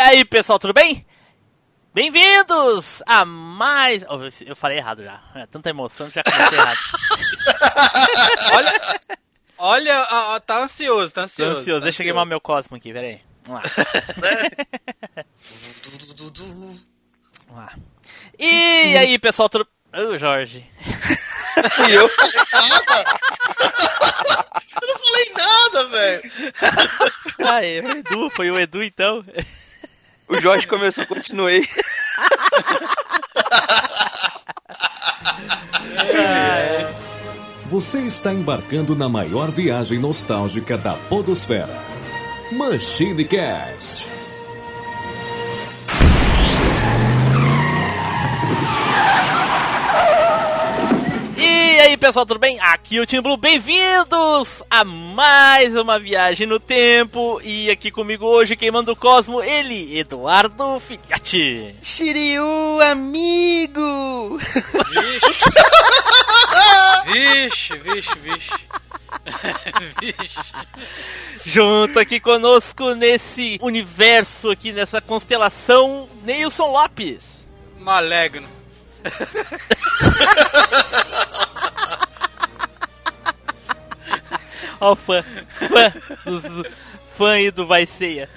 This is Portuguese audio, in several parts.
aí, pessoal, tudo bem? Bem-vindos a mais. Oh, eu falei errado já. É, tanta emoção que já comecei errado. olha, olha, ó, tá ansioso, tá ansioso. Tô ansioso, tá deixa eu queimar meu cosmo aqui, peraí. Vamos lá. Vamos lá. E aí, pessoal, tudo. Ô, Jorge. Fui eu falei nada. eu não falei nada, velho. Ah, é, o Edu, foi o Edu então. O Jorge começou, continuei. Você está embarcando na maior viagem nostálgica da Podosfera. Machine Cast. E aí, pessoal, tudo bem? Aqui é o Tim Blue, bem-vindos a mais uma viagem no tempo. E aqui comigo hoje, queimando o cosmo, ele, Eduardo Filhote. Shiryu, amigo! Vixe, vixe, vixe. vixe. Junto aqui conosco nesse universo aqui, nessa constelação, Neilson Lopes. Malegno. Ó, o fã, fã, dos, fã aí do Vai Ceia.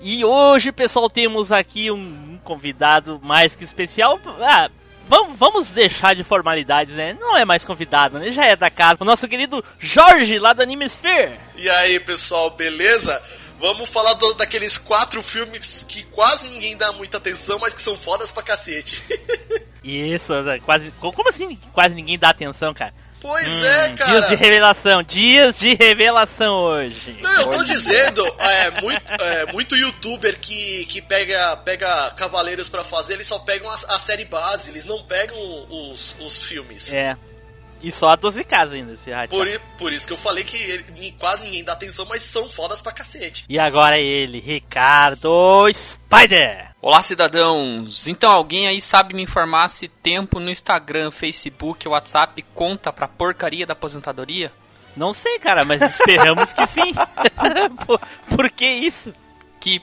E hoje, pessoal, temos aqui um convidado mais que especial. Ah, vamos, vamos deixar de formalidades, né? Não é mais convidado, né? Já é da casa. O nosso querido Jorge, lá da Anime Sphere. E aí, pessoal, beleza? Vamos falar do- daqueles quatro filmes que quase ninguém dá muita atenção, mas que são fodas pra cacete. Isso, quase. Como assim quase ninguém dá atenção, cara? Pois Hum, é, Dias de cara. revelação, dias de revelação hoje. Não, eu tô dizendo, é, muito, é, muito youtuber que, que pega, pega Cavaleiros pra fazer, eles só pegam a, a série base, eles não pegam os, os filmes. É. E só a 12 casas ainda, esse rádio. Por, por isso que eu falei que ele- quase ninguém dá atenção, mas são fodas pra cacete. E agora ele, Ricardo Spider. Olá, cidadãos! Então, alguém aí sabe me informar se tempo no Instagram, Facebook, WhatsApp conta pra porcaria da aposentadoria? Não sei, cara, mas esperamos que sim. por, por que isso? Que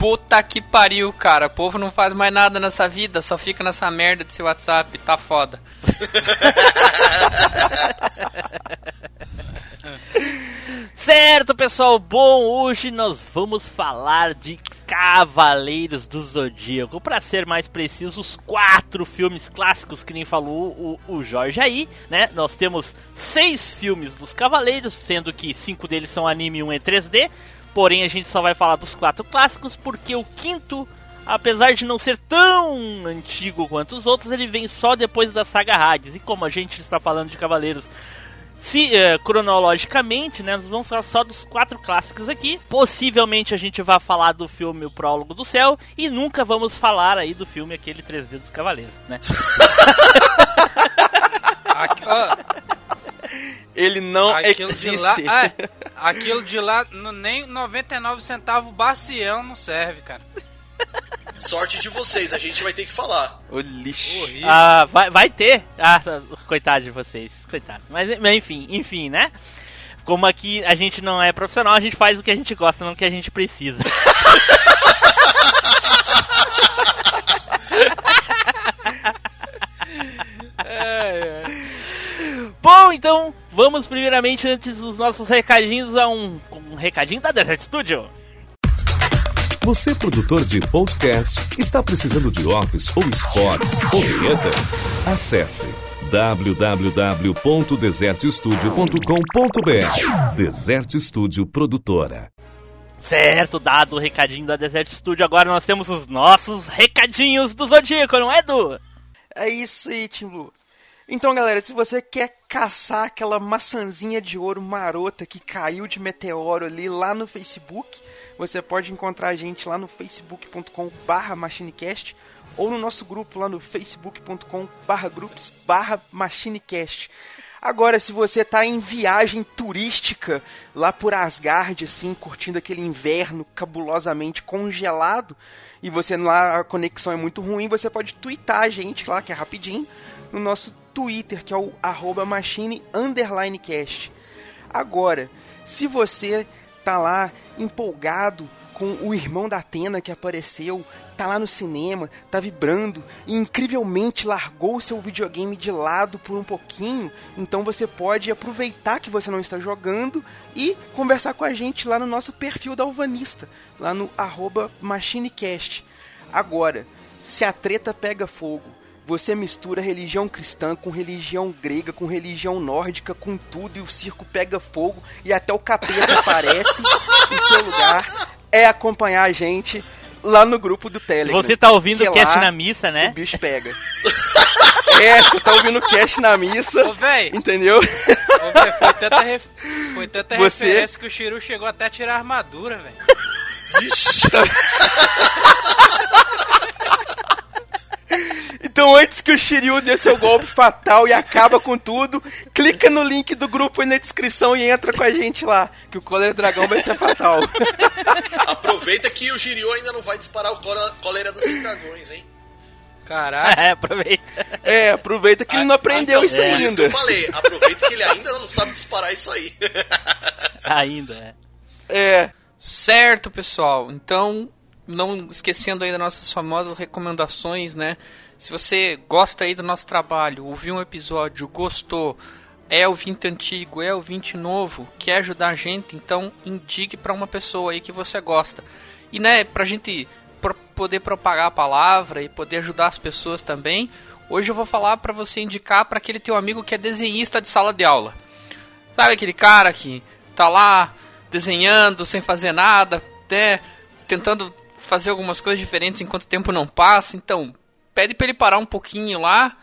puta que pariu, cara. O povo não faz mais nada nessa vida, só fica nessa merda desse WhatsApp, tá foda. Certo, pessoal. Bom, hoje nós vamos falar de Cavaleiros do Zodíaco. Pra ser mais preciso, os quatro filmes clássicos que nem falou o, o Jorge aí, né? Nós temos seis filmes dos Cavaleiros, sendo que cinco deles são anime e um é 3D. Porém, a gente só vai falar dos quatro clássicos porque o quinto apesar de não ser tão antigo quanto os outros, ele vem só depois da saga Hades. E como a gente está falando de Cavaleiros se eh, cronologicamente, né, nós vamos falar só dos quatro clássicos aqui. Possivelmente a gente vai falar do filme O Prólogo do Céu e nunca vamos falar aí do filme aquele 3D dos Cavaleiros, né? Ele não aquilo de existe. lá, ah, aquilo de lá, nem 99 centavos bacião não serve, cara. Sorte de vocês, a gente vai ter que falar. O lixo. Horrível. Ah, vai, vai ter. Ah, coitado de vocês, coitado. Mas, mas enfim, enfim, né? Como aqui a gente não é profissional, a gente faz o que a gente gosta, não o que a gente precisa. Bom, então, vamos primeiramente, antes dos nossos recadinhos, a um, um recadinho da Desert Studio. Você, produtor de podcast, está precisando de office ou spots ou vinhetas? Acesse www.desertstudio.com.br Desert Studio Produtora. Certo, dado o recadinho da Desert Studio, agora nós temos os nossos recadinhos do Zodíaco, não é, Edu? É isso aí, Tim Blue. Então, galera, se você quer caçar aquela maçãzinha de ouro marota que caiu de meteoro ali lá no Facebook, você pode encontrar a gente lá no facebook.com barra machinecast ou no nosso grupo lá no facebook.com barra groups barra machinecast. Agora, se você tá em viagem turística lá por Asgard, assim, curtindo aquele inverno cabulosamente congelado, e você lá a conexão é muito ruim, você pode twittar a gente lá, que é rapidinho, no nosso Twitter, que é o arroba machine underline cast. Agora, se você tá lá empolgado com o irmão da Atena que apareceu, tá lá no cinema, tá vibrando e incrivelmente largou seu videogame de lado por um pouquinho, então você pode aproveitar que você não está jogando e conversar com a gente lá no nosso perfil da Alvanista, lá no arroba MachineCast. Agora, se a treta pega fogo, você mistura religião cristã com religião grega, com religião nórdica, com tudo, e o circo pega fogo e até o capeta aparece no seu lugar. É acompanhar a gente lá no grupo do Telegram. Você tá ouvindo que o cast lá na missa, né? O bicho pega. é, você tá ouvindo o cast na missa. Ô, véi, Entendeu? ô, véi, foi tanta, ref... foi tanta Você- referência que o Shiru chegou até a tirar a armadura, velho. Vixe. Então, antes que o Shiryu dê seu golpe fatal e acaba com tudo, clica no link do grupo aí na descrição e entra com a gente lá, que o Cólera Dragão vai ser fatal. Aproveita que o Jiryu ainda não vai disparar o cólera, dos cinco dragões, hein? Caralho. É, aproveita. É, aproveita que ele não aprendeu então, isso Por isso que ainda. eu falei, aproveita que ele ainda não sabe disparar isso aí. Ainda, é. É, Certo, pessoal. Então, não esquecendo aí das nossas famosas recomendações, né? Se você gosta aí do nosso trabalho, ouviu um episódio, gostou, é ouvinte antigo, é ouvinte novo, quer ajudar a gente, então indique para uma pessoa aí que você gosta. E né, pra gente pro- poder propagar a palavra e poder ajudar as pessoas também, hoje eu vou falar para você indicar para aquele teu amigo que é desenhista de sala de aula. Sabe aquele cara que tá lá desenhando sem fazer nada, né? Tentando fazer algumas coisas diferentes enquanto o tempo não passa. Então, pede pra ele parar um pouquinho lá,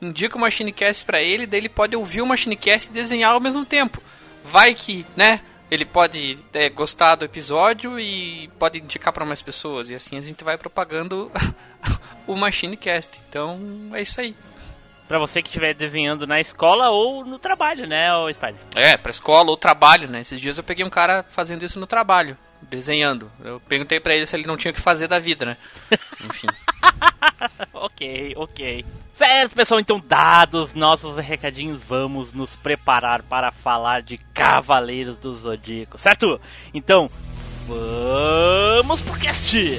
indica o Machinecast pra ele, daí ele pode ouvir o Machinecast e desenhar ao mesmo tempo. Vai que, né? Ele pode é, gostar do episódio e pode indicar pra mais pessoas. E assim a gente vai propagando o Machinecast. Então, é isso aí. Pra você que estiver desenhando na escola ou no trabalho, né, ô Spider? É, pra escola ou trabalho, né? Esses dias eu peguei um cara fazendo isso no trabalho, desenhando. Eu perguntei pra ele se ele não tinha o que fazer da vida, né? Enfim. ok, ok. Certo, pessoal, então dados nossos recadinhos, vamos nos preparar para falar de Cavaleiros do Zodíaco, certo? Então, vamos pro cast!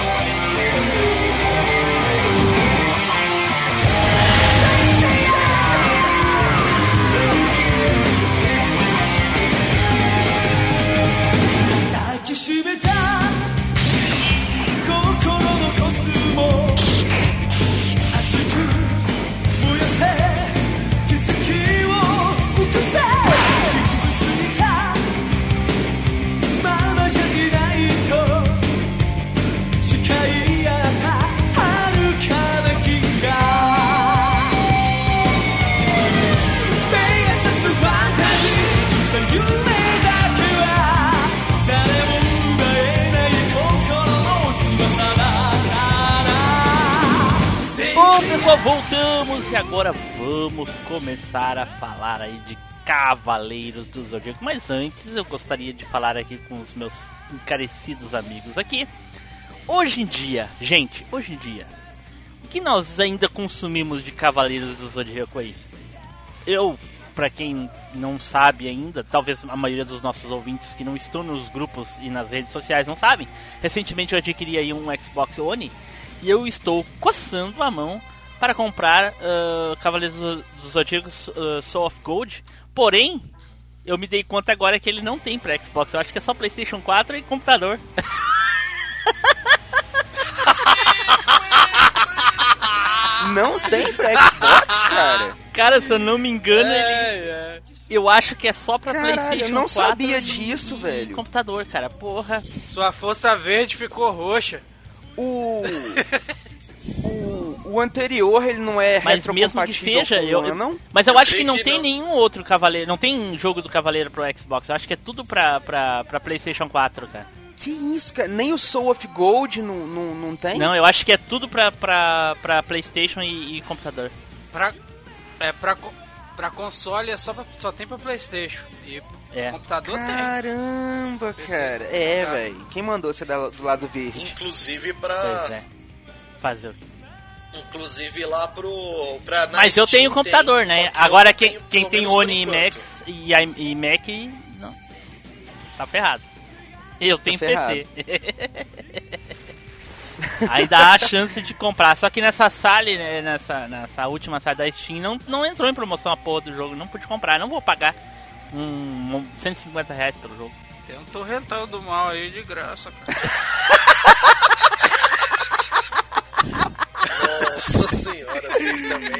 E agora vamos começar a falar aí de Cavaleiros do Zodíaco. Mas antes, eu gostaria de falar aqui com os meus encarecidos amigos aqui. Hoje em dia, gente, hoje em dia, o que nós ainda consumimos de Cavaleiros do Zodíaco aí? Eu, pra quem não sabe ainda, talvez a maioria dos nossos ouvintes que não estão nos grupos e nas redes sociais não sabem, recentemente eu adquiri aí um Xbox One e eu estou coçando a mão para comprar ah, Cavaleiros do do Zodíaco uh, Soul of Gold. Porém, eu me dei conta agora que ele não tem para Xbox. Eu acho que é só PlayStation 4 e computador. não tem pra Xbox, cara. Cara, se eu não me engano, ele, É, eu acho que é só pra Caralho, PlayStation eu não 4 sabia e- disso, e velho. computador, cara. Porra. é. Sua força verde ficou roxa. O. o, o anterior, ele não é Mas mesmo que seja, eu, eu- não? mas eu acho creio que não que tem não. nenhum outro cavaleiro, não tem jogo do cavaleiro pro Xbox. Eu acho que é tudo pra, pra, pra PlayStation 4, cara. Que isso, cara? Nem o Soul of Gold não, não, não tem? Não, eu acho que é tudo pra, pra, pra PlayStation e, e computador. Pra, é, pra, pra console é só pra, só tem pra Playstation. E É. computador tem. Caramba, PC. cara. É, Tá. velho. Quem mandou você do lado verde? Inclusive Pois pra. é. Fazer o quê? Inclusive lá pro. Pra, na Mas eu Steam tenho computador, tem, né? que eu Agora quem, tenho, quem tem Oni e. Max e, i- e Mac, não. Tá ferrado. Eu tenho ferrado. PC. Aí dá a chance de comprar. Só que nessa sala, né, nessa, nessa última sala da Steam, não, não entrou em promoção a porra do jogo. Não pude comprar. Não vou pagar um, um 150 reais pelo jogo. Tem um torrentão do mal aí de graça, cara. Nossa senhora, vocês também.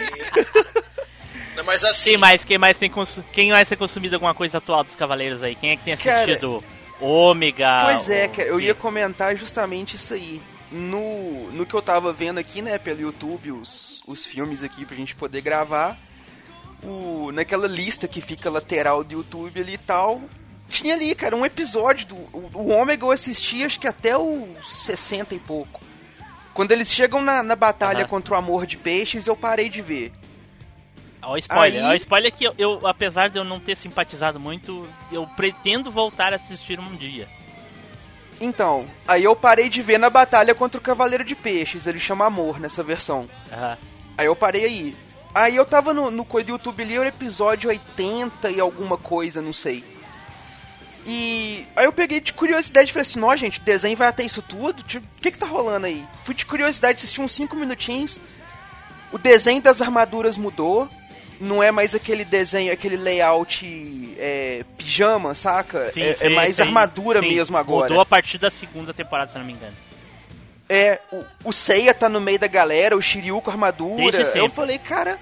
Não, mas assim. Quem mais, quem mais tem consu- quem mais tem consumido alguma coisa atual dos Cavaleiros aí? Quem é que tem Cara, assistido Ômega? Pois é, cara, eu ia comentar justamente isso aí. No, no que eu tava vendo aqui, né, pelo YouTube, os, os filmes aqui pra gente poder gravar, o, naquela lista que fica lateral do YouTube ali e tal, tinha ali, cara, um episódio do. O, o Ômega eu assisti acho que até o 60 e pouco. Quando eles chegam na, na batalha contra o amor de peixes, eu parei de ver. Ó, spoiler. Aí- Ó, spoiler é que eu, eu, apesar de eu não ter simpatizado muito, eu pretendo voltar a assistir um dia. Então, aí eu parei de ver na batalha contra o Cavaleiro de Peixes, ele chama Amor nessa versão. Aham. Aí eu parei aí. Aí eu tava no, no coisa do YouTube ali, era o episódio 80 e alguma coisa, não sei. E aí eu peguei de curiosidade e falei assim, ó gente, o desenho vai até isso tudo? Tipo, o que que tá rolando aí? Fui de curiosidade, assisti uns 5 minutinhos. O desenho das armaduras mudou. Não é mais aquele desenho, aquele layout é, pijama, saca? Sim, é, sim, é mais sim, armadura mesmo agora. Mudou a partir da segunda temporada, se não me engano. É, o, o Seiya tá no meio da galera, o Shiryu com armadura. Eu falei, cara.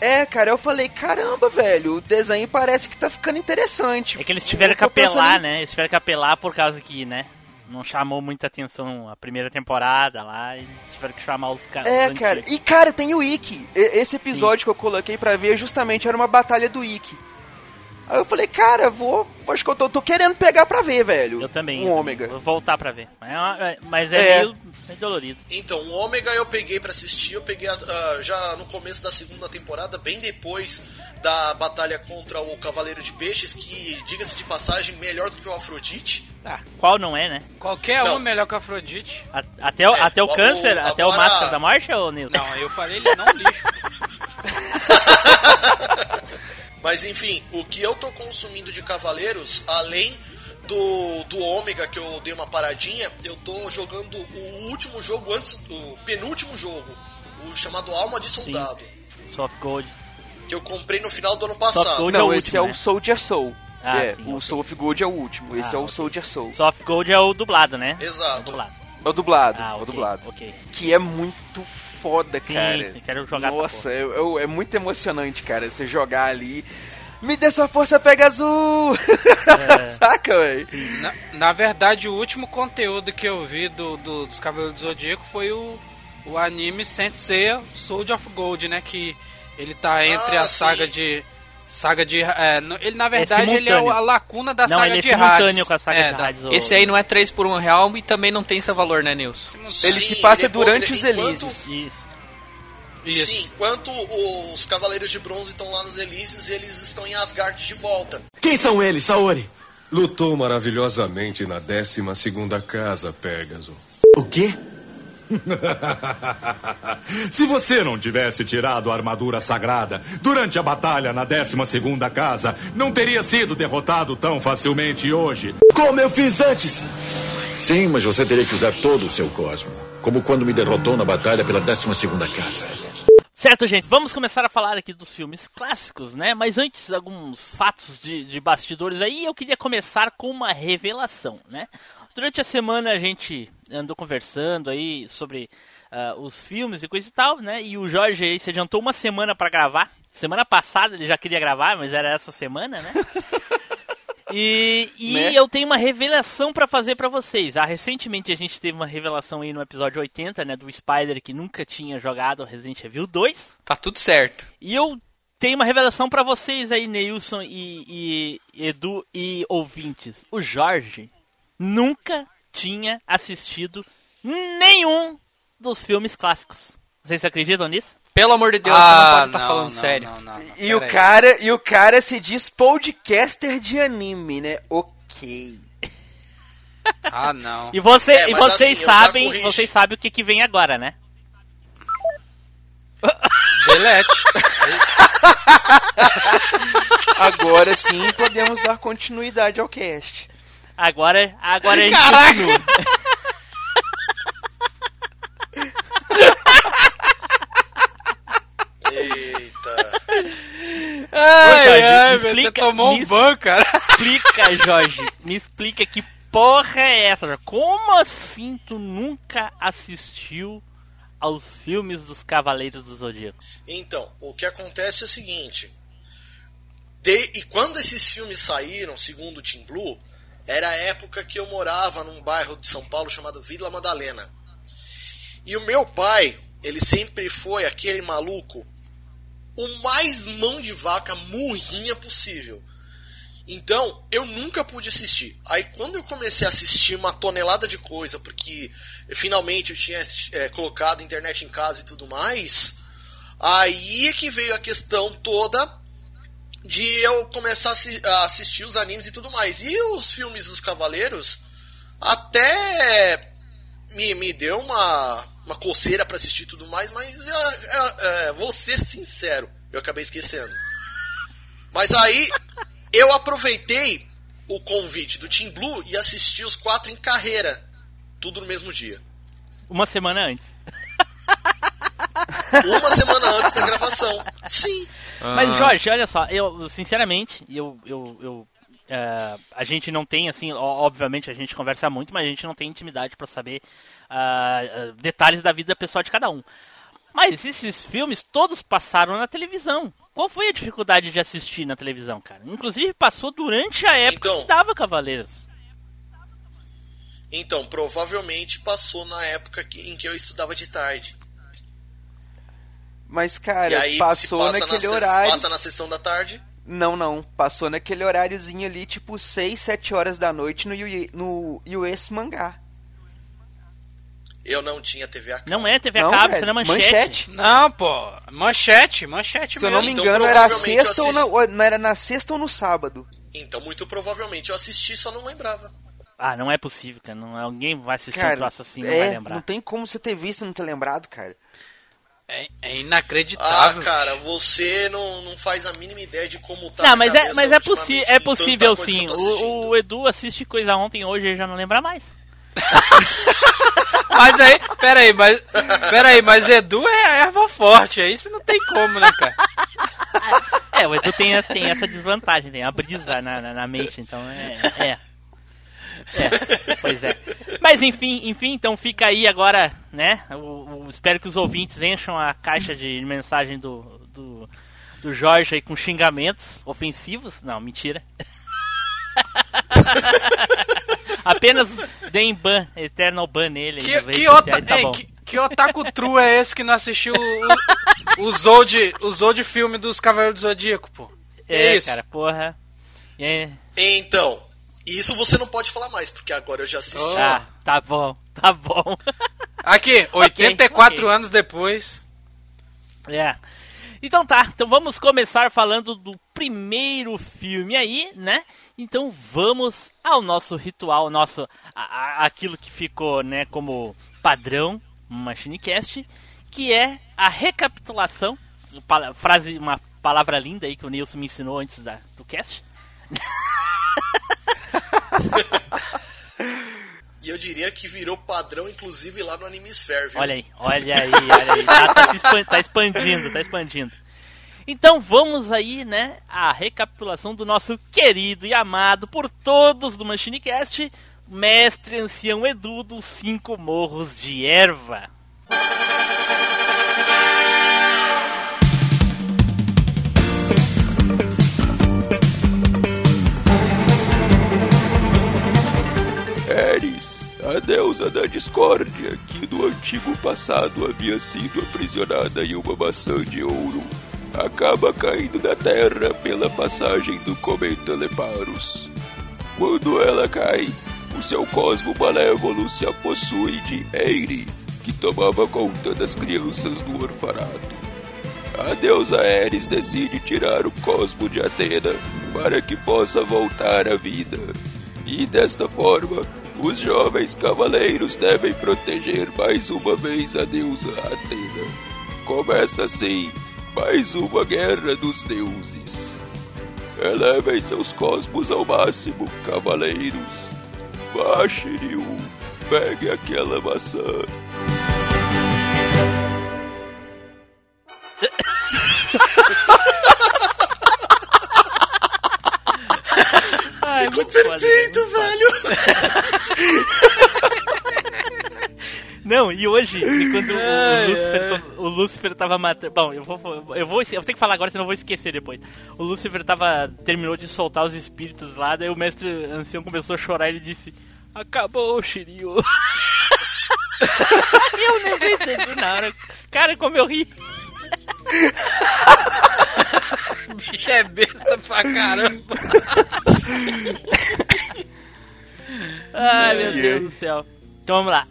É, cara, eu falei, caramba, velho, o desenho parece que tá ficando interessante. É que eles tiveram que apelar, em- né? Eles tiveram que apelar por causa que, né? Não chamou muita atenção a primeira temporada lá e tiveram que chamar os caras. É, os cara, e cara, tem o Ikki. Esse episódio que eu coloquei pra ver justamente era uma batalha do Ikki. Aí eu falei, cara, vou. Acho que eu tô, tô querendo pegar pra ver, velho. Eu também. Um eu também. ômega. Vou voltar pra ver. Mas é, mas é, É. meio, meio dolorido. Então, o Ômega eu peguei pra assistir, eu peguei ah, já no começo da segunda temporada, bem depois da batalha contra o Cavaleiro de Peixes, que, diga-se de passagem, melhor do que o Afrodite. Ah, qual não é, né? Qualquer Não. um melhor que a Afrodite. A- Até o, É, até o o- câncer, o- até o agora- Máscara da Morte, ô Nilton? Não, eu falei ele é não lixo. Mas enfim, o que eu tô consumindo de Cavaleiros, além do, do Ômega, que eu dei uma paradinha, eu tô jogando o último jogo antes, o penúltimo jogo, o chamado Alma de Soldado, Soft Gold. que eu comprei no final do ano Soft passado. Gold é Não, o esse último, é né? o Soldier Soul. Ah, é, sim, o ok. Soul of Gold é o último. Esse Ah, é o ok. Soldier Soul. Soft Gold é o dublado, né? Exato. Dublado. É o dublado. Ah, é ok, o dublado. ok. Que é muito foda, Sim, cara. sim, quero jogar Nossa, é, é- é muito emocionante, cara, você jogar ali. Me dê sua força, pega azul! É. Saca, velho? Na, na verdade, o último conteúdo que eu vi do, do- dos Cavaleiros do Zodíaco foi o, o anime Sensei Sword of Gold, né? Que ele tá entre Ah, a saga sim. de. Saga de. é, ele, na verdade, ele é o- simultâneo. a lacuna da Não, saga ele é de simultâneo Hades. com a saga é, de Hades. ô- Esse aí não é 3 por 1 real e também não tem seu valor, né, Nilson? Ele Sim, se passa é bom, durante ele- os enquanto- Elísios. Isso. Isso. Sim, enquanto os Cavaleiros de Bronze estão lá nos Elísios, eles estão em Asgard de volta. Quem são eles, Saori? Lutou maravilhosamente na 12 segunda casa, Pégaso. O quê? Se você não tivesse tirado a armadura sagrada durante a batalha na 12ª casa, não teria sido derrotado tão facilmente hoje. Como eu fiz antes? Sim, mas você teria que usar todo o seu cosmo. Como quando me derrotou na batalha pela 12 segunda casa. Certo, gente, vamos começar a falar aqui dos filmes clássicos, né? Mas antes, alguns fatos de, de bastidores aí. Eu queria começar com uma revelação, né? Durante a semana a gente andou conversando aí sobre ah, os filmes e coisa e tal, né? E o Jorge aí se adiantou uma semana pra gravar. Semana passada ele já queria gravar, mas era essa semana, né? E, e Né? eu tenho uma revelação pra fazer pra vocês. Ah, recentemente a gente teve uma revelação aí no episódio 80, né, do Spider que nunca tinha jogado Resident Evil 2. Tá tudo certo. E eu tenho uma revelação pra vocês aí, Neilson e, e Edu e ouvintes. O Jorge nunca tinha assistido nenhum dos filmes clássicos. Vocês acreditam nisso? Pelo amor de Deus, você não pode estar falando sério. Não, não, não. E o aí. cara, e o cara se diz podcaster de anime, né? Ok. Ah, não. E, você, É, e vocês assim, sabem, vocês sabem o que, que vem agora, né? Delete. Agora sim podemos dar continuidade ao cast. Agora, agora a gente Caraca! continua. Ai, Jorge, ai, me velho, você explica tomou um ban, cara. explica, Jorge. Me explica que porra é essa, Jorge? Como assim tu nunca assistiu aos filmes dos Cavaleiros do Zodíaco? Então, o que acontece é o seguinte. De- e quando esses filmes saíram, segundo o Team Blue, era a época que eu morava num bairro de São Paulo chamado Vila Madalena. E o meu pai, ele sempre foi aquele maluco, o mais mão de vaca murrinha possível. Então, eu nunca pude assistir. Aí, quando eu comecei a assistir uma tonelada de coisa, porque finalmente eu tinha eh, colocado internet em casa e tudo mais, aí é que veio a questão toda de eu começar a assistir os animes e tudo mais. E os filmes dos Cavaleiros até me, me deu uma, uma coceira pra assistir e tudo mais, mas é, é, é, vou ser sincero, eu acabei esquecendo. Mas aí eu aproveitei o convite do Team Blue e assisti os quatro em carreira, tudo no mesmo dia. Uma semana antes. Uma semana antes da gravação. Sim. Mas, Jorge, olha só, eu, sinceramente, eu, eu, eu é, a gente não tem, assim, obviamente a gente conversa muito, mas a gente não tem intimidade pra saber ah, detalhes da vida pessoal de cada um. Mas esses filmes todos passaram na televisão. Qual foi a dificuldade de assistir na televisão, cara? Inclusive passou durante a época Então. que dava Cavaleiros. Então, provavelmente passou na época que- em que eu estudava de tarde. Mas, e cara, aí, passou passa, na, naquele ses- horário. passa na sessão da tarde. Não, não. Passou naquele horáriozinho ali, tipo 6, 7 horas da noite no, no US Mangá. Eu não tinha TV a cabo. Não é TV a Não, cabo, velho, isso não é manchete. manchete. Não, pô. Manchete, manchete Se eu não me Então, engano, era sexta ou, na, ou não era na sexta ou no sábado. Então, muito provavelmente eu assisti, só não lembrava. Ah, não é possível, cara. Não, alguém vai assistir um Cara, troço assim e não vai é, lembrar. não tem como você ter visto e não ter lembrado, cara. É, é Ah, inacreditável. cara, você não, não faz a mínima ideia de como tá Não, mas é, mas é, possi é possível sim. O, o Edu assiste coisa ontem hoje e já não lembra mais. Mas aí, peraí, mas. Peraí, mas Edu é erva forte, aí isso não tem como, né, cara? É, o Edu tem, tem essa desvantagem, tem a brisa na, na, na mente, então é. É. É, pois é. Mas enfim, enfim, então fica aí agora, né? O, o- espero que os ouvintes encham a caixa de mensagem do, do, do Jorge aí com xingamentos ofensivos. Não, mentira. Apenas deem ban, eternal ban nele. aí Que, que, ota, tá ei, que, que otaku true é esse que não assistiu o, o, Zold, o Zold filme dos Cavaleiros do Zodíaco, pô? É, isso? cara, porra. É. Então, isso você não pode falar mais, porque agora eu já assisti. Ah, tá bom, tá bom. Aqui, 84 ok. anos depois. É. Então tá, então vamos começar falando do primeiro filme aí, né? Então vamos ao nosso ritual, nosso a- a- aquilo que ficou, né, como padrão MachineCast, que é a recapitulação, pala- frase, uma palavra linda aí que o Nilson me ensinou antes da, do cast. E eu diria que virou padrão, inclusive, lá no Animesphere, viu? Olha aí, olha aí, olha aí. Tá, tá tá expandindo, tá expandindo. Então vamos aí, né, a recapitulação do nosso querido e amado por todos do MachineCast, mestre ancião Edu dos Cinco Morros de Erva. Eris, a deusa da discórdia, que no antigo passado havia sido aprisionada em uma maçã de ouro, acaba caindo da terra pela passagem do cometa Leparus. Quando ela cai, o seu cosmo malévolo se apossui de Eiri, que tomava conta das crianças do orfanato. a deusa Ares decide tirar o cosmo de Atena para que possa voltar à vida. E desta forma, os jovens cavaleiros devem proteger mais uma vez a deusa Atena. Começa assim mais uma guerra dos deuses. Elevem seus cosmos ao máximo, cavaleiros. Vá, Shiryu, pegue aquela maçã. Ai, Ficou perfeito, velho. Não, e hoje, e quando o, Ai, Lúcifer, o tava matando. Bom, eu vou, eu vou. Eu vou ter que falar agora, senão eu vou esquecer depois. O Lúcifer tava. terminou de soltar os espíritos lá, daí o mestre ancião começou a chorar e ele disse. Acabou, Shiryu. eu nem entendi na hora. Cara, como eu ri. Bicho é besta pra caramba. Ai, meu Deus do céu. Então vamos lá.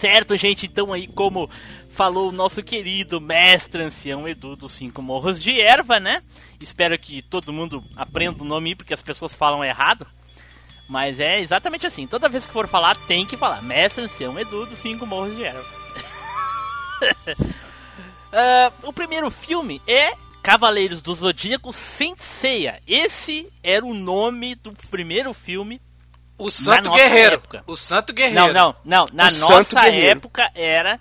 Certo, gente, então aí como falou o nosso querido mestre ancião Edu dos Cinco Morros de Erva, né? Espero que todo mundo aprenda o nome porque as pessoas falam errado. Mas é exatamente assim. Toda vez que for falar, tem que falar. Mestre ancião Edu dos Cinco Morros de Erva. Ah, o primeiro filme é Cavaleiros do Zodíaco Senseiya. Esse era o nome do primeiro filme O Santo nossa Guerreiro. época. O Santo Guerreiro. não, não, não. Na O nossa época era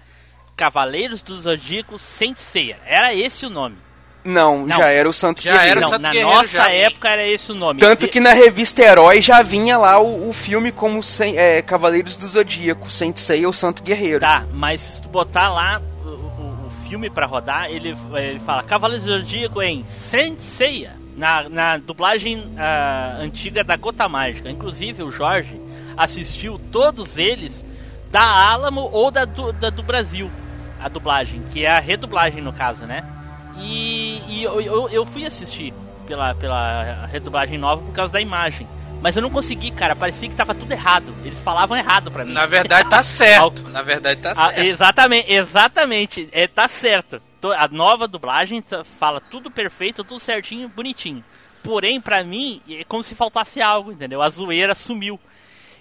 Cavaleiros do Zodíaco Senseiya. Era esse o nome. Não, Não. já era o Santo Já Guerreiro. era o Não, Santo na Guerreiro nossa já. época era esse o nome. Tanto que na revista Herói já vinha lá o, o filme como sem- é, Cavaleiros do Zodíaco, Sensei ou Santo Guerreiro. Tá, mas se tu botar lá o, o- o filme pra rodar, ele, ele fala Cavaleiros do Zodíaco em Senseiya. Na, na dublagem ah, antiga da Gota Mágica. Inclusive o Jorge assistiu todos eles da Alamo ou da do, da do Brasil. A dublagem, que é a redublagem no caso, né? E, e eu, eu, eu fui assistir pela, pela redublagem nova por causa da imagem. Mas eu não consegui, cara. Parecia que tava tudo errado. Eles falavam errado pra mim. Na verdade tá certo. Na verdade tá Ah, certo. exatamente, exatamente. É, tá certo. A nova dublagem fala tudo perfeito, tudo certinho, bonitinho. Porém, pra mim, é como se faltasse algo, entendeu? A zoeira sumiu.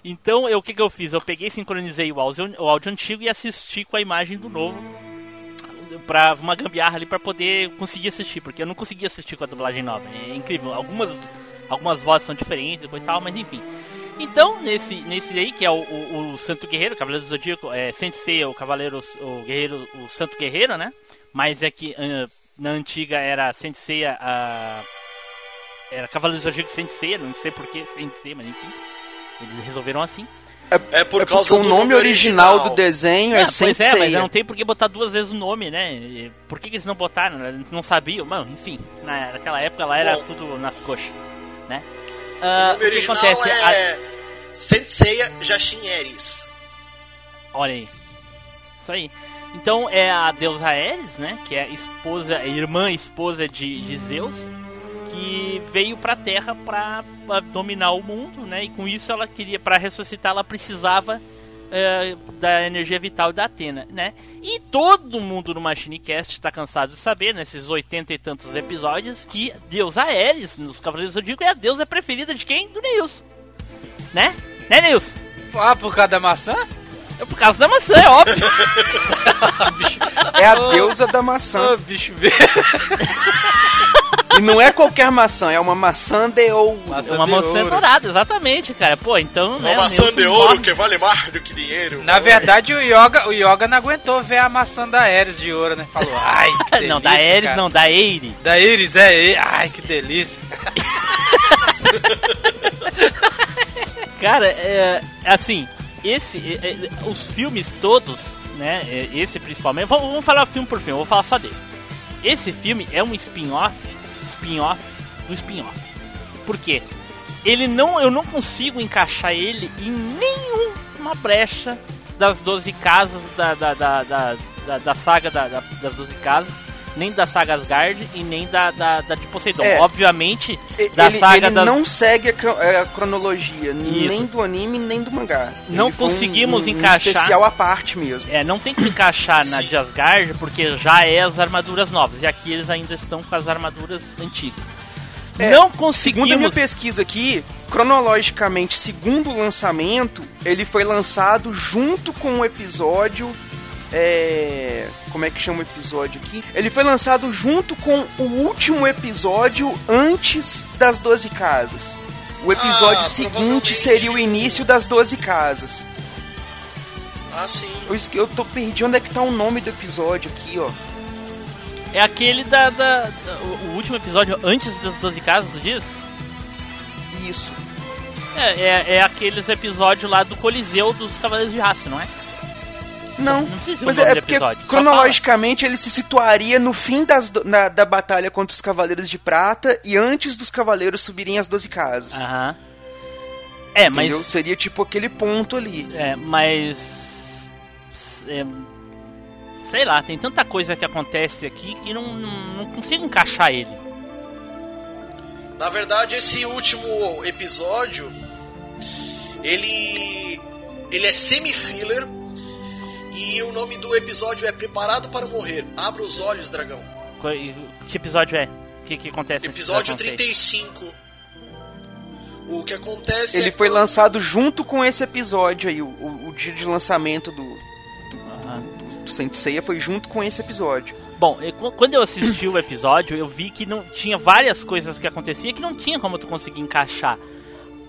Então, eu- o que, que eu fiz? Eu peguei, sincronizei o áudio, o áudio antigo e assisti com a imagem do novo. Pra uma gambiarra ali pra poder conseguir assistir, porque eu não conseguia assistir com a dublagem nova. É incrível. Algumas, algumas vozes são diferentes e tal, mas enfim. Então, nesse, nesse aí, que é o, o, o Santo Guerreiro, Cavaleiro do Zodíaco, é, Sensei, o Cavaleiro, o Guerreiro, o Santo Guerreiro, né? Mas é que ah, na antiga era Sensei, a, era Cavaleiro do Zodíaco Sensei, não sei porquê Sensei, mas enfim. Eles resolveram assim. É por É causa porque o do nome original do desenho é Ah, pois é, Sensei. mas não tem por que botar duas vezes o nome, né? E Por que, que eles não botaram? Eles não sabiam, mano, enfim. Na, naquela época lá era Bom. tudo nas coxas, né? O Ah, nome original A- é Senseiya Jashin Eris. Olha aí. Isso aí. Então é a deusa Ares, né? Que é a esposa, a irmã esposa de, de Zeus, que veio pra Terra pra, pra dominar o mundo, né? E com isso ela queria, pra ressuscitar, ela precisava é, da energia vital da Atena, né? E todo mundo no MachineCast tá cansado de saber, nesses oitenta e tantos episódios, que deusa Ares, nos Cavaleiros do Zodíaco, é a deusa preferida de quem? Do Neils. Né? Né, Neils? Ah, por causa da maçã? É por causa da maçã, é óbvio. É a deusa da maçã. Ô, bicho. E não é qualquer maçã, é uma maçã de ou. É uma maçã dourada, exatamente, cara. Pô, então, né? Uma o maçã de ouro morre. que vale mais do que dinheiro. Na verdade, o Yoga, o Yoga não aguentou ver a maçã da Ares de ouro, né? Falou, ai, que delícia, não, da Ares cara. não, da Eire. Da é, é, ai, que delícia. Cara, é, assim, esse, os filmes todos, né? Esse principalmente. Vamos, falar filme por filme, vou falar só desse. Esse filme é um spin-off, spin-off do spin-off. Por quê? Ele não, eu não consigo encaixar ele em nenhuma brecha das 12 casas da, da, da, da, da- saga da- da- das 12 casas, nem da saga Asgard e nem da, da, da de Poseidon. É. Obviamente, E- da ele, saga ele das... não segue a, a cronologia, nem Isso. do anime, nem do mangá. Não Ele foi um- conseguimos um, encaixar- Um especial à parte mesmo. É, não tem que encaixar na de Asgard, porque já é as armaduras novas. E aqui eles ainda estão com as armaduras antigas. É, não Segundo a minha conseguimos... pesquisa aqui, cronologicamente, segundo o lançamento, ele foi lançado junto com o episódio. É... Como é que chama o episódio aqui? Ele foi lançado junto com o último episódio antes das 12 casas. O episódio Ah, seguinte seria o início das 12 casas. Ah, sim. Eu, eu tô perdi onde é que tá o nome do episódio aqui, ó. É aquele da, da- da- o o último episódio antes das 12 casas, tu diz? Isso. É, é, é aqueles episódios lá do Coliseu dos Cavaleiros de Aço, não é? Não, Não precisa mas é porque episódio, só cronologicamente ele se situaria no fim das, do- na- da batalha contra os Cavaleiros de Prata e antes dos Cavaleiros subirem as 12 casas. Aham. É, Entendeu? mas. Seria tipo aquele ponto ali. É, mas. é, sei lá, tem tanta coisa que acontece aqui que não, não, não consigo encaixar ele. Na verdade, esse último episódio, ele ele é semi-filler e o nome do episódio é Preparado para Morrer. Abra os olhos, dragão. Que episódio é? O que, que acontece? Episódio Dragon Face? 35. O que acontece Ele é foi quando- lançado junto com esse episódio aí. O, o- o dia de lançamento do, Aham. do Saint Seiya foi junto com esse episódio. Bom, eu- qu- quando eu assisti o episódio, eu vi que não tinha várias coisas que acontecia que não tinha como tu conseguir encaixar.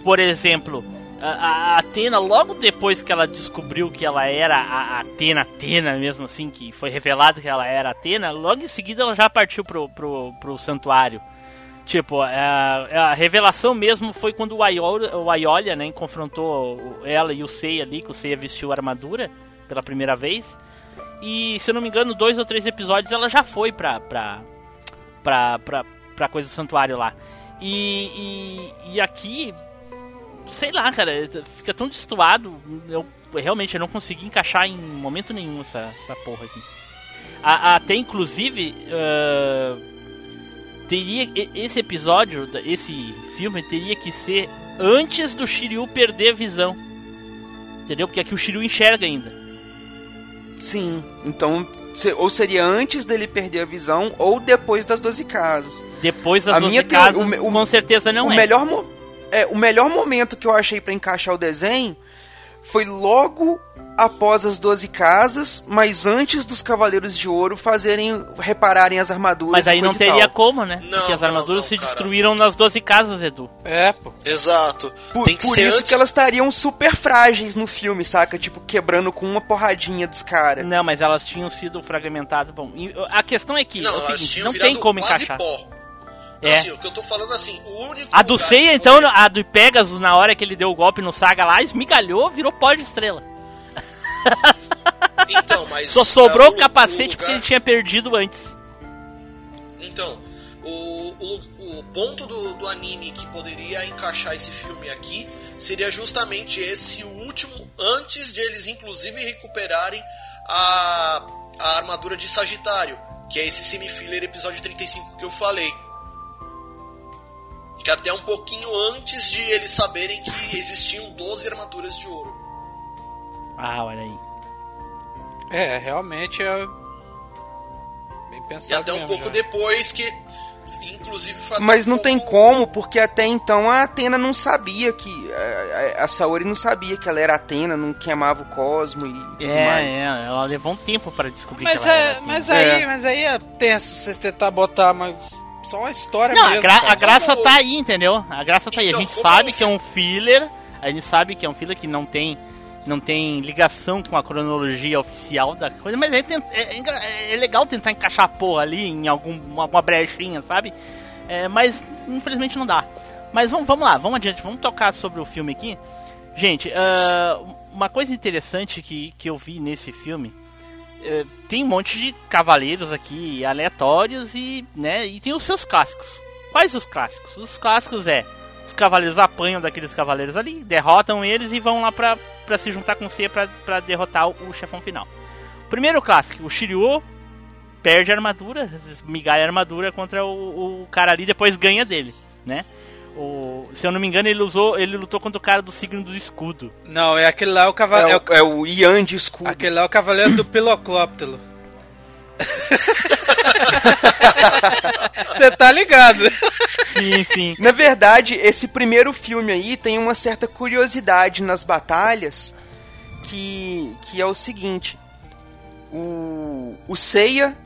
Por exemplo, a, Atena, logo depois que ela descobriu que ela era a Atena, Atena mesmo assim, que foi revelado que ela era Atena, logo em seguida ela já partiu pro, pro, pro santuário. Tipo, a, a revelação mesmo foi quando o Aiolia, o Aiolia né, confrontou ela e o Seiya ali, que o Seiya vestiu a armadura pela primeira vez. E, se eu não me engano, dois ou três episódios ela já foi pra, pra, pra, pra, pra coisa do santuário lá. E, e, e aqui, sei lá, cara, fica tão destoado. Eu realmente eu não consegui encaixar em momento nenhum essa, essa porra aqui. A- até inclusive, ah, teria esse episódio, esse filme teria que ser antes do Shiryu perder a visão. Entendeu? Porque aqui o Shiryu enxerga ainda. Sim, então ou seria antes dele perder a visão ou depois das 12 casas. Depois das A 12 minha casas, o com certeza não o é. melhor mo- é o melhor momento que eu achei pra encaixar o desenho foi logo após as 12 casas, mas antes dos Cavaleiros de Ouro fazerem repararem as armaduras. Mas aí não teria tal. como, né? Não, Porque as não, armaduras não, se cara. destruíram nas 12 casas, Edu. É, pô. Exato. Por, Tem que por ser isso antes. que elas estariam super frágeis no filme, saca? Tipo, quebrando com uma porradinha dos caras. Não, mas elas tinham sido fragmentadas. Bom, a questão é que Não, é o seguinte, não tem como quase encaixar. pó. É. Assim, o que eu tô falando assim, o único A do Seiya, então, a do Pegasus, na hora que ele deu o golpe no Saga lá, esmigalhou, virou pó de estrela. Então, mas Só sobrou ah, o capacete lugar- porque ele tinha perdido antes. Então, o, o, o ponto do, do anime que poderia encaixar esse filme aqui seria justamente esse último, antes de eles inclusive recuperarem a, a armadura de Sagitário, que é esse semi-filler episódio 35 que eu falei. Que até um pouquinho antes de eles saberem que existiam 12 armaduras de ouro. Ah, olha aí. É, realmente é. Bem pensado. E até um mesmo, pouco já. depois que. Inclusive foi Mas um não tem pouco- como, porque até então a Atena não sabia que. A, Saori não sabia que ela era Atena, não queimava o cosmo e tudo É, mais. é, ela levou um tempo pra descobrir Mas, que ela é, era mas Atena. aí, É. mas aí é tenso você tentar botar mas só uma história Não, a, mesmo. gra- cara. a graça tá aí, entendeu? A graça tá aí. A Então, gente sabe que é um filler, a gente sabe que é um filler que não tem não tem ligação com a cronologia oficial da coisa, mas é, é- é é legal tentar encaixar a porra ali em algum, alguma brechinha, sabe? É, mas infelizmente não dá. Mas vamos, vamos lá, vamos adiante, vamos tocar sobre o filme aqui. Gente, ah, uma coisa interessante que, que eu vi nesse filme tem um monte de cavaleiros aqui aleatórios e, né, e tem os seus clássicos. Quais os clássicos? Os clássicos é os cavaleiros apanham daqueles cavaleiros ali, derrotam eles e vão lá pra, pra se juntar com Seiya pra, pra derrotar o, o chefão final. Primeiro clássico, o Shiryu perde a armadura, migalha a armadura contra o, o cara ali, depois ganha dele, né? O, se eu não me engano, ele usou, ele lutou contra o cara do signo do escudo. Não, é aquele lá, o É, cavaleiro. o, é o Ian de escudo. Aquele lá é o cavaleiro do Piloclóptero. Você tá ligado? Sim, sim. Na verdade, esse primeiro filme aí tem uma certa curiosidade nas batalhas que, que é o seguinte: o, o Seiya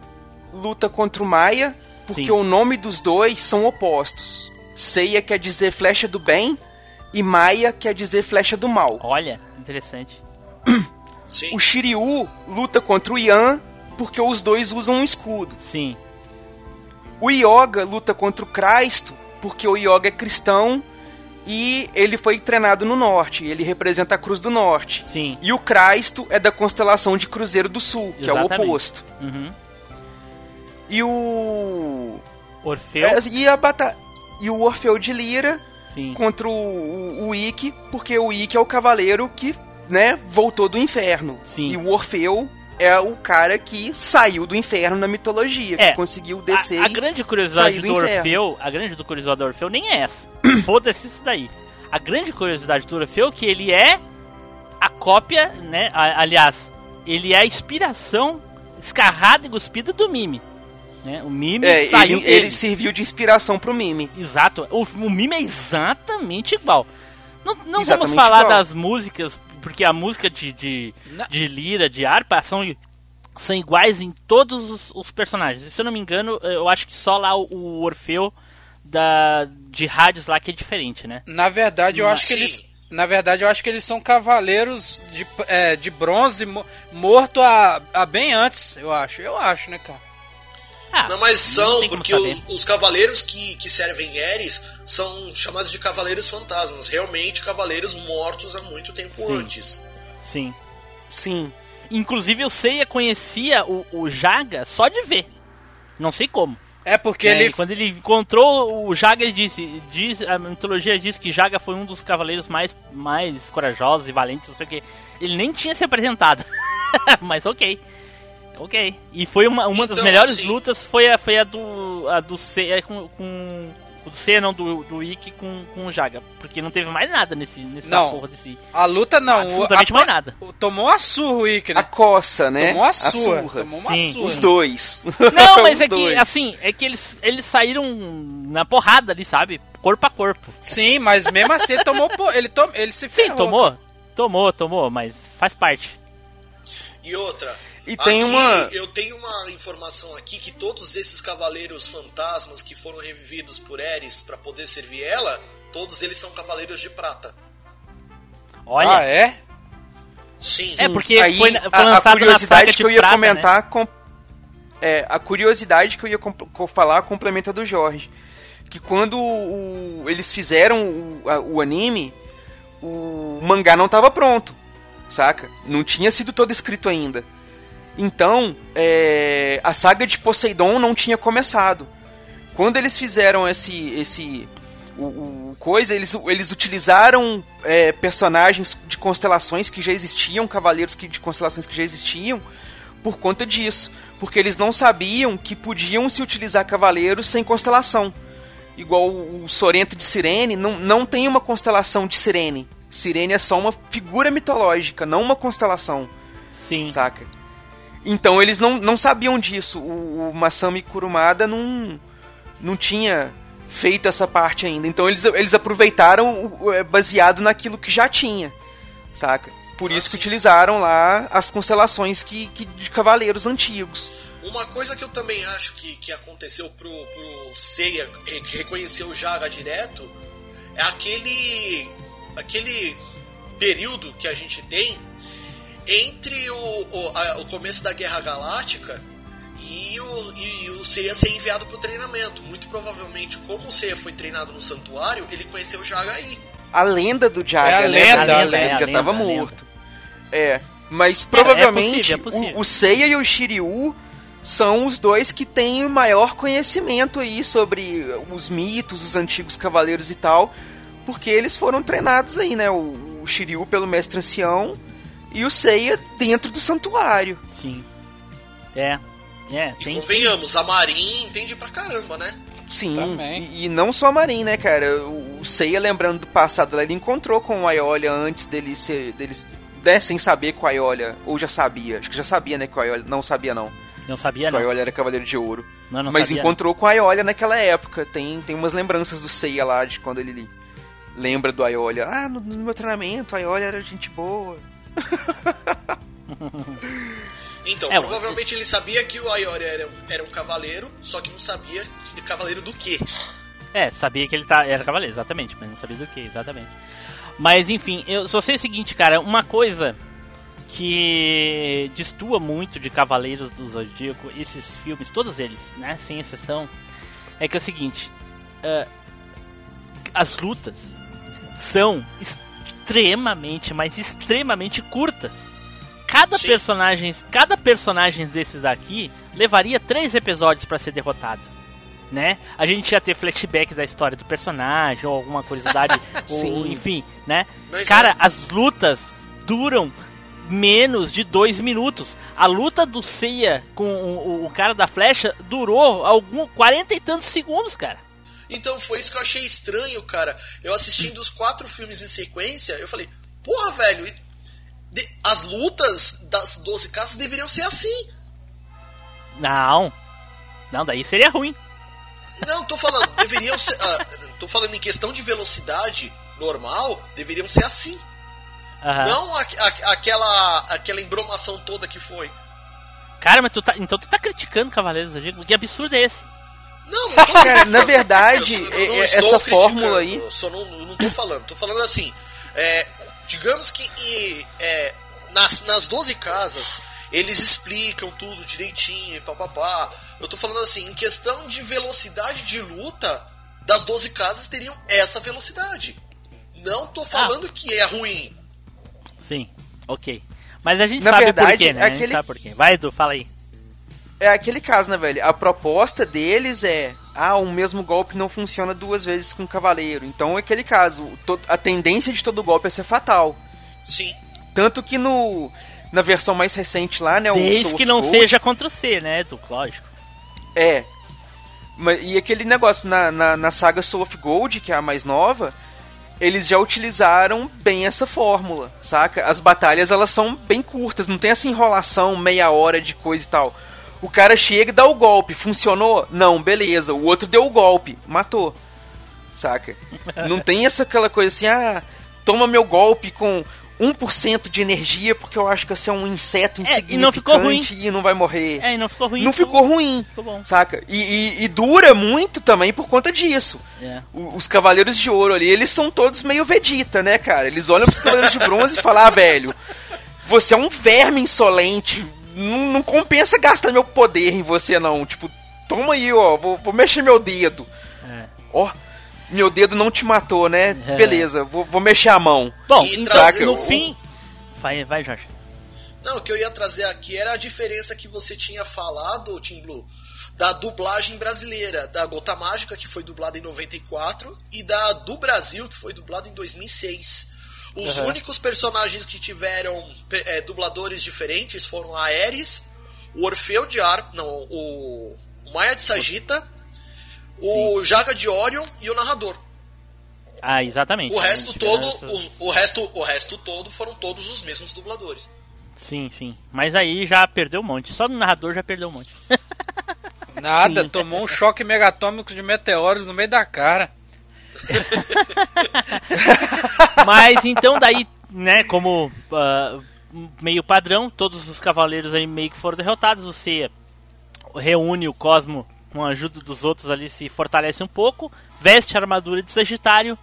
luta contra o Maia porque Sim. o nome dos dois são opostos. Seiya quer dizer flecha do bem e Maia quer dizer flecha do mal. Olha, interessante. Sim. O Shiryu luta contra o Yan porque os dois usam um escudo. Sim, O Yoga luta contra o Cristo porque o Yoga é cristão e ele foi treinado no norte. Ele representa a Cruz do Norte. sim. E o Cristo é da constelação de Cruzeiro do Sul, que é o Exatamente. oposto. Uhum. E o. Orfeu, é, e a bata... E o Orfeu de Lira sim. contra o, o, o Ikki, porque o Ikki é o cavaleiro que, né, voltou do inferno. Sim. E o Orfeu é o cara que saiu do inferno na mitologia, É. que conseguiu descer. A, a grande curiosidade do, do. Orfeu, a grande do curiosidade do Orfeu nem é essa. Foda-se isso daí. A grande curiosidade do Orfeu é que ele é a cópia, né? a- aliás, ele é a inspiração escarrada e cuspida do Mime. Né? O Mime É, saiu ele, ele serviu de inspiração pro Mime. Exato. O, o Mime é exatamente igual. Não, não vamos Exatamente falar igual. das músicas, porque a música de, de, de lira, de harpa, são, são iguais em todos os, os personagens. E se eu não me engano, eu acho que só lá o, o Orfeu da, de Hades lá que é diferente, né? Na verdade, eu Sim. acho que eles. Na verdade, eu acho que eles são cavaleiros de, é, de bronze mo- morto a, a bem antes, eu acho. Eu acho, né, cara? Ah, Não, mas são, como porque os, os cavaleiros que, que servem Eris são chamados de cavaleiros fantasmas. Realmente, cavaleiros mortos há muito tempo Sim. antes. Sim. Sim. Inclusive o Seiya conhecia o, o Jaga só de ver. Não sei como. É porque É, ele. quando ele encontrou o Jaga, ele disse, diz, a mitologia diz que Jaga foi um dos cavaleiros mais, mais corajosos e valentes, não sei o que. Ele nem tinha se apresentado. Mas ok. Ok. E foi uma, uma das Então, melhores assim- lutas foi a, foi a do. a do Seiya com. com o do Seiya não, do, do Ikki com, com o Jaga. Porque não teve mais nada nesse, nesse Não. porra desse. A luta não. Absolutamente a, mais nada. Tomou a surra o Ikki, A né? coça, né? Tomou a A surra. surra. Tomou uma Sim. surra. Os dois. Não, mas é que, assim, é que eles, eles saíram na porrada ali, sabe? Corpo a corpo. Sim, mas mesmo assim ele tomou. Ele, tom, ele se Sim, ferrou. tomou. Tomou, tomou, mas faz parte. E outra. E tem aqui, uma. Eu tenho uma informação aqui que todos esses cavaleiros fantasmas que foram revividos por Eris para poder servir ela, todos eles são cavaleiros de prata. Olha, Ah, é? Sim. É, porque Aí, foi, foi a, a curiosidade que eu ia prata, né? comentar com é, a curiosidade que eu ia comp- co- falar complementa do Jorge que quando o- eles fizeram o, a- o anime o mangá não estava pronto saca não tinha sido todo escrito ainda então é, a saga de Poseidon não tinha começado. Quando eles fizeram esse esse o, o coisa eles, eles utilizaram é, personagens de constelações que já existiam cavaleiros que, de constelações que já existiam por conta disso. Porque eles não sabiam que podiam se utilizar cavaleiros sem constelação. Igual o Sorento de Sirene não, não tem uma constelação de Sirene. Sirene é só uma figura mitológica não uma constelação. Sim. saca? Então eles não, não sabiam disso. O, o Masami Kurumada não, não tinha feito essa parte ainda. Então eles, eles aproveitaram é, baseado naquilo que já tinha, saca? Por isso que utilizaram lá as constelações que, que de cavaleiros antigos. Uma coisa que eu também acho que, que aconteceu pro, pro Seiya re- reconhecer o Jaga direto é aquele aquele período que a gente tem entre o, o, a- o começo da Guerra Galáctica e o, e o Seiya ser enviado pro treinamento. Muito provavelmente, como o Seiya foi treinado no santuário, ele conheceu o Jaga aí. A lenda do Jaga, É a né? lenda, Porque a ele lenda, já a tava lenda, a morto. É, mas provavelmente é possível, é possível. O, o Seiya e o Shiryu são os dois que têm o maior conhecimento aí sobre os mitos, os antigos cavaleiros e tal, porque eles foram treinados aí, né? O, o Shiryu pelo mestre ancião e o Seiya dentro do santuário. Sim. É. É, E tem convenhamos, a Marin entende pra caramba, né? Sim, e, e não só a Marin, né, cara? O, o Seiya, lembrando do passado, ele encontrou com o Aiolia antes dele ser. deles né, sem saber que o Aiolia, ou já sabia, acho que já sabia, né, que o Aiolia, não sabia não, Não sabia, que o não. Aiolia era Cavaleiro de Ouro. Não, não Mas sabia, encontrou com o Aiolia naquela época, tem, tem umas lembranças do Seiya lá, de quando ele lembra do Aiolia. Ah, no, no meu treinamento, o Aiolia era gente boa. Então, É, provavelmente ele sabia que o Ayori era, um- era um cavaleiro, só que não sabia de cavaleiro do quê. É, sabia que ele tá, era cavaleiro, exatamente, mas não sabia do que, exatamente. Mas enfim, eu só sei o seguinte, cara, uma coisa que destoa muito de Cavaleiros do Zodíaco, esses filmes, todos eles, né, sem exceção, é que é o seguinte, ah, as lutas são extremamente, mas extremamente curtas. Cada Sim. personagem, cada personagem desses daqui levaria três episódios pra ser derrotado né? A gente ia ter flashback da história do personagem, ou alguma curiosidade, ou enfim, né? Mas Cara, é- as lutas duram menos de dois minutos. A luta do Seiya com o, o- cara da flecha durou algum 40 e tantos segundos, cara. Então, foi isso que eu achei estranho, cara. Eu assistindo os quatro filmes em sequência, eu falei, porra, velho, as lutas das 12 casas deveriam ser assim. Não. Não, daí seria ruim. Não, tô falando, deveriam ser. ah, tô falando em questão de velocidade normal, deveriam ser assim. Aham. Não a- a- aquela, aquela embromação toda que foi. Cara, mas tu tá, então tu tá criticando Cavaleiros do Zodíaco? Que absurdo é esse? Não, não tô Cara, na verdade, Eu só- é- não estou essa fórmula aí. Eu só não, eu não tô falando. Tô falando assim. é, digamos que e, é, nas, nas 12 casas eles explicam tudo direitinho e papapá. Eu tô falando assim, em questão de velocidade de luta, das 12 casas teriam essa velocidade. Não tô falando que é ruim. Sim, ok. Mas a gente Na sabe por verdade, quê, né? A gente aquele- sabe por quê. Vai, Edu, fala aí. É aquele caso, né, velho? A proposta deles é: ah, o mesmo golpe não funciona duas vezes com o cavaleiro. Então é aquele caso. A tendência de todo golpe é ser fatal. Sim. Tanto que no. Na versão mais recente lá, né? Desde que não Gold, seja contra o C, né, Edu? Lógico. É. Mas, e aquele negócio, na, na, na saga Soul of Gold, que é a mais nova, eles já utilizaram bem essa fórmula, saca? As batalhas, elas são bem curtas, não tem essa enrolação, meia hora de coisa e tal. O cara chega e dá o golpe, funcionou? Não, beleza. O outro deu o golpe, matou. Saca? Não tem essa aquela coisa assim, ah, toma meu golpe com 1% de energia porque eu acho que você é um inseto É, insignificante e não ficou ruim. e não vai morrer. É, e não ficou ruim. Não ficou ruim. Ficou bom. Saca? E, e- e dura muito também por conta disso. É. O- Os Cavaleiros de Ouro ali, eles são todos meio Vegeta, né, cara? Eles olham pros Cavaleiros de Bronze e falam, ah, velho, você é um verme insolente. Não, não compensa gastar meu poder em você, não. Tipo, toma aí, ó, vou, vou mexer meu dedo. É. Ó, meu dedo não te matou, né? É. Beleza, vou, vou mexer a mão. Bom, E então, trazer no fim... Vai, vai, Jorge. Não, o que eu ia trazer aqui era a diferença que você tinha falado, Tim Blue, da dublagem brasileira, da Gota Mágica, que foi dublada em 94, e da do Brasil, que foi dublada em 2006. Os Uhum. únicos personagens que tiveram é, dubladores diferentes foram a Ares, o Orfeu de Ar, não, o, o Maia de Sagita, o Jaga de Orion e o narrador. Ah, exatamente. O resto Tiveram todo, os- o resto, o resto todo foram todos os mesmos dubladores. Sim, sim. Mas aí já perdeu um monte. Só no narrador já perdeu um monte. Nada, Sim. tomou um choque megatômico de meteoros no meio da cara. Mas então daí, né, como ah, meio padrão, todos os cavaleiros aí meio que foram derrotados. Seiya reúne o Cosmo com a ajuda dos outros ali, se fortalece um pouco, veste a armadura de Sagitário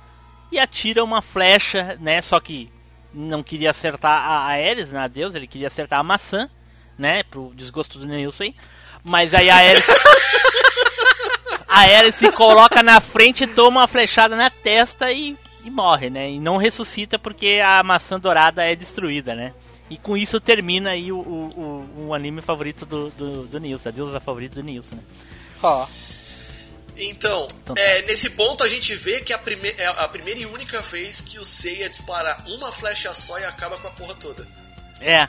e atira uma flecha, né, só que não queria acertar a Ares, né, a Deus, ele queria acertar a maçã, né, pro desgosto do Nilson. Mas aí a Ares a Ares se coloca na frente, toma uma flechada na testa e, e morre, né? E não ressuscita porque a maçã dourada é destruída, né? E com isso termina aí o, o, o, o anime favorito do, do, do Nilson, a deusa favorita do Nilson, né? Ó. Então, Então tá. é, nesse ponto a gente vê que a, prime é a primeira e única vez que o Seiya dispara uma flecha só e acaba com a porra toda. É.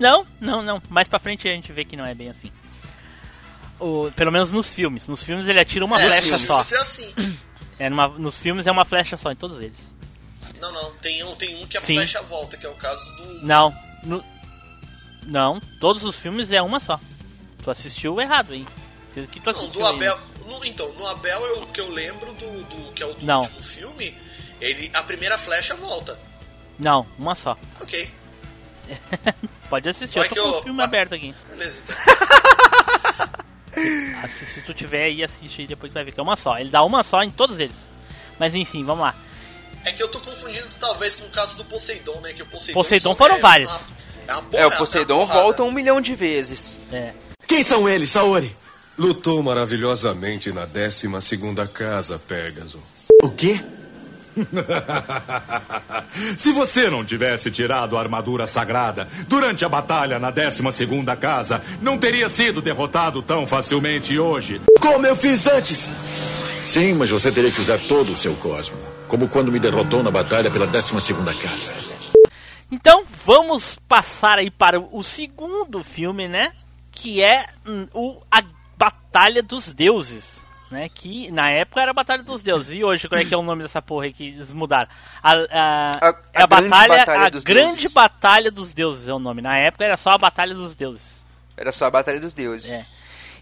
Não, não, não. Mais pra frente a gente vê que não é bem assim. O, pelo menos nos filmes. Nos filmes ele atira uma é, flecha só. é assim. É numa- nos filmes é uma flecha só, em todos eles. Não, não, tem um, tem um que a Sim. flecha volta, que é o caso do. Não. no- não, todos os filmes é uma só. Tu assistiu errado. O que tu Não, assistiu do aí? Abel. no- então, no Abel, eu- o que eu lembro do, do- que é o do Não. último filme, ele, a primeira flecha volta. Não, uma só. Ok, Pode assistir, Vai eu tô com eu- o filme aberto aqui. beleza então. Assi- Se tu tiver aí, assiste aí, depois tu vai ver que é uma só. Ele dá uma só em todos eles. Mas enfim, vamos lá. É que eu tô confundindo talvez com o caso do Poseidon, né? Que o Poseidon, Poseidon foram é vários. Uma, é, uma É, porra- o Poseidon volta um milhão de vezes. É. Quem são eles, Saori? Lutou maravilhosamente na 12 segunda casa, Pégaso. O quê? Se você não tivesse tirado a armadura sagrada durante a batalha na 12 segunda casa, não teria sido derrotado tão facilmente hoje. Como eu fiz antes? Sim, mas você teria que usar todo o seu cosmo. Como quando me derrotou na batalha pela 12 segunda casa. Então vamos passar aí para o segundo filme, né? Que é hum, o A Batalha dos Deuses. Né, que na época era a Batalha dos Deuses. E hoje, qual é que é o nome dessa porra aí que eles mudaram? A, a, A- é a a Grande Batalha, Batalha a dos Grande Deuses. Batalha dos Deuses é o nome. Na época era só a Batalha dos Deuses. Era só a Batalha dos Deuses. É.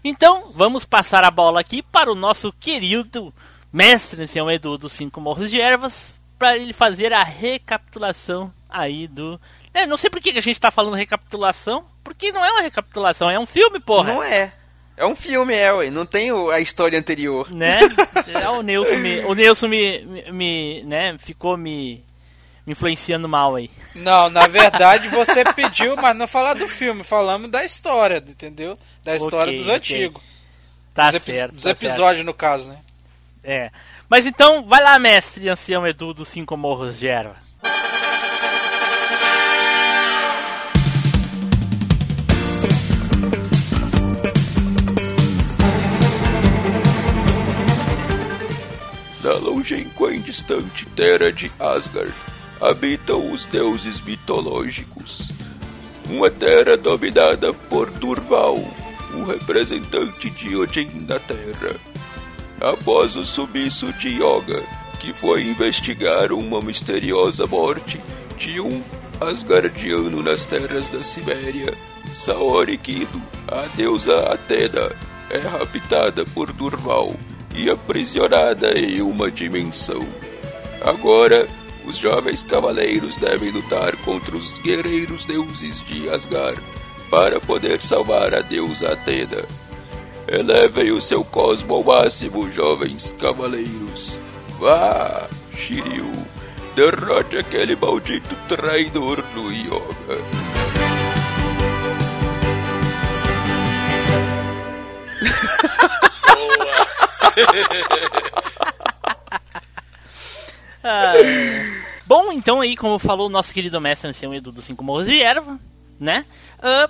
Então, vamos passar a bola aqui para o nosso querido mestre ancião Edu dos Cinco Morros de Ervas, para ele fazer a recapitulação aí do. É, não sei por que a gente tá falando recapitulação, porque não é uma recapitulação, é um filme, porra. Não é. É um filme, é, ué. Não tem a história anterior. Né? É, o Nelson me, o Nelson me, me, me, né, ficou me, me influenciando mal aí. Não, na verdade você pediu, mas não falar do filme, falamos da história, entendeu? Da história Ok, dos antigos. Tá dos certo. Dos tá certo. episódios, no caso, né? É. Mas então, vai lá, mestre ancião Edu dos Cinco Morros de Erva. Na longínqua e distante terra de Asgard habitam os deuses mitológicos. Uma terra dominada por Durval, o representante de Odin na Terra. Após o sumiço de Yoga, que foi investigar uma misteriosa morte de um Asgardiano nas terras da Sibéria, Saori Kido, a deusa Atena, é raptada por Durval e aprisionada em uma dimensão. Agora, os jovens cavaleiros devem lutar contra os guerreiros deuses de Asgard para poder salvar a deusa Atena. Elevem o seu cosmo ao máximo, jovens cavaleiros. Vá, Shiryu, derrote aquele maldito traidor do Yoga. Ah, bom, então aí, como falou o nosso querido mestre ancião Edu dos Cinco Morros de Erva, né? Ah,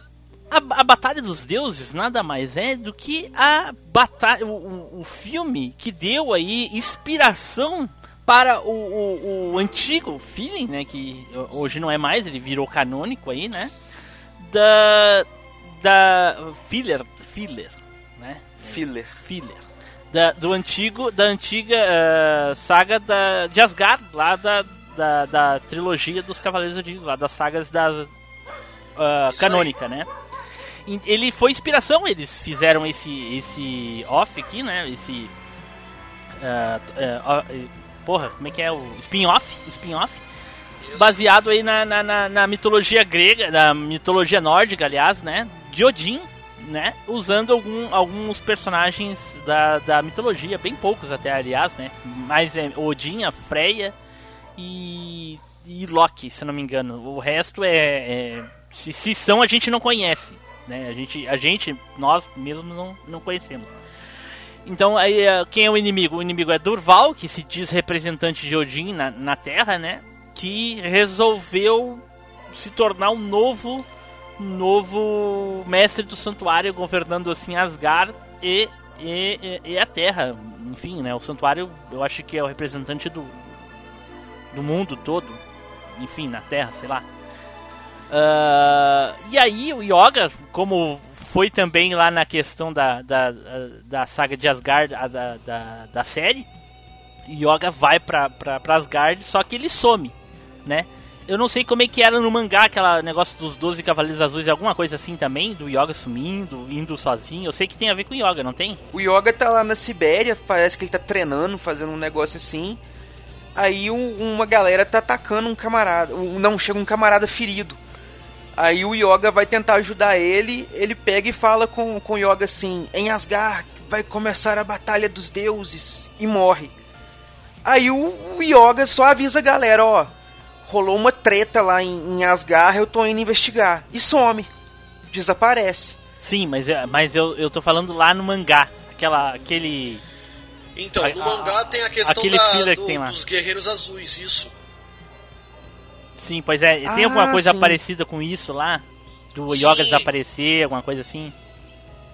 a, a Batalha dos Deuses nada mais é do que a batalha, o, o, o filme que deu aí inspiração para o, o, o antigo feeling, né? Que hoje não é mais, ele virou canônico aí, né? Da da filler, filler, né? Filler. filler da, do antigo da antiga eh, saga da, de Asgard lá da, da, da trilogia dos Cavaleiros do Zodíaco lá das sagas das ah, Isso canônica né? Ele foi inspiração eles fizeram esse esse off aqui né? Esse eh, eh, porra como é que é o spin-off? Spin-off? Baseado aí na, na, na- na mitologia grega, na mitologia nórdica, aliás, né? De Odin, né? Usando algum, alguns personagens da, da mitologia, bem poucos até, aliás, né? Mas é Odin, a Freya e, e Loki, se não me engano. O resto é, é- se, se são a gente não conhece, né? A gente, a gente nós mesmos não, não conhecemos. Então, aí, eh, quem é o inimigo? O inimigo é Durval, que se diz representante de Odin na, na Terra, né? Que resolveu se tornar um novo, novo mestre do santuário, governando assim Asgard e, e, e- a Terra. Enfim, né? O santuário, eu acho que é o representante do, do mundo todo. Enfim, na Terra, sei lá. Ah, e aí o Yoga, como foi também lá na questão da, da, da saga de Asgard, da, da, da série. Yoga vai pra, pra, pra Asgard, só que ele some, né? Eu não sei como é que era no mangá, aquela negócio dos 12 Cavaleiros Azuis, alguma coisa assim também, do Yoga sumindo, indo sozinho. Eu sei que tem a ver com o Yoga, não tem? O Yoga tá lá na Sibéria, parece que ele tá treinando, fazendo um negócio assim. Aí um, uma galera tá atacando um camarada. Um, não, chega um camarada ferido. Aí o Yoga vai tentar ajudar ele, ele pega e fala com, com o Yoga assim: Em Asgard vai começar a Batalha dos Deuses e morre. Aí o, o Yoga só avisa a galera: Ó, rolou uma treta lá em, em Asgard, eu tô indo investigar. E some. Desaparece. Sim, mas, é- mas eu, eu tô falando lá no mangá. Aquela, aquele. Então, no a- mangá tem a questão aquele da, do- tem lá. dos guerreiros azuis, isso. Sim, pois é. Tem Ah, alguma coisa sim. parecida com isso lá? Do Sim. Yoga desaparecer, alguma coisa assim?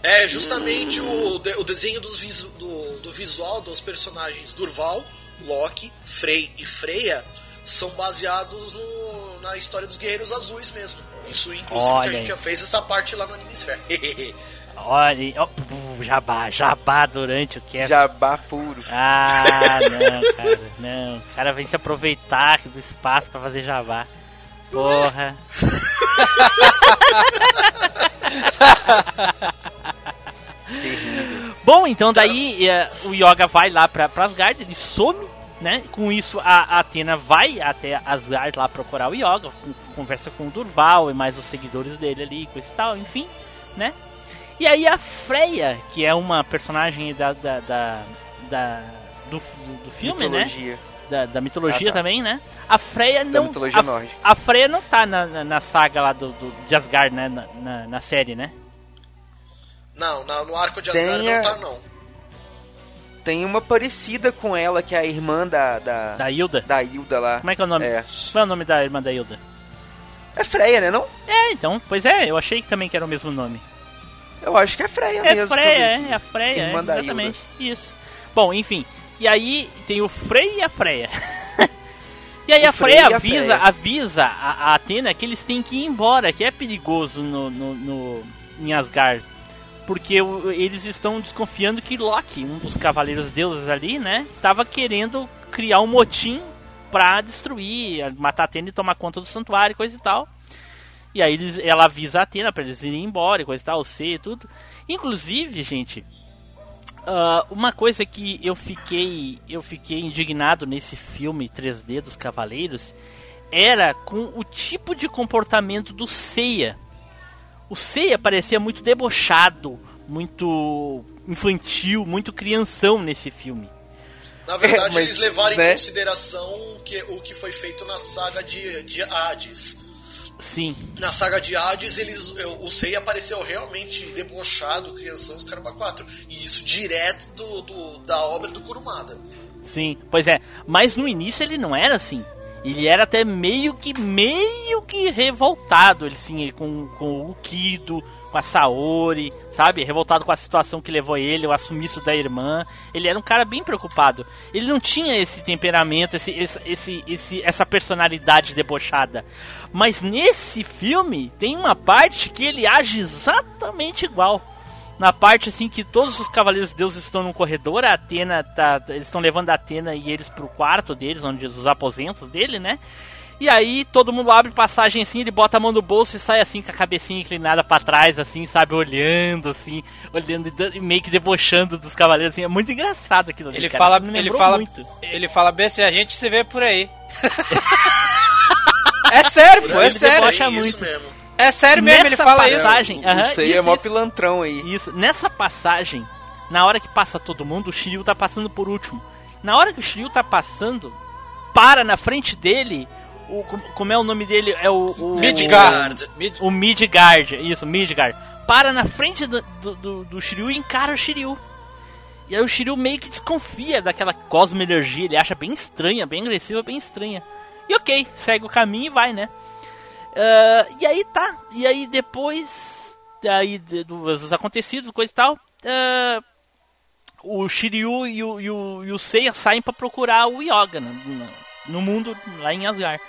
É justamente o, de- o desenho dos visu- do, do visual dos personagens Durval, Loki, Frey e Freya são baseados no- na história dos Guerreiros Azuis mesmo. Isso, inclusive, Olha que a gente aí. já fez essa parte lá no Animesphere. Olha, ó, pu- jabá, jabá durante o cast. Jabá puro. Ah, não, cara, não. O cara vem se aproveitar do espaço pra fazer jabá. Porra. Bom, então daí eh, o Yoga vai lá pra, pra Asgard, ele some, né? Com isso a, a Atena vai até Asgard lá procurar o Yoga, con- conversa com o Durval e mais os seguidores dele ali, coisa e tal, enfim, né? E aí a Freya, que é uma personagem da, da, da, da- do, do, do filme, né? Mitologia. Da, da mitologia Ah, tá. também, né? A Freya Da não. mitologia a, nórdica. a Freya não tá na, na, saga lá do, do, de Asgard, né? Na, na, na série, né? não, na- no arco de Asgard a- não tá, não. Tem uma parecida com ela, que é a irmã da. Da, Da Hilda. da Hilda lá. Como é que é o nome? É. Qual é o nome da irmã da Hilda? É Freya, né? Não? É, então, pois é, eu achei que também que era o mesmo nome. Eu acho que é Freya É mesmo. Freya, é, é a Freya, é, Irmã da exatamente. Isso. Bom, enfim. E aí tem o Frey e a Freya. e aí O a Frey Freya avisa, Freya. avisa a, a Atena que eles têm que ir embora, que é perigoso no, no, no- em Asgard. Porque eles estão desconfiando que Loki, um dos cavaleiros deuses ali, né, tava querendo criar um motim pra destruir, matar Atena e tomar conta do santuário coisa e tal. E aí eles, ela avisa a Atena pra eles irem embora e coisa e tal, o C e tudo. Inclusive, gente, ah, uma coisa que eu fiquei eu fiquei indignado nesse filme 3D dos Cavaleiros era com o tipo de comportamento do Seiya. O Seiya parecia muito debochado, muito infantil, muito crianção nesse filme. Na verdade, É, mas, eles levaram né? em consideração o que, o que foi feito na saga de, de Hades. Sim, Na saga de Hades, eles, o Sei apareceu realmente debochado, crianção, os caramba 4. E isso direto do, do- da obra do Kurumada. sim, pois é. Mas no início ele não era assim. Ele era até meio que meio que revoltado, ele sim, com, com o Kido, com a Saori, sabe? Revoltado com a situação que levou ele, o sumiço da irmã. Ele era um cara bem preocupado. Ele não tinha esse temperamento, esse, esse, esse- essa personalidade debochada. Mas nesse filme tem uma parte que ele age exatamente igual. Na parte assim que todos os cavaleiros de Deus estão no corredor, a Atena tá, eles estão levando a Atena e eles pro quarto deles, onde os aposentos dele, né? E aí todo mundo abre passagem assim, ele bota a mão no bolso e sai assim com a cabecinha inclinada pra trás, assim, sabe, olhando assim, olhando e meio que debochando dos cavaleiros, assim, é muito engraçado aquilo ali, Ele cara, fala, ele fala, muito. ele fala bem assim, a gente se vê por aí. é sério, pô, é Ele sério. debocha É isso muito. mesmo. É sério mesmo, ele Nessa fala isso. passagem, O aham, Seiya é isso, mó isso. pilantrão aí. Isso, nessa passagem, na hora que passa todo mundo, o Shiryu tá passando por último. Na hora que o Shiryu tá passando, para na frente dele, o, como- é o nome dele? É o. o Midgard. Mid- O Midgard, isso, Midgard. Para na frente do, do, do, do Shiryu e encara o Shiryu. E aí o Shiryu meio que desconfia daquela cosmo-energia, ele acha bem estranha, bem agressiva, bem estranha. E ok, segue o caminho e vai, né? Ah, e aí tá, e aí depois de- dos acontecidos, coisa e tal, ah, o Shiryu e o, e o, e o Seiya saem pra procurar o Yoga né, no, no mundo, lá em Asgard.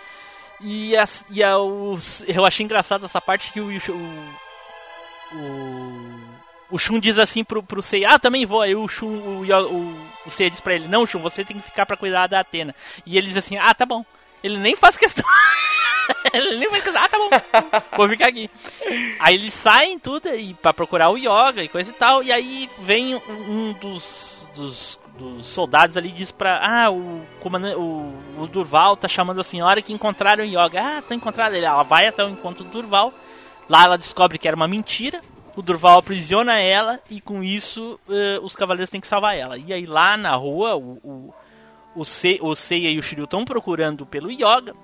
E, a, e a, eu achei engraçado essa parte que o, o, o, o Shun diz assim pro, pro Seiya, ah, também vou. Aí o Shun, o, o, o Seiya diz pra ele, não, Shun, você tem que ficar pra cuidar da Atena. E ele diz assim, ah, tá bom. Ele nem faz questão. ele nem faz questão, ah, tá bom. Vou ficar aqui. Aí eles saem tudo e para procurar o Yoga e coisa e tal. E aí vem um, dos, dos, dos soldados ali diz pra. Ah, o, comandante, o, o Durval tá chamando a senhora que encontraram o Yoga. Ah, tá encontrado ele. Ela vai até o encontro do Durval. Lá ela descobre que era uma mentira. O Durval aprisiona ela e com isso eh, os cavaleiros têm que salvar ela. E aí lá na rua o, o, o, Se, o Seiya e o Shiryu estão procurando pelo Yoga.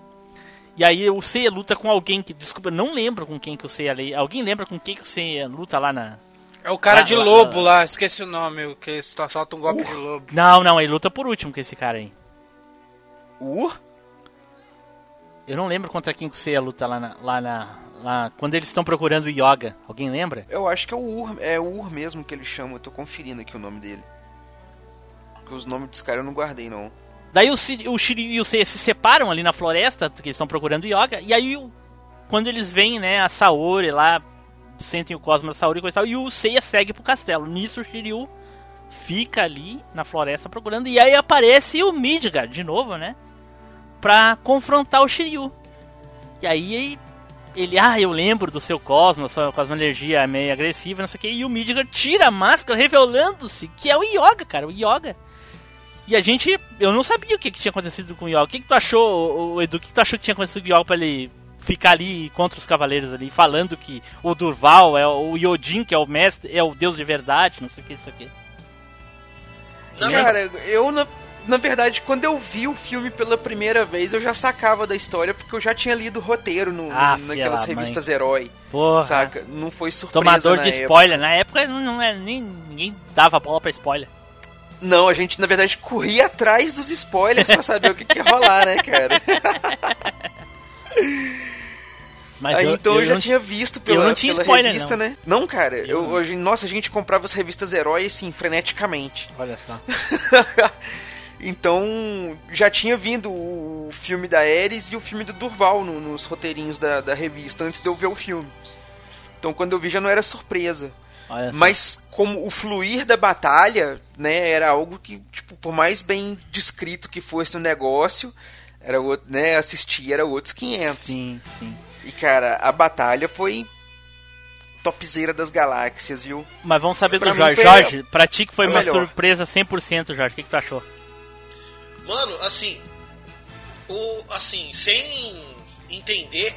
E aí o Seiya luta com alguém que, desculpa, não lembro com quem que o Seiya... Alguém lembra com quem que o Seiya luta lá na... É o cara Lá- de lá- lobo lá, esqueci o nome, o que só solta um golpe de lobo. Não, não, ele luta por último com esse cara aí. Ur? Eu não lembro contra quem que o Seiya luta lá na... Lá na lá, quando eles estão procurando o Yoga. Alguém lembra? Eu acho que é o Ur, é o Ur mesmo que ele chama, eu tô conferindo aqui o nome dele. Porque os nomes desse cara eu não guardei, não. Daí o, o Shiryu e o Seiya se separam ali na floresta, porque eles estão procurando Yoga. E aí, quando eles veem, né, a Saori lá, sentem o Cosmo da Saori e coisa tal, e o Seiya segue pro castelo. Nisso, o Shiryu fica ali na floresta procurando. E aí aparece o Midgard de novo, né? Pra confrontar o Shiryu. E aí ele, ah, eu lembro do seu Cosmo, sua Cosmo Energia é meio agressiva, não sei o que. E o Midgard tira a máscara, revelando-se que é o Yoga, cara, o Yoga. E a gente, eu não sabia o que, que tinha acontecido com o Yoga. O que, que tu achou, o- Edu, o que, que tu achou que tinha acontecido com o Yoga pra ele ficar ali contra os cavaleiros ali, falando que o Durval é o Yodin, que é o mestre, é o deus de verdade, não sei o que, isso aqui. Cara, eu na, na verdade, quando eu vi o filme pela primeira vez, eu já sacava da história, porque eu já tinha lido o roteiro no, Ah, naquelas revistas herói. Porra. Saca? Não foi surpresa. Tomador de época. spoiler. Na época não, não é, nem, ninguém dava bola pra spoiler. Não, a gente na verdade corria atrás dos spoilers pra saber o que, que ia rolar, né, cara? Mas Aí, eu- então eu eu, já não- tinha visto eu pela, não tinha spoiler, revista, não. né? Não, cara. Eu, Eu hoje, nossa, a gente comprava as revistas herói assim, freneticamente. Olha só. Então, já tinha vindo o filme da Ares e o filme do Durval no- nos roteirinhos da, da revista, antes de eu ver o filme. Então, quando eu vi, já não era surpresa. Mas, como o fluir da batalha, né, era algo que, tipo, por mais bem descrito que fosse o negócio, era outro, né, assistir era outros 500. Sim, sim. E, cara, a batalha foi topzera das galáxias, viu? Mas vamos saber Pra do Jorge. foi- Jorge, pra ti que foi foi uma melhor. surpresa 100%, Jorge. O que, que tu achou? Mano, assim, o, assim, sem entender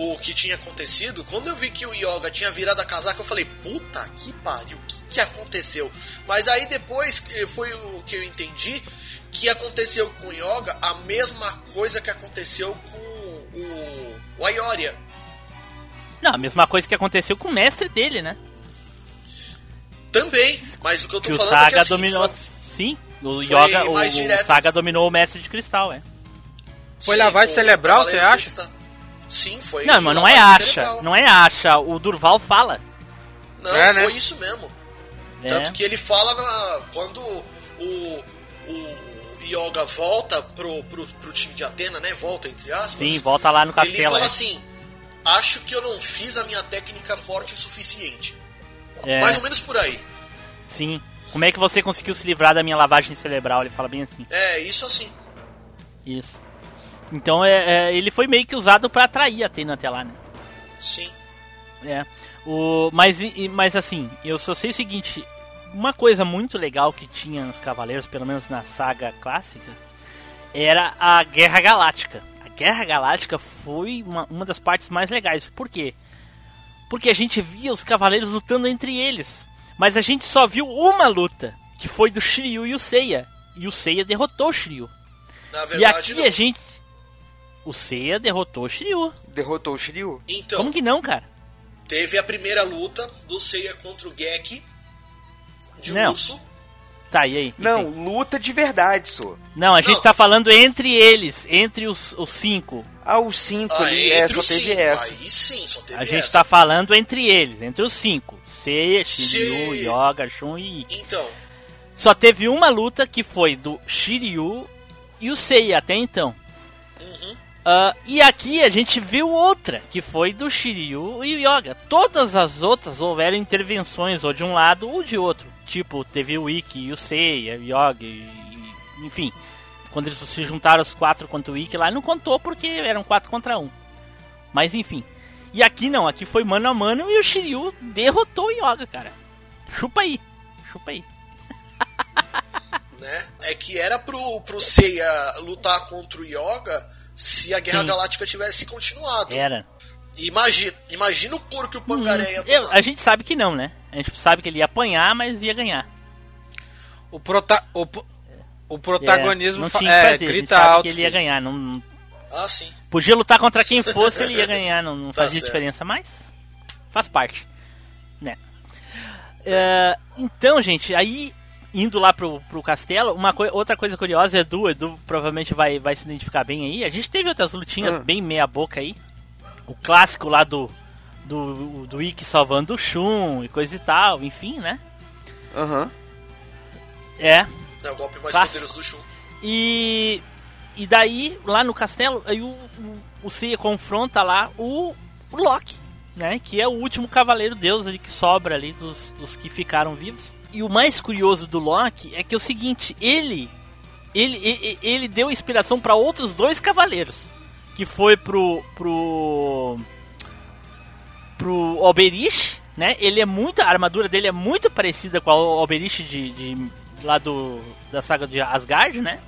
o que tinha acontecido, quando eu vi que o Yoga tinha virado a casaca, eu falei, puta que pariu, o que, que aconteceu? Mas aí depois eh, foi o que eu entendi que aconteceu com o Yoga a mesma coisa que aconteceu com o, o Ayoria. Não, a mesma coisa que aconteceu com o mestre dele, né? Também, mas o que eu tô Que o falando é Saga que assim, dominou. foi- Sim, o foi Yoga, o, o. Saga dominou o mestre de cristal, é. Foi Sim, lavagem o cerebral, você acha? Sim, foi. Não, mas não é acha, cerebral. não é acha. O Durval fala. Não, É, né? foi isso mesmo. É. Tanto que ele fala na, quando o, o Yoga volta pro, pro, pro time de Atena, né? Volta, entre aspas. Sim, volta lá no Ele castelo. fala é. assim: Acho que eu não fiz a minha técnica forte o suficiente. É. Mais ou menos por aí. Sim. Como é que você conseguiu se livrar da minha lavagem cerebral? Ele fala bem assim. É, isso assim. Isso. Então é, é, ele foi meio que usado pra atrair a Atena até lá, né? Sim. É. O, mas, e- e- mas assim, eu só sei o seguinte: uma coisa muito legal que tinha nos Cavaleiros, pelo menos na saga clássica, era a Guerra Galáctica. A Guerra Galáctica foi uma, uma das partes mais legais. Por quê? Porque a gente via os Cavaleiros lutando entre eles. Mas a gente só viu uma luta, que foi do Shiryu e o Seiya. E o Seiya derrotou o Shiryu. Na E verdade, aqui não. a gente. O Seiya derrotou o Shiryu. Derrotou o Shiryu. Então, Como que não, cara? teve a primeira luta do Seiya contra o Gek de Não. urso. Tá, e aí? Não, luta de verdade, só. Não, a gente Não, tá falando entre eles, entre os, os cinco. Ah, os cinco Ah, ali, é, entre só os teve cinco. essa. Aí sim, só teve A gente essa. tá falando entre eles, entre os cinco. Seiya, Shiryu, Sim. Yoga, Shun e Ikki. Então, Só teve uma luta que foi do Shiryu e o Seiya até então. uhum. Ah, e aqui a gente viu outra, que foi do Shiryu e Yoga. Todas as outras houveram intervenções, ou de um lado ou de outro. Tipo, teve o Ikki e o Seiya, o Yoga, e- enfim. Quando eles se juntaram os quatro contra o Ikki lá, não contou porque eram quatro contra um. Mas enfim. E aqui não, aqui foi mano a mano e o Shiryu derrotou o Yoga, cara. Chupa aí, chupa aí. né? É que era pro, pro Seiya lutar contra o Yoga se a Guerra Sim. Galáctica tivesse continuado. Era. Imagina, imagina o porco que o Pangaré ia Eu- tomar. a gente sabe que não, né? A gente sabe que ele ia apanhar, mas ia ganhar. O, prota o, o protagonismo É, não fa- tinha que é, fazer, a gente grita sabe alto. que ele ia ganhar. Não, Ah, sim. podia lutar contra quem fosse, ele ia ganhar. Não, não Tá fazia certo. diferença, mas faz parte, né? É, então, gente, aí indo lá pro, pro castelo, uma coi- outra coisa curiosa, Edu, Edu provavelmente vai, vai se identificar bem aí. A gente teve outras lutinhas Hum. bem meia boca aí. O clássico lá do do, do Ikki salvando o Shun e coisa e tal, enfim, né? Aham. É, É o golpe mais Clássico. poderoso do Shun. E, e daí, lá no castelo, aí o, o, o Seiya confronta lá o, o Loki, né? Que é o último cavaleiro deus ali que sobra ali dos, dos que ficaram vivos. E o mais curioso do Loki é que é o seguinte, ele ele, ele, ele deu inspiração para outros dois cavaleiros, que foi pro pro pro Oberich, né? Ele é muito a armadura dele é muito parecida com a Oberich de, de lá do da saga de Asgard, né?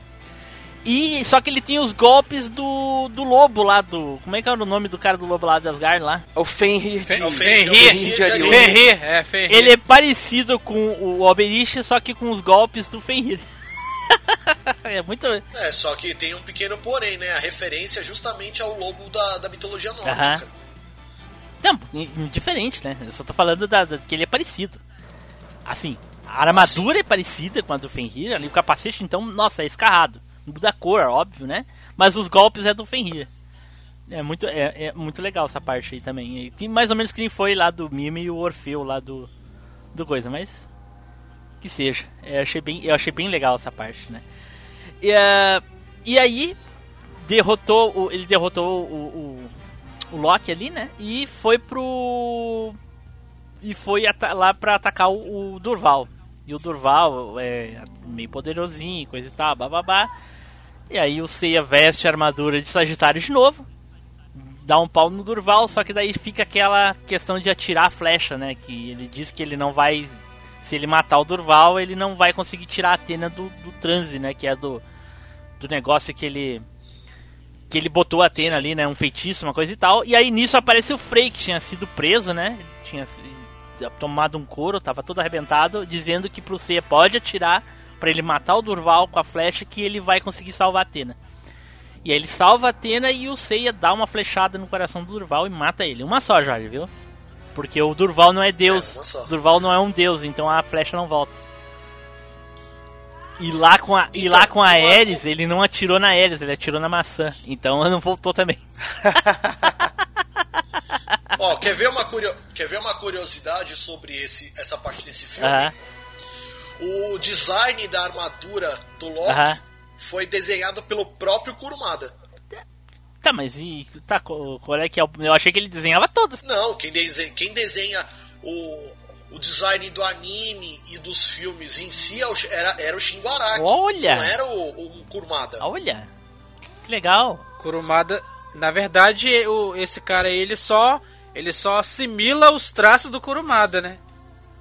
E só que ele tinha os golpes do, do lobo lá do. Como é que era o nome do cara do lobo lá de Asgard lá? O Fenrir. É Fenrir, Fenrir, é o Fenrir é, Fenrir. Ele é parecido com o Oberich, só que com os golpes do Fenrir. é muito. É, só que tem um pequeno porém, né? A referência é justamente ao lobo da, da mitologia nórdica. Aham. Não, in- diferente, né? Eu só tô falando da, da- que ele é parecido. Assim, a armadura é parecida com a do Fenrir, ali o capacete, então, nossa, é escarrado. Muda a cor, óbvio, né? Mas os golpes é do Fenrir. É muito, é, é muito legal essa parte aí também. E tem mais ou menos que nem foi lá do Mime e o Orfeu lá do, do coisa, mas que seja. Eu achei bem, eu achei bem legal essa parte, né? E, eh, e aí derrotou, o, ele derrotou o, o, o Loki ali, né? E foi pro e foi lá pra atacar o, o Durval. E o Durval é meio poderosinho, coisa e tal, bababá. E aí o Seiya veste a armadura de Sagitário de novo. Dá um pau no Durval, só que daí fica aquela questão de atirar a flecha, né? Que ele diz que ele não vai. Se ele matar o Durval, ele não vai conseguir tirar a Atena do, do transe, né? Que é do, do negócio que ele. Que ele botou a Atena ali, né? Um feitiço, uma coisa e tal. E aí nisso aparece o Frey, que tinha sido preso, né? Tinha tomado um couro, tava todo arrebentado, dizendo que pro Seiya pode atirar pra ele matar o Durval com a flecha que ele vai conseguir salvar a Atena. E aí ele salva a Atena e o Seiya dá uma flechada no coração do Durval e mata ele. Uma só, Jorge, viu? Porque o Durval não é deus. É. Durval não é um deus, então a flecha não volta. E lá com a, e Então, lá com a Ares, ele não atirou na Ares, ele atirou na maçã. Então não voltou também. Ó, quer ver uma, curio... quer ver uma curiosidade sobre esse, essa parte desse filme? Aham. O design da armadura do Loki foi desenhado pelo próprio Kurumada. Tá, mas e. Tá, qual é que é o. Eu achei que ele desenhava todas. Não, quem, dese- quem desenha o, o design do anime e dos filmes em si é era, era o Shingo Araki. Olha! Não era o, o Kurumada. Olha! Que legal! Kurumada, na verdade, o, esse cara aí, ele só, ele só assimila os traços do Kurumada, né?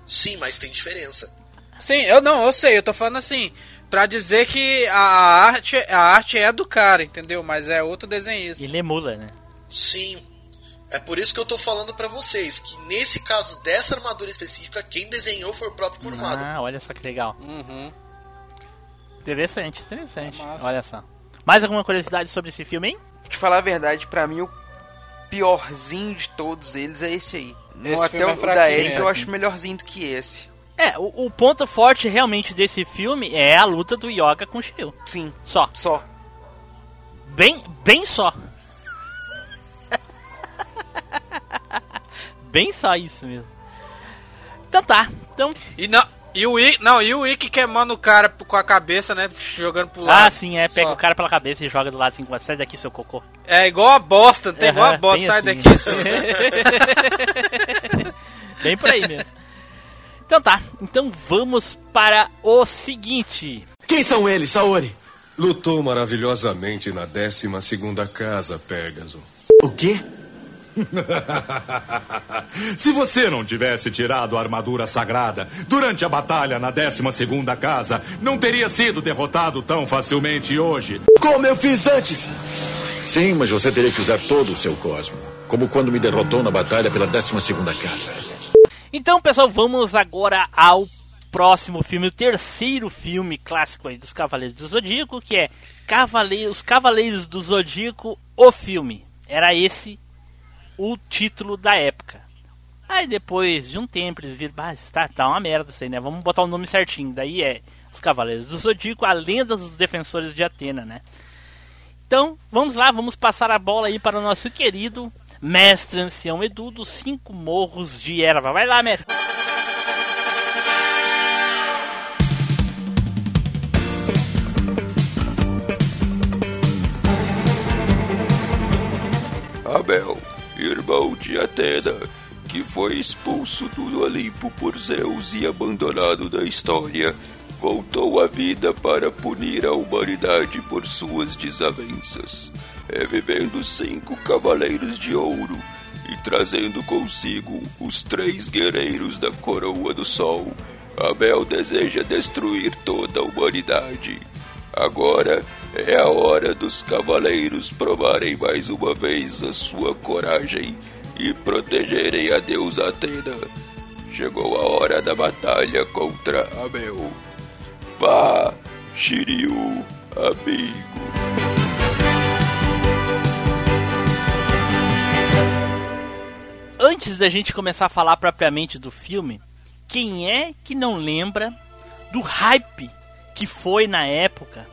Sim, mas tem diferença. Sim, eu não, eu sei, eu tô falando assim, pra dizer que a arte, a arte é do cara, entendeu? Mas é outro desenhista. Ele emula, né? Sim. É por isso que eu tô falando pra vocês que nesse caso dessa armadura específica, quem desenhou foi o próprio Kurumada. Ah, olha só que legal. Uhum. Interessante, interessante. É olha só. Mais alguma curiosidade sobre esse filme, hein? Pra te falar a verdade, pra mim o piorzinho de todos eles é esse aí. Esse até filme é o da fraquinho, Ares é. eu acho melhorzinho do que esse. É, o, o ponto forte realmente desse filme é a luta do Yoga com o Shiryu. Sim, Só. só. Bem, bem só. bem só isso mesmo. Então tá. Então, E não, E o Ikki, não, e o Ikki queimando o cara com a cabeça, né? Jogando pro Ah, lado. sim, é. Pega Só. o cara pela cabeça e joga do lado assim, sai daqui, seu cocô. É igual a bosta, não tem igual a bosta, sai assim. daqui. seu- Bem por aí mesmo. Então tá, então vamos para o seguinte. Quem são eles, Saori? Lutou maravilhosamente na 12 segunda casa, Pégaso. O quê? Se você não tivesse tirado a armadura sagrada durante a batalha na 12 segunda casa, não teria sido derrotado tão facilmente hoje. Como eu fiz antes? Sim, mas você teria que usar todo o seu cosmo. Como quando me derrotou na batalha pela 12 segunda casa. Então, pessoal, vamos agora ao próximo filme, o terceiro filme clássico aí dos Cavaleiros do Zodíaco, que é Cavaleiros, Os Cavaleiros do Zodíaco, o filme. Era esse o título da época. Aí depois de um tempo eles viram, ah, tá, tá uma merda isso aí, né? Vamos botar o nome certinho. Daí é Os Cavaleiros do Zodíaco, a lenda dos defensores de Atena, né? Então, vamos lá, vamos passar a bola aí para o nosso querido mestre ancião Edu dos Cinco Morros de Erva. Vai lá, mestre. Abel, irmão de Atena, que foi expulso do Olimpo por Zeus e abandonado da história, voltou à vida para punir a humanidade por suas desavenças, revivendo cinco cavaleiros de ouro e trazendo consigo os três guerreiros da coroa do sol. Abel deseja destruir toda a humanidade. Agora é a hora dos cavaleiros provarem mais uma vez a sua coragem e protegerem a deusa Atena. Chegou a hora da batalha contra Abel. Vá, Shiryu, amigo. Antes da gente começar a falar propriamente do filme, quem é que não lembra do hype que foi na época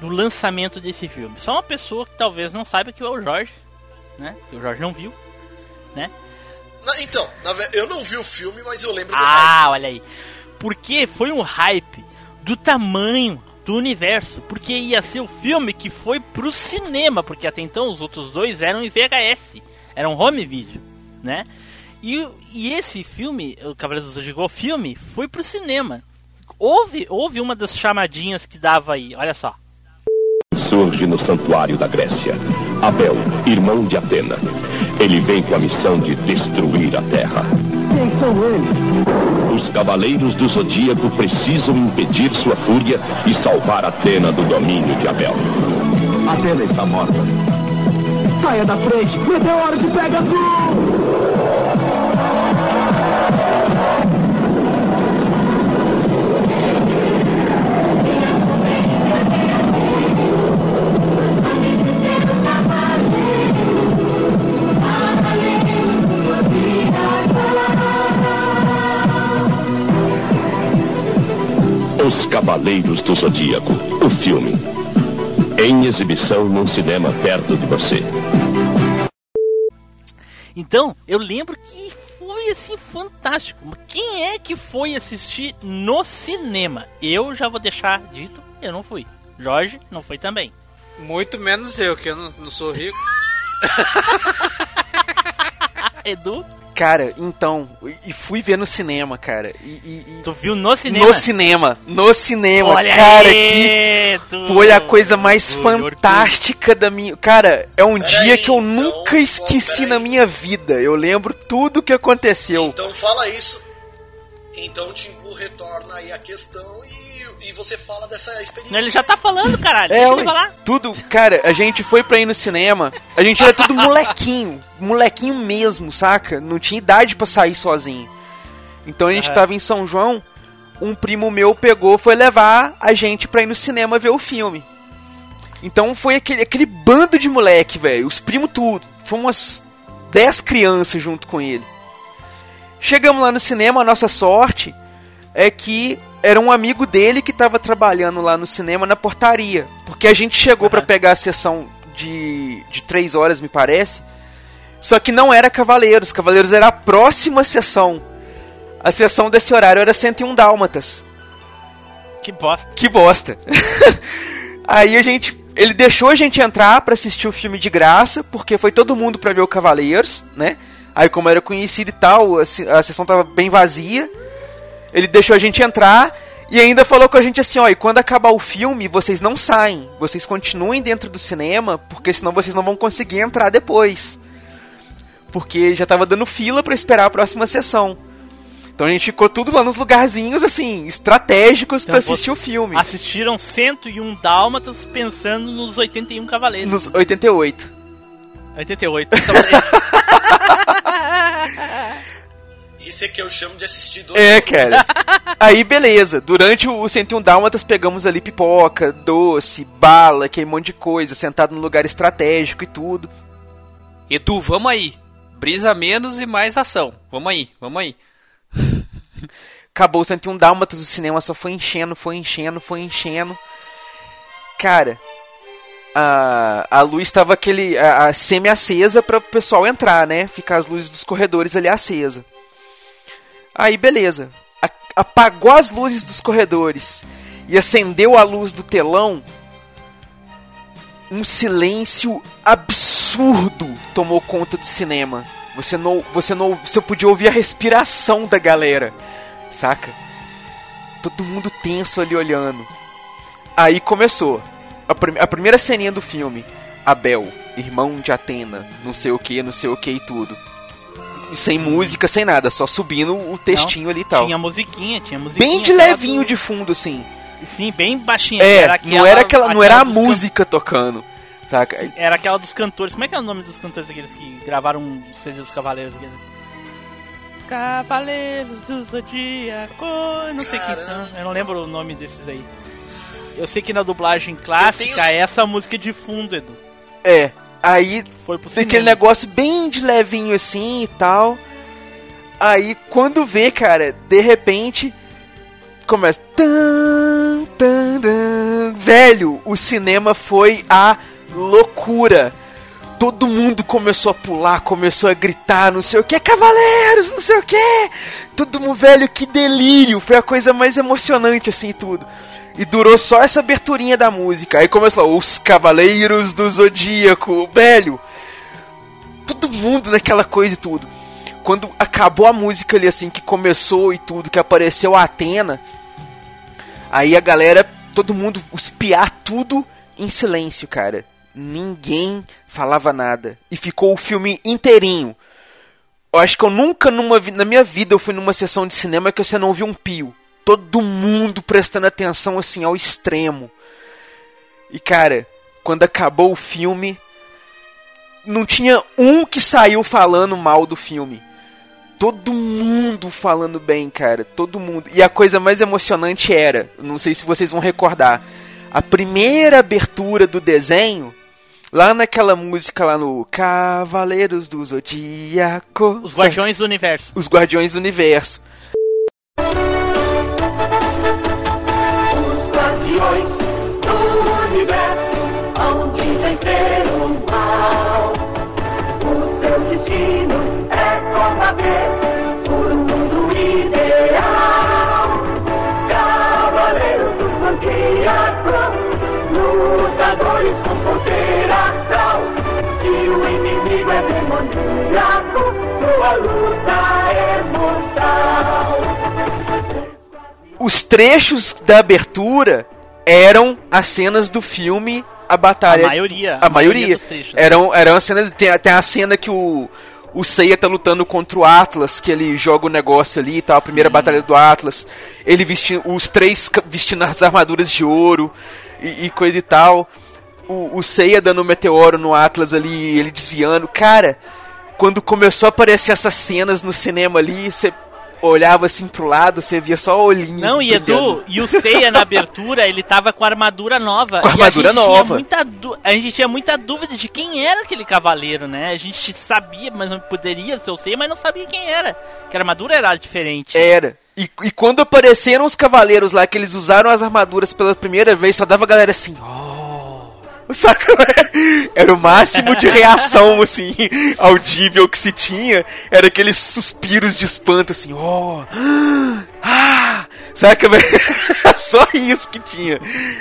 do lançamento desse filme? Só uma pessoa que talvez não saiba que é o Jorge, né? Que o Jorge não viu, né? Na- então, na eu não vi o filme, mas eu lembro do Ah, olha aí. Porque foi um hype do tamanho do universo, porque ia ser o filme que foi pro cinema, porque até então os outros dois eram em VHS, eram home video, né? E, e esse filme, o Cavaleiros do Zodíaco, o filme, foi pro cinema. Houve, houve uma das chamadinhas que dava aí, olha só. Surge no santuário da Grécia. Abel, irmão de Atena. Ele vem com a missão de destruir a Terra. Quem são eles? Os cavaleiros do Zodíaco precisam impedir sua fúria e salvar Atena do domínio de Abel. Atena está morta. Saia da frente! Meteoro de Pegasus! Os Cavaleiros do Zodíaco, o filme. Em exibição num cinema perto de você. Então, eu lembro que foi assim fantástico. Quem é que foi assistir no cinema? Eu já vou deixar dito, eu não fui. Jorge não foi também. Muito menos eu, que eu não, não sou rico. Edu? Cara, então, e fui ver no cinema, cara. E, e- e- Tu viu no cinema? No cinema, no cinema, Olha cara, aí, que tu- foi a coisa mais tu- fantástica da minha. Cara, é um Pera dia aí, que eu então, nunca esqueci pera na aí. minha vida. Eu lembro tudo que aconteceu. Então fala isso. Então Timbu retorna aí a questão e, e você fala dessa experiência. Ele já tá falando, caralho. É, ele falar. tudo, cara, a gente foi pra ir no cinema, a gente era tudo molequinho, molequinho mesmo, saca? Não tinha idade pra sair sozinho. Então a gente Aham. tava em São João, um primo meu pegou, foi levar a gente pra ir no cinema ver o filme. Então foi aquele, aquele bando de moleque, velho, os primos tudo. Foi umas 10 crianças junto com ele. Chegamos lá no cinema, a nossa sorte é que era um amigo dele que estava trabalhando lá no cinema na portaria. Porque a gente chegou pra pegar a sessão de, de três horas, me parece. Só que não era Cavaleiros. Cavaleiros era a próxima sessão. A sessão desse horário era 101 Dálmatas. Que bosta. Que bosta. Aí a gente. Ele deixou a gente entrar pra assistir o filme de graça, porque foi todo mundo pra ver o Cavaleiros, né? Aí, como era conhecido e tal, a, a sessão tava bem vazia. Ele deixou a gente entrar e ainda falou com a gente assim: ó, e quando acabar o filme, vocês não saem. Vocês continuem dentro do cinema, porque senão vocês não vão conseguir entrar depois. Porque já tava dando fila pra esperar a próxima sessão. Então a gente ficou tudo lá nos lugarzinhos, assim, estratégicos pra Então, assistir o filme. Assistiram 101 Dálmatas pensando nos 81 Cavaleiros. Nos 88. 88 Cavaleiros. Isso é que eu chamo de assistir dois É, cara. Aí, beleza. Durante o 101 Dálmatas, pegamos ali pipoca, doce, bala, aquele monte de coisa, sentado num lugar estratégico e tudo. Edu, vamos aí. Brisa menos e mais ação. Vamos aí, vamos aí. Acabou o 101 Dálmatas, o cinema só foi enchendo, foi enchendo, foi enchendo. Cara, a, a luz estava aquele a, a semi-acesa para o pessoal entrar, né? Ficar as luzes dos corredores ali acesa. Aí, beleza. A- apagou as luzes dos corredores e acendeu a luz do telão. Um silêncio absurdo tomou conta do cinema. Você não, você não, você podia ouvir a respiração da galera, saca? Todo mundo tenso ali olhando. Aí começou a, prim- a primeira ceninha do filme. Abel, irmão de Atena, não sei o que, não sei o que e tudo. Sem música, sem nada, só subindo o textinho ali e tal. Tinha musiquinha, tinha musiquinha. Bem de aquela levinho de fundo, assim. Sim, bem baixinha. É, aquela- não era aquela, não era a dos can- música tocando. Saca? Era aquela dos cantores. Como é que é o nome dos cantores aqueles que gravaram o CD dos Cavaleiros? Aqueles? Cavaleiros do Zodíaco. Não sei quem são. Eu não lembro o nome desses aí. Eu sei que na dublagem clássica é essa música de fundo, Edu. É. Aí Foi pro tem aquele negócio bem de levinho assim e tal. Aí quando vê, cara, de repente começa. Tan, tan, tan. Velho, o cinema foi a loucura. Todo mundo começou a pular, começou a gritar, não sei o que, cavaleiros, não sei o que. Todo mundo, velho, que delírio. Foi a coisa mais emocionante assim e tudo. E durou só essa aberturinha da música. Aí começou os Cavaleiros do Zodíaco, velho. Todo mundo naquela coisa e tudo. Quando acabou a música ali assim, que começou e tudo, que apareceu a Atena. Aí a galera, todo mundo, os piar tudo em silêncio, cara. Ninguém falava nada. E ficou o filme inteirinho. Eu acho que eu nunca numa, na minha vida eu fui numa sessão de cinema que você não ouviu um pio. Todo mundo prestando atenção assim ao extremo. E cara, quando acabou o filme, não tinha um que saiu falando mal do filme. Todo mundo falando bem, cara. Todo mundo. E a coisa mais emocionante era, não sei se vocês vão recordar, a primeira abertura do desenho, lá naquela música lá no Cavaleiros do Zodíaco. Os Guardiões do Universo. Os Guardiões do Universo. Vencer o mal. O seu destino é combater por mundo ideal. Cavaleiros do Zodíaco, lutadores com poder astral. Se o inimigo é demoníaco, sua luta é mortal. Os trechos da abertura eram as cenas do filme A Batalha. A maioria, A, a maioria maioria. Eram, eram as cenas. Tem até a cena que o. O Seiya tá lutando contra o Atlas, que ele joga o negócio ali e tal, a primeira batalha do Atlas. Ele vestindo. Os três vestindo as armaduras de ouro e, e coisa e tal. O, o Seiya dando o meteoro no Atlas ali, ele desviando. Cara, quando começou a aparecer essas cenas no cinema ali, você olhava assim pro lado, você via só olhinhos. Não, e. Edu, e o Seiya na abertura, ele tava com a armadura nova. Com a armadura tinha nova. muita a gente tinha muita dúvida de quem era aquele cavaleiro, né? A gente sabia, mas não poderia ser o Seiya, mas não sabia quem era. Que a armadura era diferente. Era. E, e quando apareceram os cavaleiros lá, que eles usaram as armaduras pela primeira vez, só dava a galera assim, oh, Saca? Era o máximo de reação, assim, audível que se tinha. Era aqueles suspiros de espanto, assim, ó. ah, saca, velho? Só isso que tinha.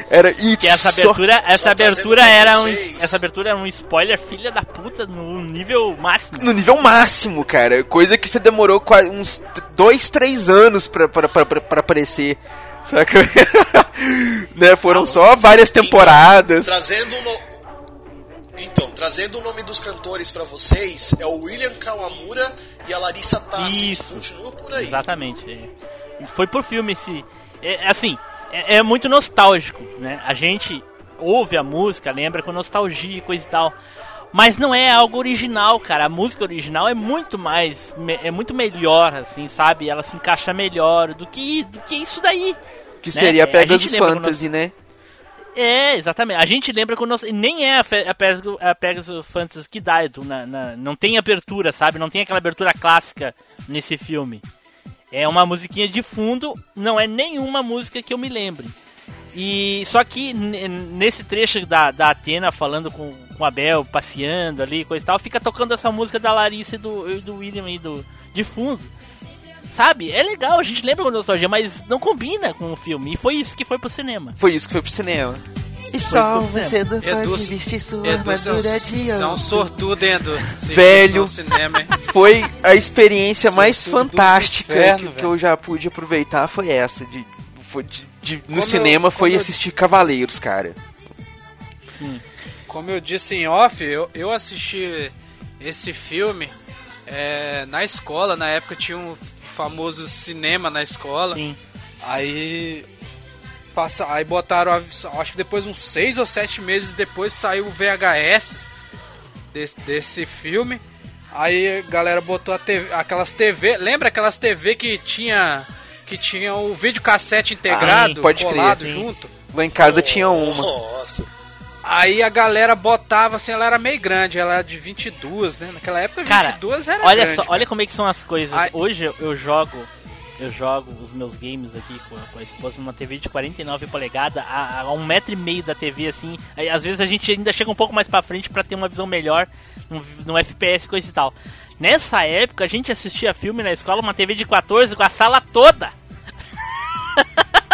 Era isso. Que essa só- abertura, essa só abertura era um, essa abertura era um spoiler filha da puta no nível máximo. No nível máximo, cara. Coisa que você demorou quase uns dois, três anos pra, pra, pra, pra, pra aparecer. Saca? né? Foram só várias temporadas. Trazendo o no... Então, trazendo o nome dos cantores pra vocês, é o William Kawamura e a Larissa Tassi, Isso. que continua por aí. Exatamente. é. Foi por filme esse. É, assim, é, é muito nostálgico, né? A gente ouve a música, lembra com nostalgia e coisa e tal. Mas não é algo original, cara. A música original é muito mais. É muito melhor, assim, sabe? Ela se encaixa melhor do que, do que isso daí. Que né? seria a É, Pegasus gente lembra Fantasy, né? É, exatamente. A gente lembra quando. nós- Nem é a, Fe- a Pegasus, a Pegasus Fantasy que dá, Edu, na, na- não tem abertura, sabe? Não tem aquela abertura clássica nesse filme. É uma musiquinha de fundo, não é nenhuma música que eu me lembre. E só que nesse trecho da, da Atena falando com, com o Abel, passeando ali, coisa e tal, fica tocando essa música da Larissa e do, do William aí do, de fundo. Sabe? É legal, a gente lembra com nostalgia, mas não combina com o filme. E foi isso que foi pro cinema. Foi isso que foi pro cinema. E só que o eu fiz. vencedor Edu, vestir sua Edu, você é armadura de você é um ouro. sortudo, hein, Edu? Velho. cinema? Foi a experiência mais Sortudo fantástica infernos, que, que eu já pude aproveitar foi essa. De, foi de- de- no cinema eu- foi eu- assistir Cavaleiros, cara. Como eu disse em off, eu, eu assisti esse filme é, na escola. Na época tinha um famoso cinema na escola. Sim. Aí. Passa, aí botaram, a- acho que depois, uns seis ou sete meses depois, saiu o VHS desse, desse filme. Aí a galera botou a TV, aquelas TV. Lembra aquelas TV que tinha. Que tinha o videocassete integrado, Ah, pode crer, colado sim. junto? Lá em casa tinha uma. Nossa. Aí a galera botava assim, ela era meio grande, ela era de 22, né? Naquela época Cara, 22 era olha grande. só, cara. olha como é que são as coisas. Ai. Hoje eu, jogo, eu jogo os meus games aqui com a, com a esposa numa TV de 49 polegadas, a, a um metro e meio da TV assim. Aí, às vezes a gente ainda chega um pouco mais pra frente pra ter uma visão melhor no, no FPS coisa e tal. Nessa época a gente assistia filme na escola, uma TV de 14 com a sala toda.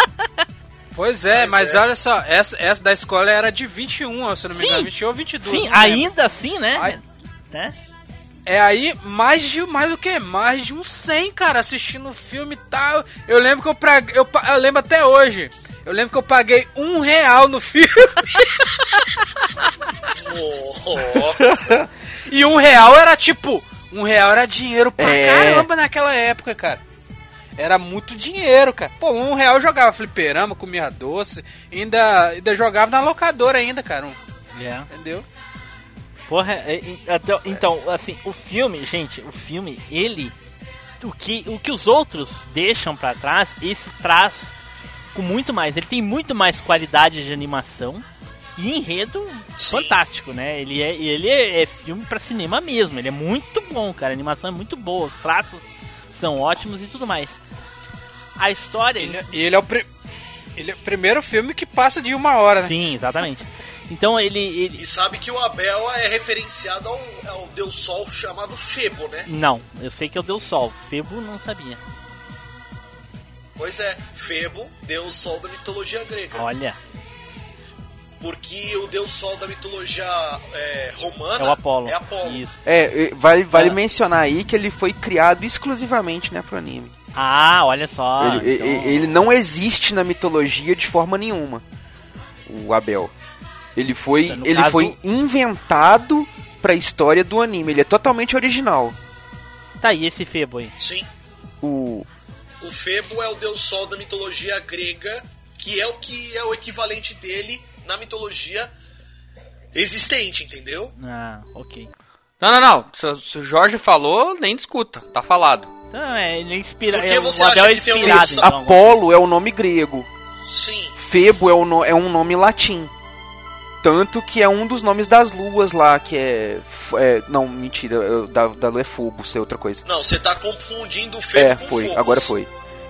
Pois é, Mas mas é. olha só, essa, essa da escola era de 21, se não me Sim. engano, 21 ou 22. Sim, não lembro. ainda assim, né? Ai. né? É aí mais de mais do que mais de uns 100, cara, assistindo o filme e tal. Eu lembro que eu, pra, eu, eu lembro até hoje. Eu lembro que eu paguei um real no filme Nossa. e um real era tipo um real era dinheiro pra É. caramba naquela época, cara. Era muito dinheiro, cara. Pô, um real eu jogava fliperama, comia doce, ainda, ainda jogava na locadora ainda, cara. um- É. Entendeu? Porra, é, então, assim, o filme, gente, o filme, ele. O que, o que os outros deixam pra trás, esse traz com muito mais. Ele tem muito mais qualidade de animação e enredo fantástico, né? Ele é, ele é, é filme pra cinema mesmo. Ele é muito bom, cara. A animação é muito boa, os traços são ótimos e tudo mais. A história. Ele, e ele é o ele é o primeiro filme que passa de uma hora, né? Sim, exatamente. Então ele, ele. E sabe que o Abel é referenciado ao, ao Deus Sol chamado Febo, né? Não, eu sei que eu deu sol. Febo não sabia. Pois é, Febo, Deus Sol da mitologia grega. Olha, Porque o Deus Sol da mitologia é, romana é o Apolo. É Apolo. Isso. É, vale, vale Ah. mencionar aí que ele foi criado exclusivamente, né, pro anime. Ah, olha só. ele, então- ele- não existe na mitologia de forma nenhuma. O Abel. Ele foi, No ele caso- foi inventado pra história do anime. Ele é totalmente original. Tá, e esse Febo aí? Sim. O O Febo é o Deus Sol da mitologia grega, que é o que é o equivalente dele na mitologia existente, entendeu? Ah, ok. Não, não, não. Se, se o Jorge falou, nem discuta. Tá falado. Então, é, ele é inspira... Por que é, você o Abel acha é que tem um inspirado, então. Apolo é o nome grego. Sim. Febo é, o no- é um nome latim. Tanto que é um dos nomes das luas lá, que é. é, não, mentira, eu- da, da lua é Phobos, é outra coisa. Não, você tá confundindo o Febo É, com foi, Phobos. agora foi.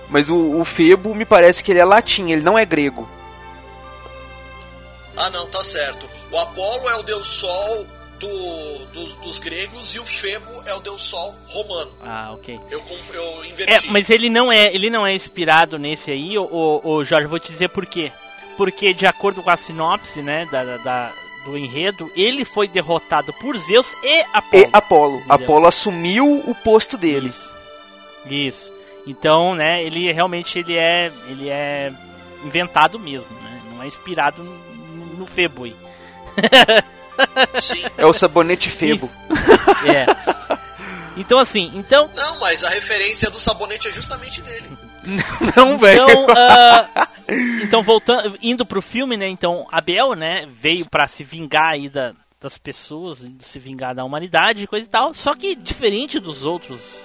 Mas o, o Febo me parece que ele é latim, ele não é grego. Ah, não, tá certo. O Apolo é o deus sol do, dos, dos gregos e o Febo é o deus sol romano. Ah, ok. Eu, eu É, inverti. mas ele não é, ele não é inspirado nesse aí, o, o, o Jorge, vou te dizer por quê. Porque de acordo com a sinopse, né, da, da- da- do enredo, ele foi derrotado por Zeus e Apolo. E Apolo. Entendeu? Apolo assumiu o posto dele. Isso. Então, né, ele realmente ele é, ele é inventado mesmo, né? Não é inspirado no, no Febo aí. Sim. É o sabonete Febo. É. Então assim, então Não, mas a referência do sabonete é justamente dele. Não, velho. Então, ah, então voltando, indo pro filme, né? Então, Abel, né, veio pra se vingar aí da, das pessoas, se vingar da humanidade, e coisa e tal. Só que diferente dos outros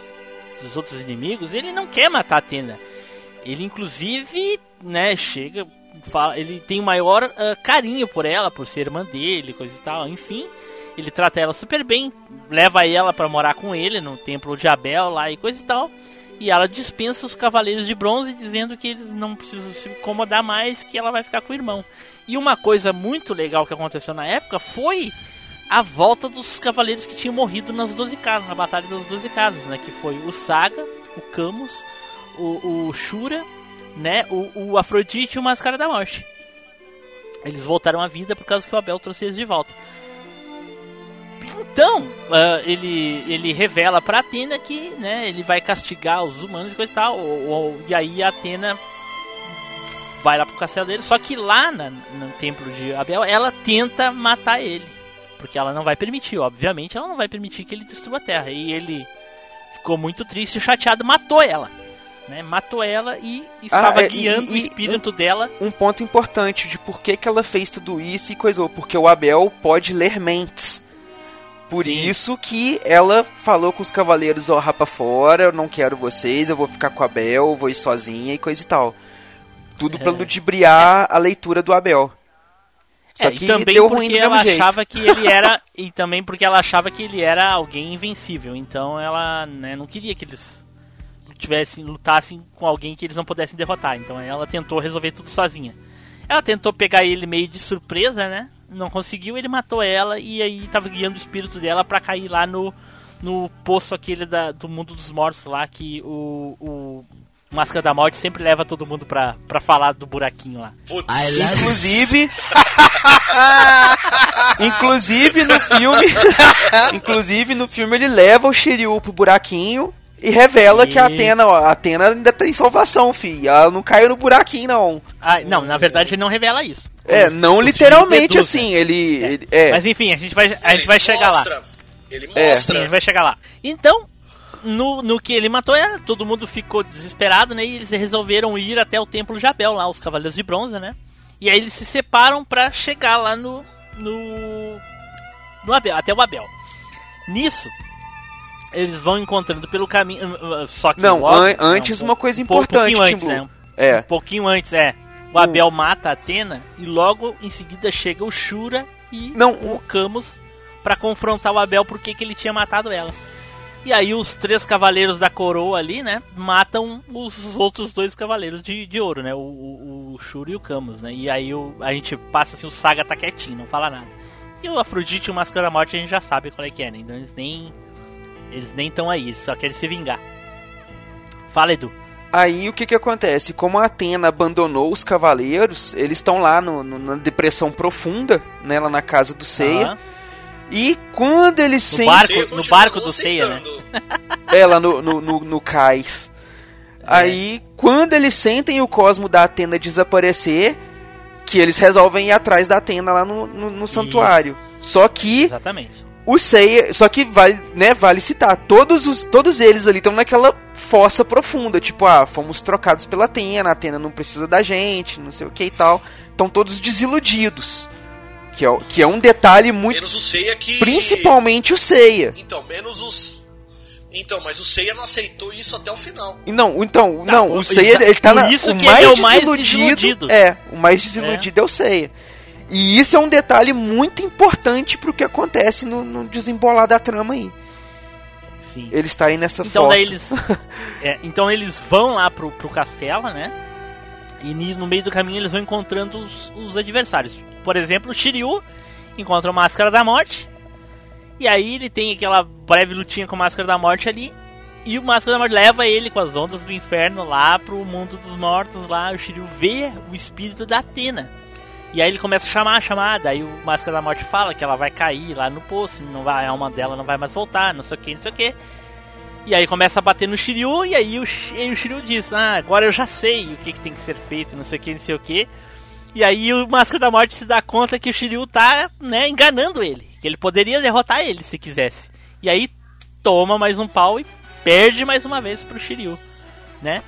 dos outros inimigos, ele não quer matar a Atena. Ele inclusive, né, chega, fala, ele tem maior ah, carinho por ela, por ser irmã dele, coisa e tal. Enfim, ele trata ela super bem, leva ela pra morar com ele no templo de Abel lá e coisa e tal. E ela dispensa os cavaleiros de bronze, dizendo que eles não precisam se incomodar mais, que ela vai ficar com o irmão. E uma coisa muito legal que aconteceu na época foi a volta dos cavaleiros que tinham morrido nas 12 casas, na Batalha das 12 Casas, né? Que foi o Saga, o Camus, o, o Shura, né? O, o Afrodite e o Máscara da Morte. Eles voltaram à vida por causa que o Abel trouxe eles de volta. Então, ah, ele, ele revela pra Atena que né, ele vai castigar os humanos e coisa e tal. ou- ou- e aí a Atena vai lá pro castelo dele. Só que lá na- no templo de Abel, ela tenta matar ele. Porque ela não vai permitir, obviamente, ela não vai permitir que ele destrua a terra. E ele ficou muito triste e chateado, matou ela. Né? Matou ela e estava Ah, é, e- guiando o e- espírito dela. Um ponto importante de por que, que ela fez tudo isso e coisou. Porque o Abel pode ler mentes. Por isso que ela falou com os cavaleiros, ó, rapa fora, eu não quero vocês, eu vou ficar com o Abel, vou ir sozinha e coisa e tal. Tudo pra É. ludibriar a leitura do Abel. Só É, que e também deu porque ruim do ela mesmo jeito. achava que ele era e também porque ela achava que ele era alguém invencível. Então ela né, não queria que eles tivessem lutassem com alguém que eles não pudessem derrotar. Então ela tentou resolver tudo sozinha. Ela tentou pegar ele meio de surpresa, né? Não conseguiu, ele matou ela e aí tava guiando o espírito dela pra cair lá no no poço aquele da, do mundo dos mortos lá que o, o Máscara da Morte sempre leva todo mundo pra, pra falar do buraquinho lá. Inclusive. inclusive no filme. inclusive no filme ele leva o Shiryu pro buraquinho e revela que a. Atena, ó, a Atena ainda tem salvação, fi. Ela não caiu no buraquinho, não. Ah, não, na verdade ele não revela isso. É, Os- não os literalmente deduzem. assim, ele. ele- é. Mas enfim, a gente vai, a gente vai chegar lá. Ele É. Sim, a gente vai chegar lá. Então, no, no que ele matou ela, todo mundo ficou desesperado, né? E eles resolveram ir até o templo de Abel, lá, os Cavaleiros de Bronze, né? E aí eles se separam pra chegar lá no. no. no Abel, até o Abel. Nisso, eles vão encontrando pelo caminho. uh, uh, Só que Não, logo- an- antes um uma coisa importante, pouquinho antes, né? Um, É. um pouquinho antes, é. O Abel mata a Atena e logo em seguida chega o Shura e Não, o Camus pra confrontar o Abel porque que ele tinha matado ela. E aí os três cavaleiros da coroa ali, né, matam os outros dois cavaleiros de, de ouro, né, o, o, o Shura e o Camus, né. E aí o, a gente passa assim, o Saga tá quietinho, não fala nada. E o Afrodite e o Máscara da Morte a gente já sabe qual é que é, né, então eles nem eles nem estão aí, eles só querem se vingar. Fala, Edu. Aí o que que acontece? Como a Atena abandonou os cavaleiros, eles estão lá no, no- na depressão profunda, né, lá na casa do Seiya. Aham. E quando eles No sentem. barco, no barco do Seiya, né? É, lá no, no, no, no cais. Aí, quando eles sentem o cosmo da Atena desaparecer, que eles resolvem ir atrás da Atena lá no, no, no santuário. Só que Exatamente. O Seiya, só que vale, né, vale citar, todos os todos eles ali estão naquela fossa profunda, tipo, ah, fomos trocados pela Atena, a Atena não precisa da gente, não sei o que e tal. Estão todos desiludidos. Que é, que é um detalhe muito Menos o Seiya que. principalmente o Seiya. Então, menos os. Então, mas o Seiya não aceitou isso até o final. E Não, então, Tá, não, o Seiya, ele tá na, isso o que mais é o mais desiludido, desiludido. É, o mais desiludido é. o Seiya. E isso é um detalhe muito importante pro que acontece no, no desembolar da trama aí. Sim. Eles estarem nessa Então fossa. daí eles, é, então eles vão lá pro, pro castelo, né? E no meio do caminho eles vão encontrando os, os adversários. por exemplo, o Shiryu encontra o Máscara da Morte. E aí ele tem aquela breve lutinha com o Máscara da Morte ali. E o Máscara da Morte leva ele com as ondas do inferno lá pro mundo dos mortos lá. O Shiryu vê o espírito da Atena. E aí ele começa a chamar, chamar, daí o Máscara da Morte fala que ela vai cair lá no poço, não vai, a alma dela não vai mais voltar, não sei o que, não sei o que. E aí começa a bater no Shiryu, e aí o, e aí o Shiryu diz, ah, agora eu já sei o que, que tem que ser feito, não sei o que, não sei o que. E aí o Máscara da Morte se dá conta que o Shiryu tá, né, enganando ele. Que ele poderia derrotar ele se quisesse. E aí toma mais um pau e perde mais uma vez pro Shiryu, né?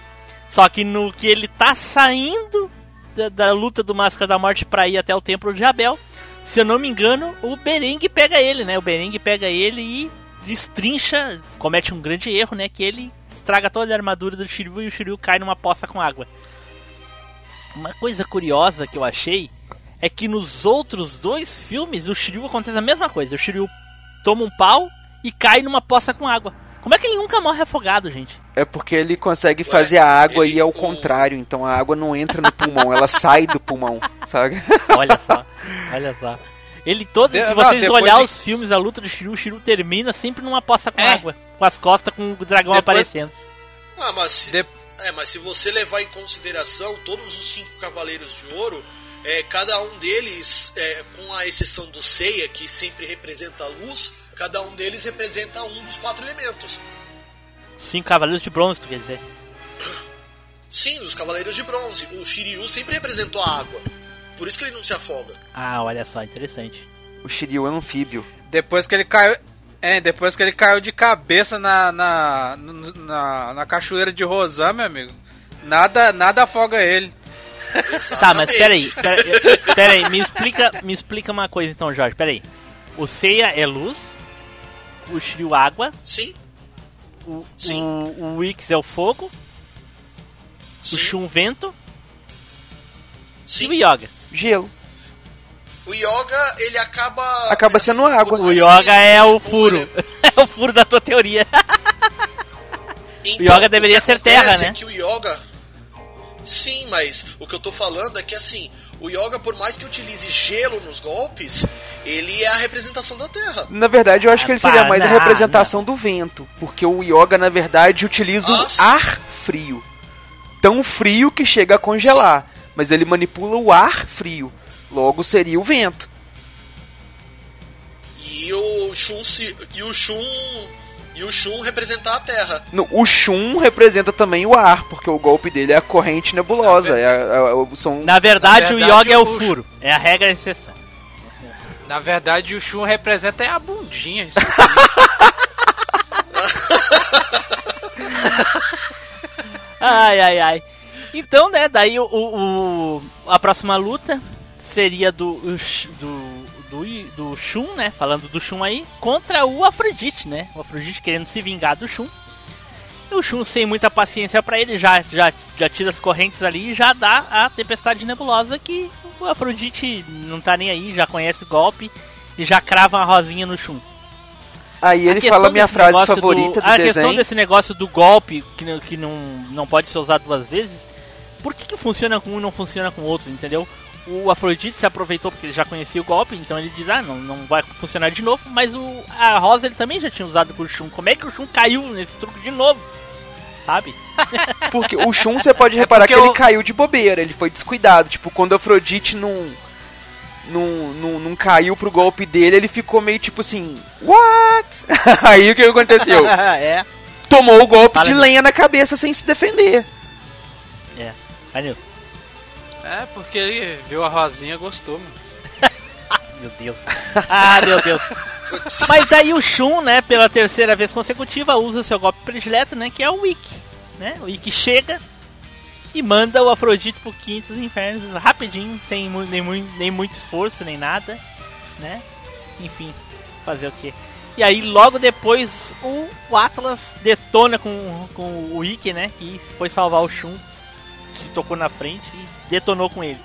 Só que no que ele tá saindo da, da luta do Máscara da Morte pra ir até o Templo de Abel, se eu não me engano, o Berengue pega ele, né? O Berengue pega ele e destrincha, comete um grande erro, né? Que ele estraga toda a armadura do Shiryu e o Shiryu cai numa poça com água. Uma coisa curiosa que eu achei é que nos outros dois filmes o Shiryu acontece a mesma coisa. O Shiryu toma um pau e cai numa poça com água. Como é que ele nunca morre afogado, gente? É porque ele consegue fazer a água ir ao contrário, então a água não entra no pulmão, ela sai do pulmão, sabe? Olha só, olha só. Ele todos, De- se vocês depois olhar de- os filmes, a luta do Shiryu, o Shiryu termina sempre numa poça com É. água, com as costas com o dragão Depois- aparecendo. Ah, mas se, é, mas se você levar em consideração todos os cinco Cavaleiros de Ouro, é, cada um deles, é, com a exceção do Seiya, que sempre representa a luz, cada um deles representa um dos quatro elementos. Cinco cavaleiros de bronze, tu quer dizer? Sim, dos Cavaleiros de Bronze. O Shiryu sempre representou a água. Por isso que ele não se afoga. Ah, olha só, interessante. O Shiryu é um anfíbio. Depois que ele caiu. É, depois que ele caiu de cabeça na, na, na, na cachoeira de Rosan, meu amigo. Nada, nada afoga ele. Tá, mas peraí, peraí, peraí, me explica, me explica uma coisa então, Jorge, peraí. O Seiya é luz, o Shiryu água, Sim. o, Sim. o, o Ix é o fogo, o Shun vento e o Yoga. Gelo. O Yoga, ele acaba. Acaba sendo água. O Yoga é o furo, é o furo da tua teoria. Então, o Yoga deveria o ser terra, né? É que o Yoga. Sim, mas o que eu tô falando é que assim, o Yoga, por mais que utilize gelo nos golpes, ele é a representação da Terra. Na verdade, eu acho que ele seria mais a não, representação do vento, porque o Yoga, na verdade, utiliza o ar frio. Tão frio que chega a congelar, mas ele manipula o ar frio. Logo seria o vento. E o Shun se, e o Shun e o Shun representar a Terra. No- o Shun representa também o ar, porque o golpe dele é a corrente nebulosa. É, é- é- são... Na verdade, Na o verdade, Yoga é o o- furo, é a regra e a exceção. Na verdade, o Shun representa é a bundinha. Isso Ai, ai, ai. Então, né, daí o, o- o- a próxima luta seria do, o do, do, do Shun, né, falando do Shun aí, contra o Afrodite, né, o Afrodite querendo se vingar do Shun. E o Shun, sem muita paciência pra ele, já, já, já tira as correntes ali e já dá a tempestade nebulosa que o Afrodite não tá nem aí, já conhece o golpe e já crava uma rosinha no Shun. Aí A ele questão fala a minha frase favorita do, A questão desenho. desse negócio do golpe, que, não- que não, não pode ser usado duas vezes, por que, que funciona com um e não funciona com outros, entendeu? O Afrodite se aproveitou porque ele já conhecia o golpe, então ele diz, ah, não, não vai funcionar de novo, mas o, a Rosa ele também já tinha usado com o Shun. Como é que o Shun caiu nesse truque de novo? Sabe? Porque o Shun você pode reparar que porque ele caiu de bobeira, ele foi descuidado. Tipo, quando o Afrodite não, não, não, não caiu pro golpe dele, ele ficou meio tipo assim, what? Aí o que aconteceu? é. Tomou o golpe Fala, de lenha na cabeça sem se defender. É. Vai, Nilson. É, porque ele viu a Rosinha e gostou, mano. Meu Deus. Ah, meu Deus. Mas daí o Shun, né, pela terceira vez consecutiva, usa seu golpe predileto, né, que é o Ikki. Né? O Ikki chega e manda o Afrodite pro quinto dos infernos rapidinho, sem mu- nem, mui- nem muito esforço, nem nada, né? Enfim, fazer o quê? E aí logo depois o, Atlas detona com, com o Ikki, né, que foi salvar o Shun, se tocou na frente e detonou com ele.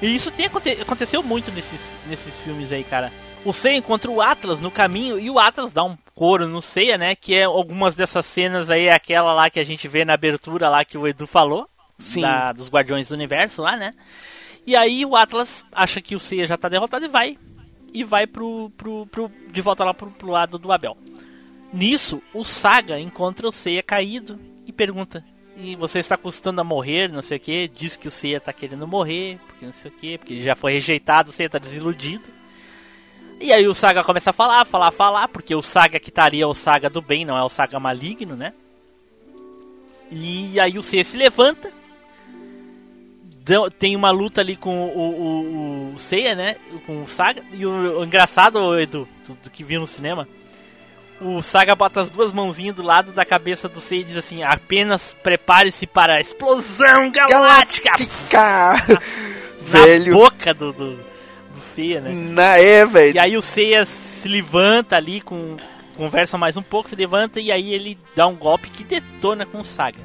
E isso tem, aconte- aconteceu muito nesses, nesses filmes aí, cara. O Seiya encontra o Atlas no caminho e o Atlas dá um couro no Seiya, né? Que é algumas dessas cenas aí, aquela lá que a gente vê na abertura lá que o Edu falou. Sim. da- dos Guardiões do Universo lá, né? E aí o Atlas acha que o Seiya já tá derrotado e vai. E vai pro, pro, pro, de volta lá pro, pro lado do Abel. Nisso, o Saga encontra o Seiya caído e pergunta: E você está custando a morrer? Não sei o que. Diz que o Seiya tá querendo morrer, porque não sei o que, porque ele já foi rejeitado, o Seiya tá desiludido. E aí o Saga começa a falar, falar, falar, porque o Saga que estaria é o Saga do bem, não é o Saga maligno, né? E aí o Seiya se levanta. Tem uma luta ali com o, o, o Seiya, né? Com o Saga. E o, o engraçado, Edu, do, do que viu no cinema, o Saga bota as duas mãozinhas do lado da cabeça do Seiya e diz assim: apenas prepare-se para a explosão galáctica! Galáctica! Na Velho. boca do, do, do Seiya, né? Na é, velho. E aí o Seiya se levanta ali, com, conversa mais um pouco, se levanta e aí ele dá um golpe que detona com o Saga.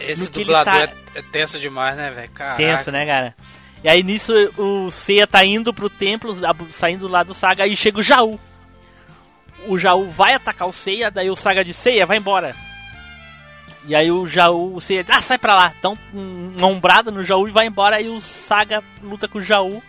Esse No dublador tá- é, é tenso demais, né, velho? Tenso, né, cara? E aí nisso o Seiya tá indo pro templo, saindo lá do Saga, aí chega o Jaú. O Jaú vai atacar o Seiya, daí o Saga diz, Seiya, vai embora. E aí o Jaú, o Seiya, ah, sai pra lá. Dá um- uma ombrada no Jaú e vai embora, e o Saga luta com o Jaú.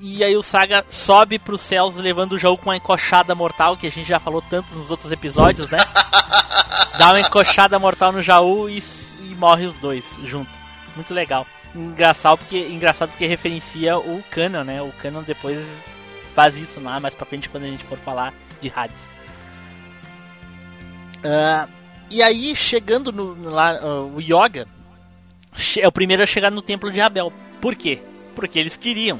E aí o Saga sobe pros céus, levando o Jaú com uma encoxada mortal, que a gente já falou tanto nos outros episódios, né? Dá uma encoxada mortal no Jaú e, e morre os dois junto. Muito legal. Engraçado porque, engraçado porque referencia o Canon, né? O Canon depois faz isso lá mais pra frente quando a gente for falar de Hades. Ah, e aí, chegando no, lá, ah, o Yoga é o primeiro a chegar no templo de Abel. Por quê? Porque eles queriam.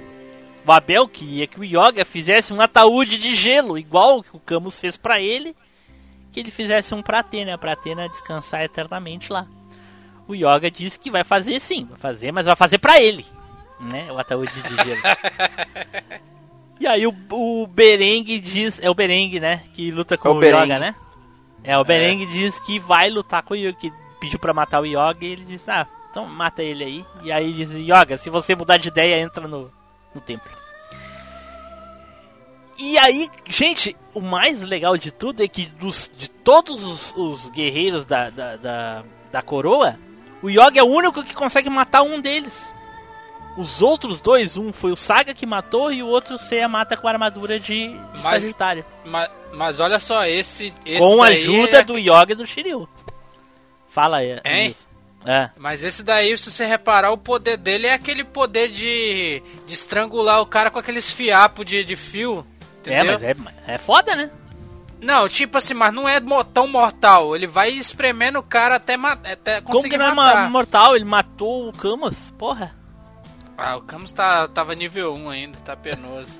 O Abel queria que o Yoga fizesse um ataúde de gelo, igual que o Camus fez pra ele, que ele fizesse um pra Atena, pra Atena descansar eternamente lá. O Yoga disse que vai fazer sim, vai fazer, mas vai fazer pra ele, né? O ataúde de gelo. e aí o, o Berengue diz, é o Berengue, né, que luta com É o o. Yoga, né? É, o Berengue diz que vai lutar com o Yoga, que pediu pra matar o Yoga e ele diz, ah, então mata ele aí. E aí diz, Yoga, se você mudar de ideia, entra no, no templo. E aí, gente, o mais legal de tudo é que dos, de todos os, os guerreiros da, da, da, da coroa, o Yoga é o único que consegue matar um deles. Os outros dois, um foi o Saga que matou e o outro Seiya mata com a armadura de, de Mas- Sagitário. Mas, mas olha só, esse. esse Com a ajuda é- do Yoga e do Shiryu. Fala aí. Hein? Nilson. É. Mas esse daí, se você reparar, o poder dele é aquele poder de, de estrangular o cara com aqueles fiapos de, de fio. É, Entendeu? mas é, é foda, né? Não, tipo assim, mas não é tão mortal. Ele vai espremendo o cara até, até Como conseguir que não é matar. ma- mortal? Ele matou o Camus? Porra. Ah, o Camus tá, tava nível 1 ainda, tá penoso.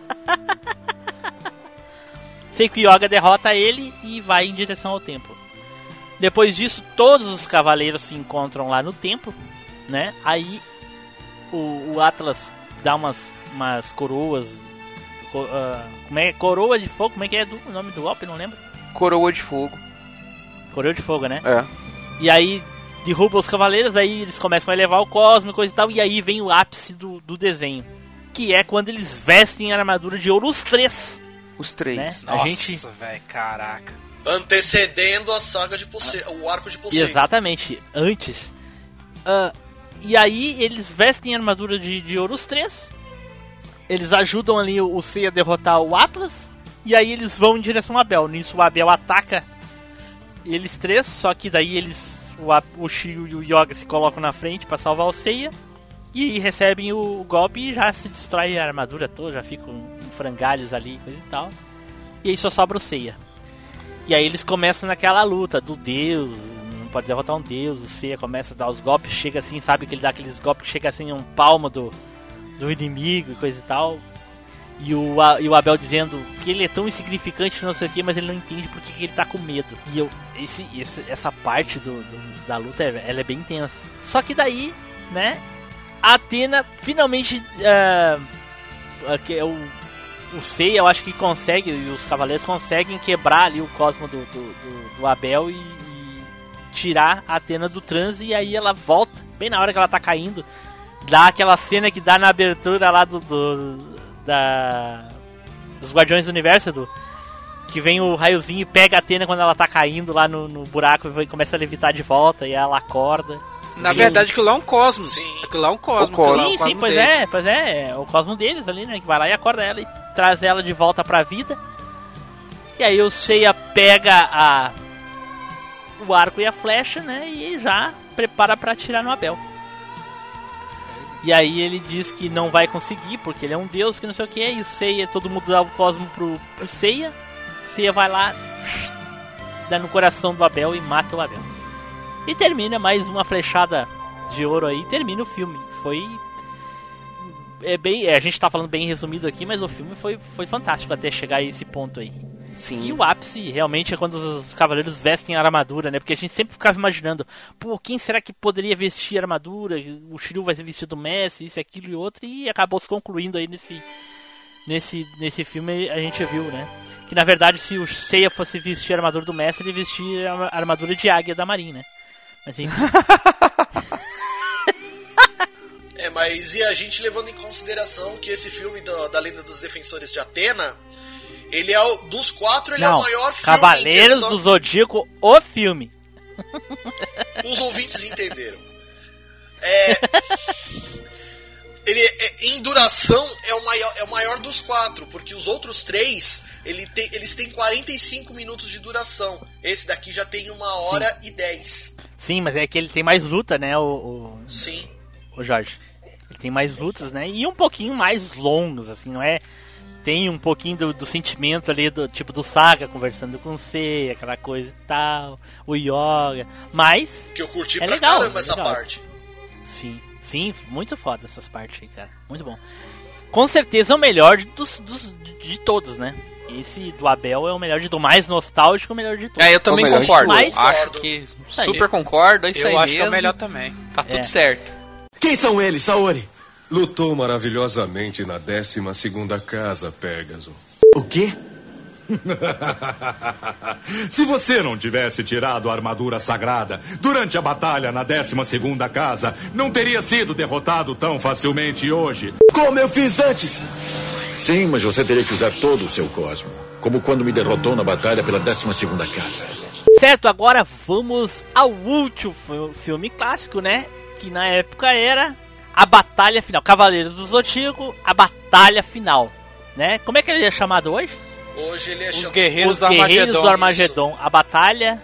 Sei que o Yoga derrota ele e vai em direção ao templo. Depois disso, todos os cavaleiros se encontram lá no templo, né? Aí o, o Atlas dá umas, umas coroas. co- ah, como é? Coroa de fogo? Como é que é do, o nome do golpe? Não lembro. Coroa de fogo. Coroa de fogo, né? É. E aí derruba os cavaleiros, aí eles começam a elevar o cosmo e coisa e tal. E aí vem o ápice do, do desenho. Que é quando eles vestem a armadura de ouro, os três. Os três. Né? Nossa, A gente velho, caraca. Antecedendo a saga de Poseidon, o arco de Poseidon. Exatamente, antes. Ah, e aí eles vestem a armadura de, de ouro os três. Eles ajudam ali o, Seiya a derrotar o Atlas. E aí eles vão em direção a Abel. Nisso o Abel ataca eles três, só que daí eles. O, o e o Yoga se colocam na frente para salvar o Seiya. E recebem o, golpe e já se destrói a armadura toda, já ficam em frangalhos ali coisa e tal. E aí só sobra o Seiya. E aí eles começam naquela luta do deus, não pode derrotar um deus, o Seiya começa a dar os golpes, chega assim, sabe que ele dá aqueles golpes que chega assim um palmo do, do inimigo e coisa e tal. E o, A- e o Abel dizendo que ele é tão insignificante, não sei o que, mas ele não entende porque que ele tá com medo. E eu, esse, esse- essa parte do, do- da luta, é- ela é bem tensa. Só que daí, né, a Atena finalmente. é o, o Seiya, eu acho que consegue, e os cavaleiros conseguem quebrar ali o cosmo do, do, do- do Abel e, e tirar a Atena do transe, e aí ela volta, bem na hora que ela tá caindo, dá aquela cena que dá na abertura lá do. do- da. dos Guardiões do Universo, do. Que vem o raiozinho e pega a Atena quando ela tá caindo lá no, no buraco e vai- começa a levitar de volta e ela acorda. Na Sim. verdade, aquilo lá é um cosmo. Sim. Aquilo lá é um cosmo. aquilo lá é o Sim, cosmo sim, pois deles. é, pois é, é o cosmo deles ali, né? Que vai lá e acorda ela e traz ela de volta pra vida. E aí o Seiya pega a o arco e a flecha, né? E já prepara pra atirar no Abel. E aí ele diz que não vai conseguir, porque ele é um deus, que não sei o que, e o Seiya, todo mundo dá o cosmo pro, pro Seiya. O Seiya vai lá, dá no coração do Abel e mata o Abel. E termina mais uma flechada de ouro aí, termina o filme. Foi. É bem, é, a gente tá falando bem resumido aqui, mas o filme foi, foi fantástico até chegar a esse ponto aí. Sim. E o ápice realmente é quando os cavaleiros vestem a armadura, né? Porque a gente sempre ficava imaginando, pô, quem será que poderia vestir a armadura? O Shiryu vai ser vestido do Messi, isso, aquilo e outro, e acabou se concluindo aí nesse, nesse, nesse filme a gente viu, né? Que na verdade, se o Seiya fosse vestir a armadura do Messi, ele vestia a armadura de águia da Marinha, né? Mas enfim. É, mas e a gente levando em consideração que esse filme da, da Lenda dos Defensores de Atena, ele é o, dos quatro, ele é Não, o maior filme. Cavaleiros questão- do Zodíaco, o filme. Os ouvintes entenderam. É. Ele, é- em duração, é o, maior, é o maior dos quatro, porque os outros três, ele tem, eles têm 45 minutos de duração. Esse daqui já tem uma hora e 10. Sim, mas é que ele tem mais luta, né, o, o, Sim. o Jorge. Ele tem mais lutas, né, e um pouquinho mais longos, assim, não é... Tem um pouquinho do, do sentimento ali, do tipo do Saga conversando com o Sei, aquela coisa e tal, o Yoga, mas... Que eu curti é pra legal, caramba essa legal. parte. Sim, sim, muito foda essas partes aí, cara. Muito bom. Com certeza é o melhor de- dos, dos- de, todos, né? Esse do Abel é o melhor de do mais nostálgico, o melhor de todos. É, eu também concordo. todos. Acho que super concordo, é isso Eu aí acho que é o mesmo. melhor também. Tá tudo É. certo. Quem são eles, Saori? Lutou maravilhosamente na 12 segunda casa, Pégaso. O quê? Se você não tivesse tirado a armadura sagrada durante a batalha na 12 segunda casa, não teria sido derrotado tão facilmente hoje. Como eu fiz antes? Sim, mas você teria que usar todo o seu cosmo. Como quando me derrotou na batalha pela 12 segunda casa. Certo, agora vamos ao último fi- filme clássico, né? Que na época era a Batalha Final. Cavaleiros do Zodíaco, a Batalha Final. Né? Como é que ele é chamado hoje? Hoje ele é Os chamado. Guerreiros Os do Guerreiros Armagedon. do Armagedon. A Batalha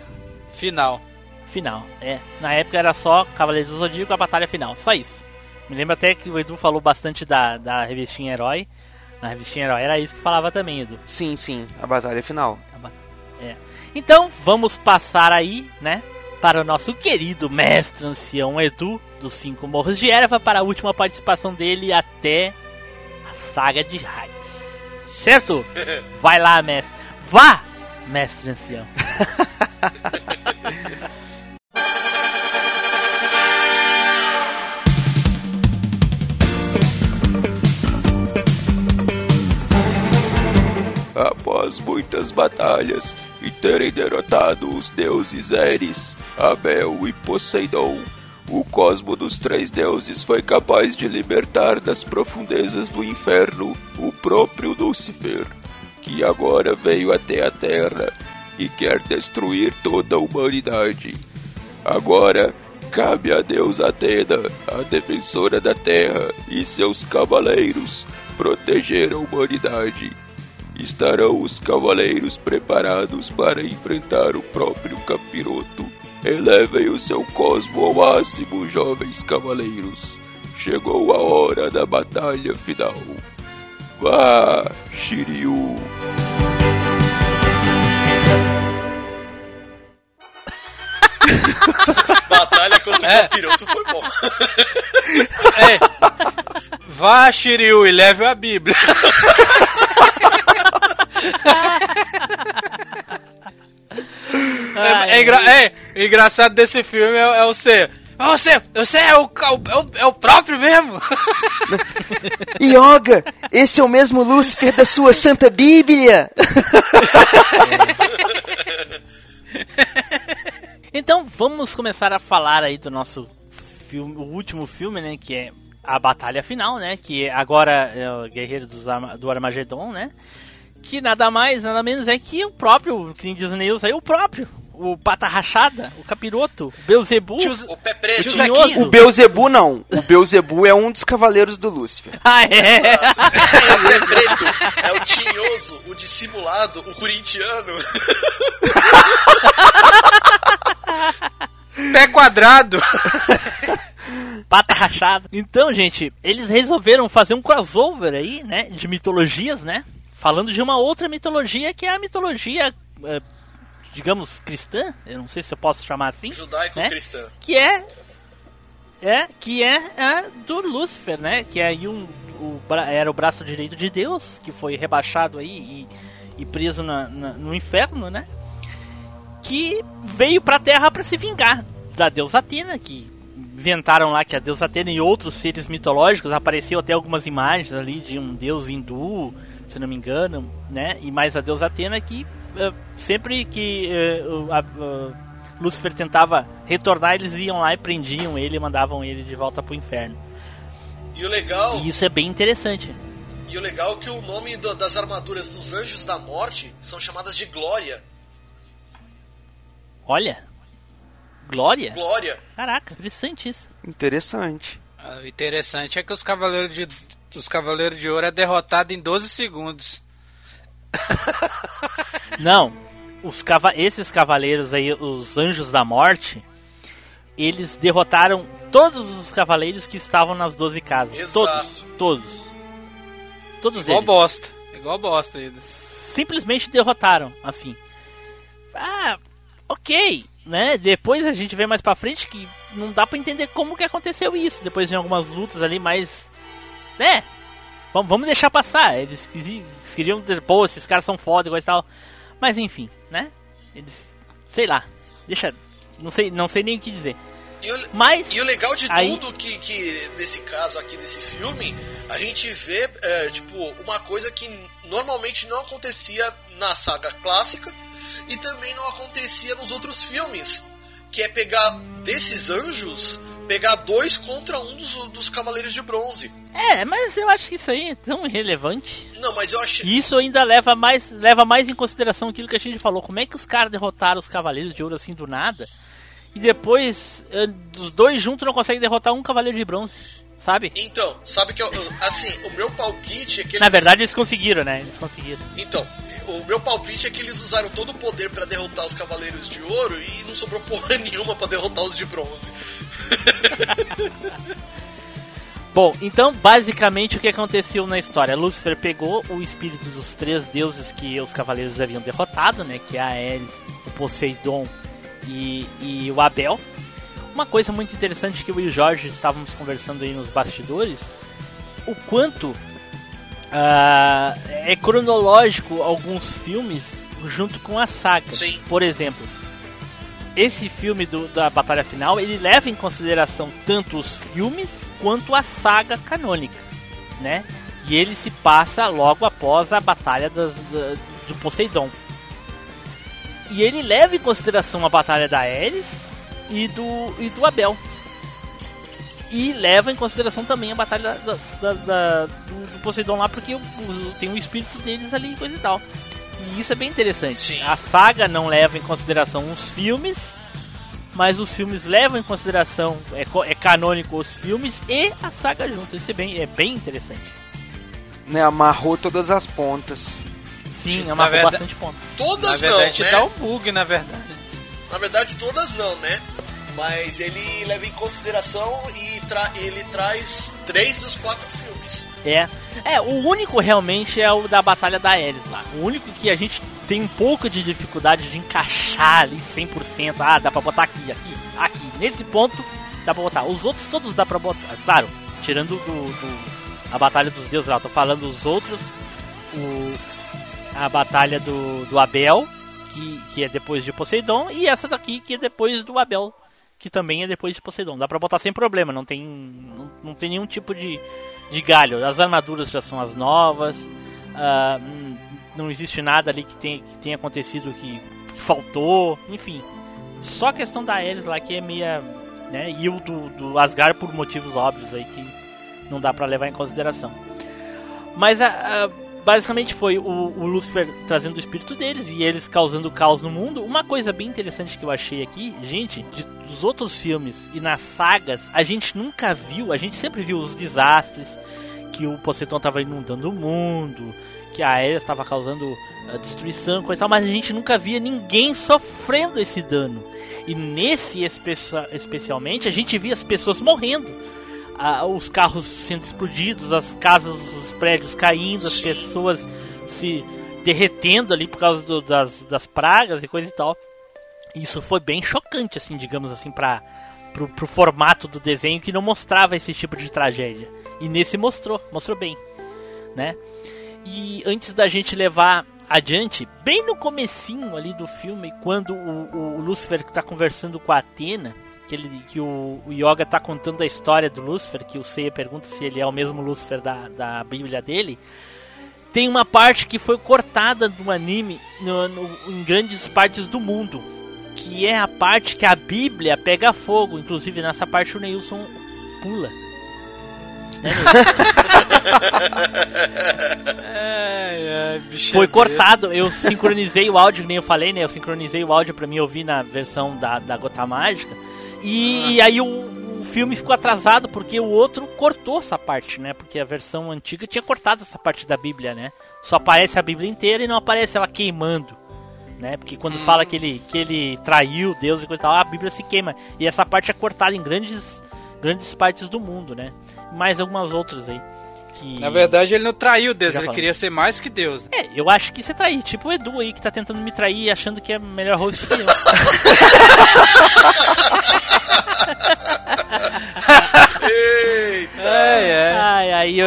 Final. Final. É, na época era só Cavaleiros do Zodíaco, a Batalha Final. Só isso. Me lembro até que o Edu falou bastante da, da revistinha Herói. Na revistinha Herói era isso que falava também, Edu. Sim, sim, a batalha final. É. Então, vamos passar aí, né, para o nosso querido mestre ancião Edu, dos Cinco Morros de Erva, para a última participação dele até a saga de Hades. Certo? Vai lá, mestre. Vá, mestre ancião. Muitas batalhas e terem derrotado os deuses Eris, Abel e Poseidon, o cosmo dos três deuses foi capaz de libertar das profundezas do inferno o próprio Lúcifer, que agora veio até a Terra e quer destruir toda a humanidade. Agora, cabe a deusa Atena, a defensora da Terra, e seus cavaleiros proteger a humanidade. Estarão os cavaleiros preparados para enfrentar o próprio capiroto. Elevem o seu cosmo ao máximo, jovens cavaleiros. Chegou a hora da batalha final. Vá, Shiryu! Batalha contra o capiroto foi bom. É. Vá, Shiryu, e leve a Bíblia. É, é engra- é, o engraçado desse filme é, é o C. Você, você é o, ca- é o, é o próprio mesmo? Yoga, esse é o mesmo Lúcifer da sua Santa Bíblia. Então vamos começar a falar aí do nosso filme, o último filme, né, que é a batalha final, né, que agora é o Guerreiro dos Arma- do Armagedon, né, que nada mais, nada menos é que o próprio, que diz Neils aí, o próprio, o Pata Rachada, o Capiroto, o Beuzebu, O pé preto. o Tinhoso. O Beuzebu não. O Beuzebu é um dos cavaleiros do Lúcifer. Ah, é? Exato. É o pé preto, é o tinhoso, o dissimulado, o corintiano. Pé quadrado. Pata rachada. Então, gente, eles resolveram fazer um crossover aí, né? De mitologias, né? Falando de uma outra mitologia que é a mitologia, eh, digamos, cristã. Eu não sei se eu posso chamar assim. Judaico-cristã. Né? Que é. É, que é a do Lúcifer, né? Que é aí um. O, era o braço direito de Deus, que foi rebaixado aí e, e preso na- na- no inferno, né? Que veio pra Terra pra se vingar da deusa Atena, que inventaram lá que a deusa Atena e outros seres mitológicos apareceu até algumas imagens ali de um deus hindu, se não me engano, né? E mais a deusa Atena que eh, sempre que a- a- Lúcifer tentava retornar, eles iam lá e prendiam ele e mandavam ele de volta pro inferno. E o legal, E isso é bem interessante. e o legal é que o nome do- das armaduras dos anjos da morte são chamadas de glória. Olha, Glória. Glória. Caraca, interessante isso. Interessante. Ah, O interessante é que os Cavaleiros de, os Cavaleiros de Ouro é derrotado em 12 segundos. Não, os cava esses cavaleiros aí, os Anjos da Morte, eles derrotaram todos os cavaleiros que estavam nas 12 casas. Exato. Todos, todos. Todos Igual eles. bosta. Igual bosta ainda. Simplesmente derrotaram, assim. Ah, ok, né? Depois a gente vê mais pra frente que não dá pra entender como que aconteceu isso. Depois de algumas lutas ali, mas... Né? Vamos, vamos deixar passar. Eles, eles queriam dizer, pô, esses caras são foda e tal. Mas enfim, né? Eles... Sei lá. Deixa... Não sei, não sei nem o que dizer. E o, Mas e o legal de aí- tudo que, que desse caso aqui, desse filme, a gente vê, é, tipo, uma coisa que normalmente não acontecia na saga clássica e também não acontecia nos outros filmes. Que é pegar desses anjos, pegar dois contra um dos, dos Cavaleiros de Bronze. É, mas eu acho que isso aí é tão irrelevante. Não, mas eu achei. E isso ainda leva mais, leva mais em consideração aquilo que a gente falou. Como é que os caras derrotaram os Cavaleiros de Ouro assim do nada? E depois, eh, dos dois juntos, não conseguem derrotar um Cavaleiro de Bronze, sabe? Então, sabe que eu, eu- assim, o meu palpite é que eles. Na verdade, eles conseguiram, né? Eles conseguiram. Então, o meu palpite é que eles usaram todo o poder pra derrotar os Cavaleiros de Ouro e não sobrou porra nenhuma pra derrotar os de bronze. Bom, então, basicamente, o que aconteceu na história? Lúcifer pegou o espírito dos três deuses que os Cavaleiros haviam derrotado, né? Que é a Ares, o Poseidon e, e o Abel. Uma coisa muito interessante que eu e o Jorge estávamos conversando aí nos bastidores, o quanto ah, é cronológico alguns filmes junto com a saga. Sim. Por exemplo, esse filme do- da Batalha Final, ele leva em consideração tanto os filmes quanto a saga canônica, né? E ele se passa logo após a Batalha da, do Poseidon. E ele leva em consideração a Batalha da Ares e do, e do Abel. E leva em consideração também a Batalha da, da- da- do, do Poseidon lá, porque tem o espírito deles ali e coisa e tal. E isso é bem interessante. A saga não leva em consideração os filmes, mas os filmes levam em consideração, é, é canônico os filmes e a saga junto. Isso é bem, é bem interessante. Né, amarrou todas as pontas. Sim, Na amarrou verdade- bastante pontos. Todas Na verdade, não, né? dá um bug, na verdade. Na verdade, todas não, né? Mas ele leva em consideração e tra- ele traz três dos quatro filmes. É. É, o único realmente é o da Batalha da Ares lá. O único que a gente tem um pouco de dificuldade de encaixar ali 100%. Ah, dá pra botar aqui, aqui, aqui. Nesse ponto, dá pra botar. Os outros todos dá pra botar. Claro, tirando do, do- a Batalha dos Deuses lá. Tô falando os outros. O, a Batalha do, do Abel, que, que é depois de Poseidon. E essa daqui, que é depois do Abel. Que também é depois de Poseidon. Dá pra botar sem problema, não tem, não, não tem nenhum tipo de, de galho. As armaduras já são as novas. ah, hum, não existe nada ali que tenha, que tenha acontecido que, que faltou. Enfim. Só a questão da Ares lá que é meia. Né, e o do, do Asgard por motivos óbvios aí que não dá pra levar em consideração. Mas a- a- basicamente foi o, o Lúcifer trazendo o espírito deles e eles causando caos no mundo. Uma coisa bem interessante que eu achei aqui, gente, de, dos outros filmes e nas sagas, a gente nunca viu, a gente sempre viu os desastres, que o Poseidon estava inundando o mundo, que a Ares estava causando a destruição, coisa tal, mas a gente nunca via ninguém sofrendo esse dano. E nesse especia especialmente, a gente via as pessoas morrendo. Ah, os carros sendo explodidos, as casas, os prédios caindo, as pessoas se derretendo ali por causa do, das, das pragas e coisa e tal. Isso foi bem chocante, assim, digamos assim, para pro, pro formato do desenho que não mostrava esse tipo de tragédia. E nesse mostrou, mostrou bem, né? E antes da gente levar adiante, bem no comecinho ali do filme, quando o, o Lúcifer está conversando com a Atena, que, ele, que o, o Yoga está contando a história do Lúcifer, que o Seiya pergunta se ele é o mesmo Lúcifer da, da Bíblia dele, tem uma parte que foi cortada do anime no, no, em grandes partes do mundo, que é a parte que a Bíblia pega fogo, inclusive nessa parte o Neilson pula. Né, É, é, Foi cortado, eu sincronizei o áudio, que nem eu falei, né? Eu sincronizei o áudio pra mim ouvir na versão da, da Gota Mágica. E, e aí o, o filme ficou atrasado porque o outro cortou essa parte, né? Porque a versão antiga tinha cortado essa parte da Bíblia, né? Só aparece a Bíblia inteira e não aparece ela queimando. Né? Porque quando fala que ele, que ele traiu Deus e coisa e tal, a Bíblia se queima. E essa parte é cortada em grandes, grandes partes do mundo, né? Mais algumas outras aí. Que... Na verdade, ele não traiu Deus, ele queria ser mais que Deus. É, eu acho que você trair. Tipo o Edu aí que tá tentando me trair achando que é melhor host que eu. Eita! É, é. Ai, aí eu...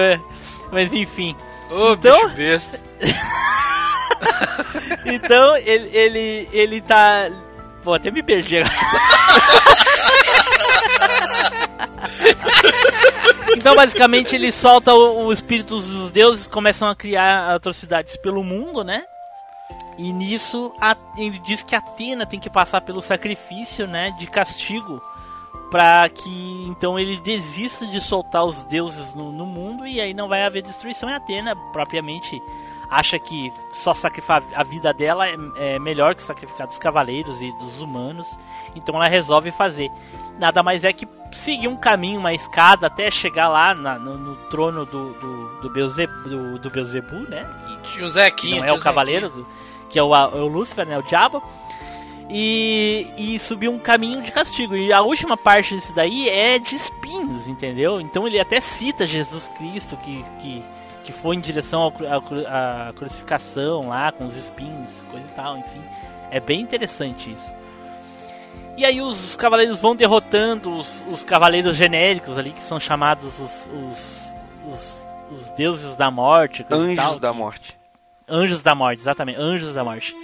Mas enfim. Ô, Então- bicho besta. Então ele, ele, ele tá. Pô, até me perdi agora. Então, basicamente, ele solta o, o espírito dos deuses, começam a criar atrocidades pelo mundo, né? E nisso, a- ele diz que Atena tem que passar pelo sacrifício, né? De castigo. Pra que então ele desista de soltar os deuses no, no mundo e aí não vai haver destruição. E Atena, propriamente, acha que só sacrificar a vida dela é, é melhor que sacrificar dos cavaleiros e dos humanos. Então ela resolve fazer. Nada mais é que seguir um caminho, uma escada até chegar lá na- no, no trono do, do, do, Beelzeb, do, do Beelzebu, né? Que, que não é o cavaleiro, do- que é o, é o Lúcifer, né? O diabo. E, e subir um caminho de castigo. E a última parte desse daí é de espinhos, entendeu? Então ele até cita Jesus Cristo que, que, que foi em direção à cru- à crucificação lá, com os espinhos, coisa e tal, enfim. É bem interessante isso. E aí os cavaleiros vão derrotando os, os cavaleiros genéricos ali, que são chamados os, os, os, os deuses da morte. Anjos tal. da morte. Anjos da morte, exatamente, anjos da morte.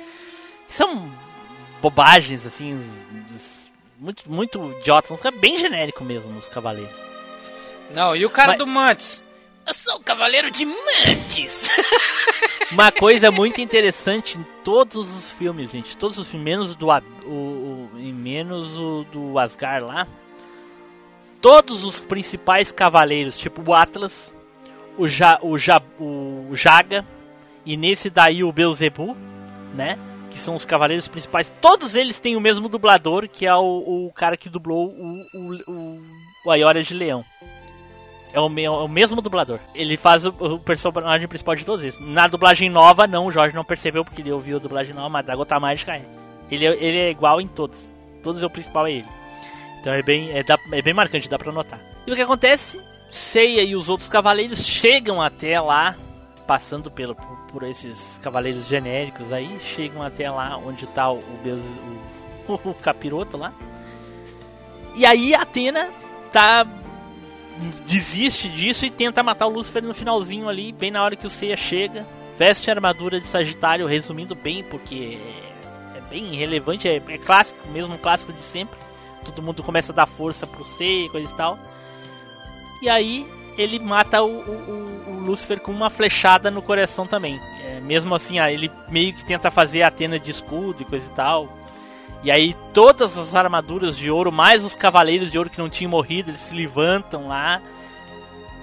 São bobagens, assim, muito, muito idiotas, caras bem genérico mesmo, os cavaleiros. Não, e o cara Mas- do Mantis? Eu sou o cavaleiro de Mantis! Uma coisa muito interessante em todos os filmes, gente, todos os filmes, menos do, o, o, e menos o do Asgard lá, todos os principais cavaleiros, tipo o Atlas, o, ja, o, ja, o Jaga, e nesse daí o Beelzebub, né? Que são os cavaleiros principais. Todos eles têm o mesmo dublador, que é o, o cara que dublou o, o, o, o Aiora de Leão. É o, é o mesmo dublador. Ele faz o, o personagem principal de todos eles. Na dublagem nova, não, o Jorge não percebeu porque ele ouviu a dublagem nova, mas da Gota Mágica é. Ele, é- ele é igual em todos. Todos é o principal é ele. Então é bem, é, dá- é bem marcante, dá pra notar. E o que acontece? Seiya e os outros cavaleiros chegam até lá, passando pelo, por, por esses cavaleiros genéricos aí, chegam até lá onde tá o, o, o, o capiroto lá. E aí a Atena tá desiste disso e tenta matar o Lúcifer no finalzinho ali, bem na hora que o Seiya chega. Veste a armadura de Sagitário, resumindo bem, porque é, é bem relevante, é, é clássico, mesmo clássico de sempre. Todo mundo começa a dar força pro Seiya e coisa e tal. E aí ele mata o, o, o- Lúcifer com uma flechada no coração também. É, mesmo assim, ah, ele meio que tenta fazer a Atena de escudo e coisa e tal. E aí todas as armaduras de ouro, mais os cavaleiros de ouro que não tinham morrido, eles se levantam lá,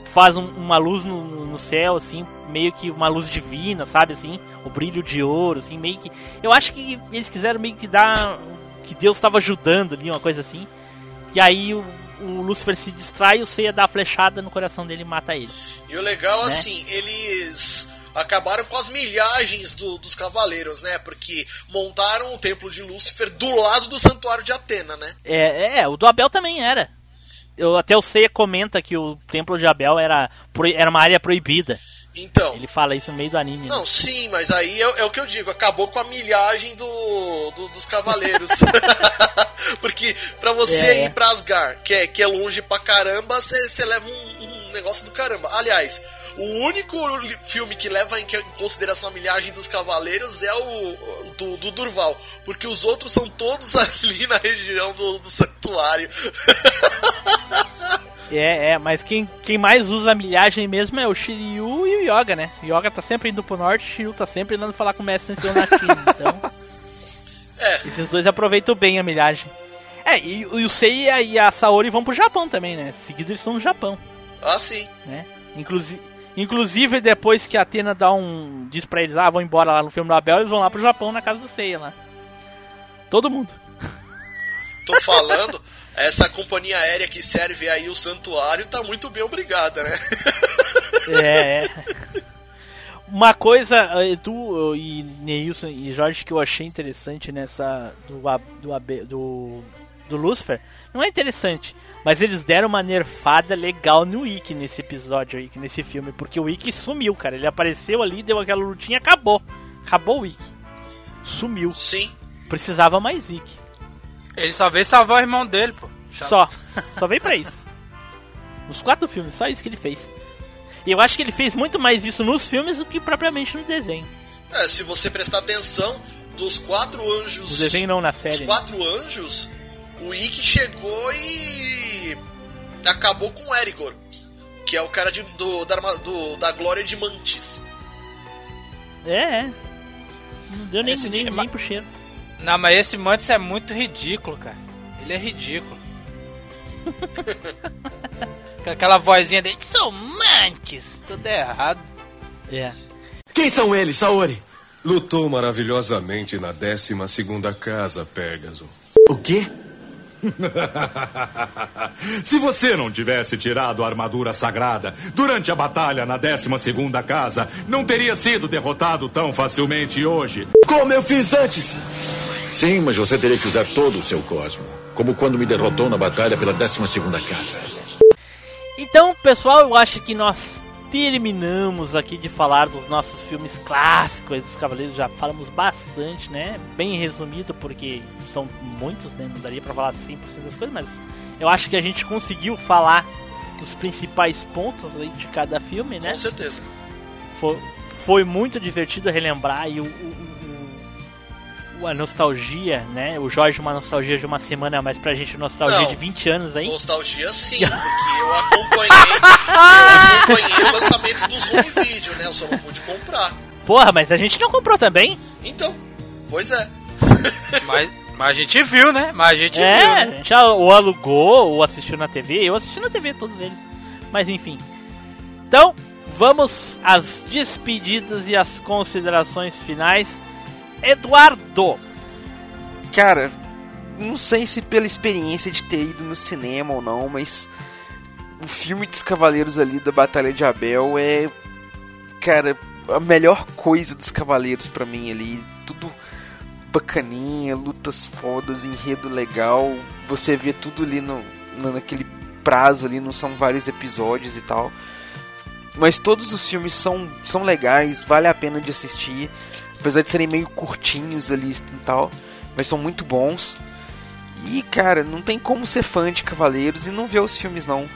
faz um- uma luz no, no céu, assim, meio que uma luz divina, sabe, assim, o brilho de ouro, assim, meio que... Eu acho que eles quiseram meio que dar... que Deus estava ajudando ali, uma coisa assim. E aí o, o Lúcifer se distrai o Seiya dá a flechada no coração dele e mata ele. E o legal, Né? assim, eles acabaram com as milhagens do- dos cavaleiros, né? Porque montaram o templo de Lúcifer do lado do santuário de Atena, né? É, é, o do Abel também era. Eu, até o Seiya comenta que o templo de Abel era, era uma área proibida. Então. Ele fala isso no meio do anime. né? Não, sim, mas aí é, é o que eu digo, acabou com a milhagem do, do- dos cavaleiros. Porque pra você É. ir pra Asgard, que é, que é longe pra caramba, você leva um, um negócio do caramba. Aliás, o único filme que leva em consideração a milhagem dos cavaleiros é o do, do Durval. Porque os outros são todos ali na região do, do santuário. É, é, mas quem, quem mais usa a milhagem mesmo é o Shiryu e o Yoga, né? O Yoga tá sempre indo pro norte, o Shiryu tá sempre indo falar com o mestre Nativo, então... Esses dois aproveitam bem a milhagem. É, e, e o Seiya e a Saori vão pro Japão também, né? Seguido eles estão no Japão, ah, sim. né? Inclusive, inclusive depois que a Atena dá um... diz pra eles, ah, vão embora lá no filme do Abel, eles vão lá pro Japão na casa do Seiya lá. Todo mundo. Tô falando, essa companhia aérea que serve aí o santuário tá muito bem obrigada, né? É, é. Uma coisa, tu e Neilson e Jorge, que eu achei interessante nessa. do, do, do, do Lucifer, não é interessante, mas eles deram uma nerfada legal no Wiki nesse episódio aí, nesse filme, porque o Wiki sumiu, cara. Ele apareceu ali, deu aquela lutinha acabou. Acabou o Wiki. Sumiu. Sim. Precisava mais Wiki. Ele só veio salvar o irmão dele, pô. Só. Só veio pra isso. Nos quatro filmes, só isso que ele fez. E eu acho que ele fez muito mais isso nos filmes do que propriamente no desenho. É, se você prestar atenção, dos quatro anjos. No desenho não, na série. né? quatro anjos, o Ikki chegou e. acabou com o Erigor, que é o cara de- do, da, do- da glória de Mantis. É, é. Não deu nem, Esse nem, dia- nem pro cheiro. Não, mas esse Mantis é muito ridículo, cara. Ele é ridículo. Com aquela vozinha dele, são mantes, tudo errado. É. Quem são eles, Saori? Lutou maravilhosamente na 12 segunda casa, Pégaso. O quê? Se você não tivesse tirado a armadura sagrada durante a batalha na 12 casa, não teria sido derrotado tão facilmente hoje. Como eu fiz antes? Sim, mas você teria que usar todo o seu cosmo. Como quando me derrotou na batalha pela 12 segunda casa. Então, pessoal, eu acho que nós terminamos aqui de falar dos nossos filmes clássicos dos Cavaleiros. Já falamos bastante, né? Bem resumido, porque são muitos, né? Não daria pra falar 100% das coisas, mas eu acho que a gente conseguiu falar dos principais pontos aí de cada filme, né? Com certeza. Foi, foi muito divertido relembrar e o, o- a nostalgia, né? O Jorge uma nostalgia de uma semana, mas pra gente nostalgia Não. de 20 anos aí. Nostalgia sim, porque eu acompanhei, eu acompanhei o lançamento dos home video, né? Eu só não pude comprar. Porra, mas a gente não comprou também? Então, pois é. Mas, mas a gente viu, né? Mas a gente é, viu. a Né? gente já ou alugou ou assistiu na TV. Eu assisti na TV todos eles. Mas enfim. Então, vamos às despedidas e às considerações finais. Eduardo! Cara, não sei se pela experiência de ter ido no cinema ou não, mas o filme dos Cavaleiros ali da Batalha de Abel é, cara, a melhor coisa dos Cavaleiros pra mim ali. Tudo bacaninha, lutas fodas, enredo legal. Você vê tudo ali no, no- naquele prazo ali, não são vários episódios e tal. Mas todos os filmes são, são legais, vale a pena de assistir. Apesar de serem meio curtinhos ali e tal. Mas são muito bons. E, cara, não tem como ser fã de Cavaleiros e não ver os filmes, não.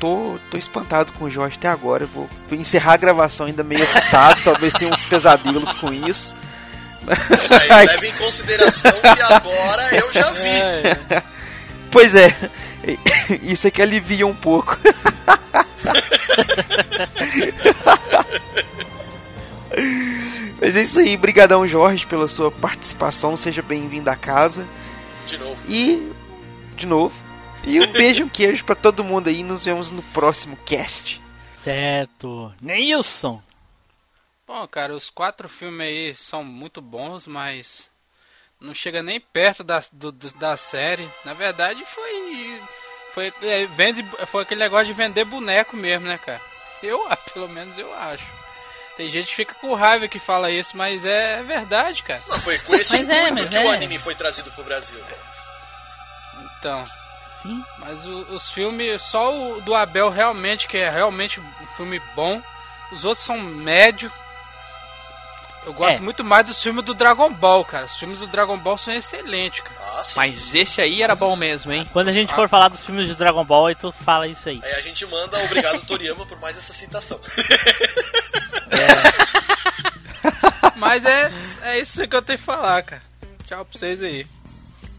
Tô, tô espantado com o Jorge até agora. Vou, vou encerrar a gravação ainda meio assustado. talvez tenha uns pesadelos com isso. Aí, leve em consideração que agora eu já vi. Pois é, isso é que alivia um pouco. Mas é isso aí, brigadão Jorge pela sua participação, seja bem-vindo à casa. De novo. E de novo. E um beijo, um queijo pra todo mundo aí, nos vemos no próximo cast. Certo. Neilson. Bom, cara, os quatro filmes aí são muito bons, mas não chega nem perto da, do, do- da série. Na verdade, foi. Foi, é, vende, foi aquele negócio de vender boneco mesmo, né, cara? Eu, pelo menos eu acho. Tem gente que fica com raiva que fala isso, mas é verdade, cara. Não, foi com esse é, intuito mas que é. o anime foi trazido pro Brasil. Então. Sim. Mas o- os filmes, só o do Abel realmente, que é realmente um filme bom. Os outros são médio. Eu gosto É. muito mais dos filmes do Dragon Ball, cara. Os filmes do Dragon Ball são excelentes, cara. Ah, sim. Mas esse aí era bom mesmo, hein? Quando a gente for falar dos filmes de Dragon Ball, aí tu fala isso aí. Aí a gente manda obrigado Toriyama por mais essa citação. Mas é, é isso que eu tenho que falar, cara. Tchau pra vocês aí.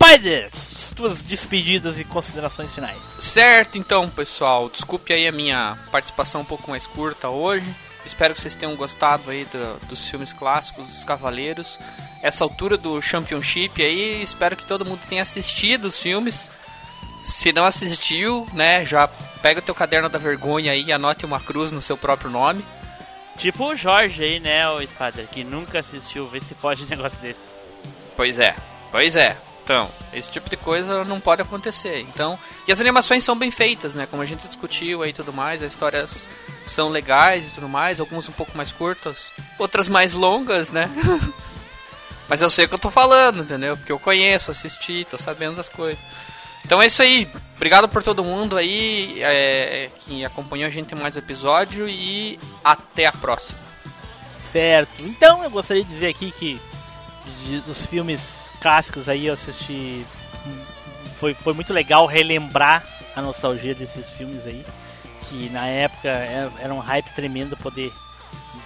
Spiders, tuas despedidas e considerações finais. Certo, então, pessoal. Desculpe aí a minha participação um pouco mais curta hoje. Espero que vocês tenham gostado aí do- dos filmes clássicos dos Cavaleiros. Essa altura do Championship aí, espero que todo mundo tenha assistido os filmes. Se não assistiu, né, já pega o teu caderno da vergonha aí e anote uma cruz no seu próprio nome. Tipo o Jorge aí, né, o Spider, que nunca assistiu, vê se pode um negócio desse. Pois é, pois é. Então, esse tipo de coisa não pode acontecer. Então, e as animações são bem feitas, né? Como a gente discutiu aí tudo mais, as histórias são legais e tudo mais, algumas um pouco mais curtas, outras mais longas, né? Mas eu sei o que eu tô falando, entendeu? Porque eu conheço, assisti, tô sabendo das coisas. Então é isso aí. Obrigado por todo mundo aí é, que acompanhou a gente em mais episódio e até a próxima. Certo. Então eu gostaria de dizer aqui que de- dos filmes clássicos aí eu assisti. Foi, foi muito legal relembrar a nostalgia desses filmes aí. Que na época era, era um hype tremendo poder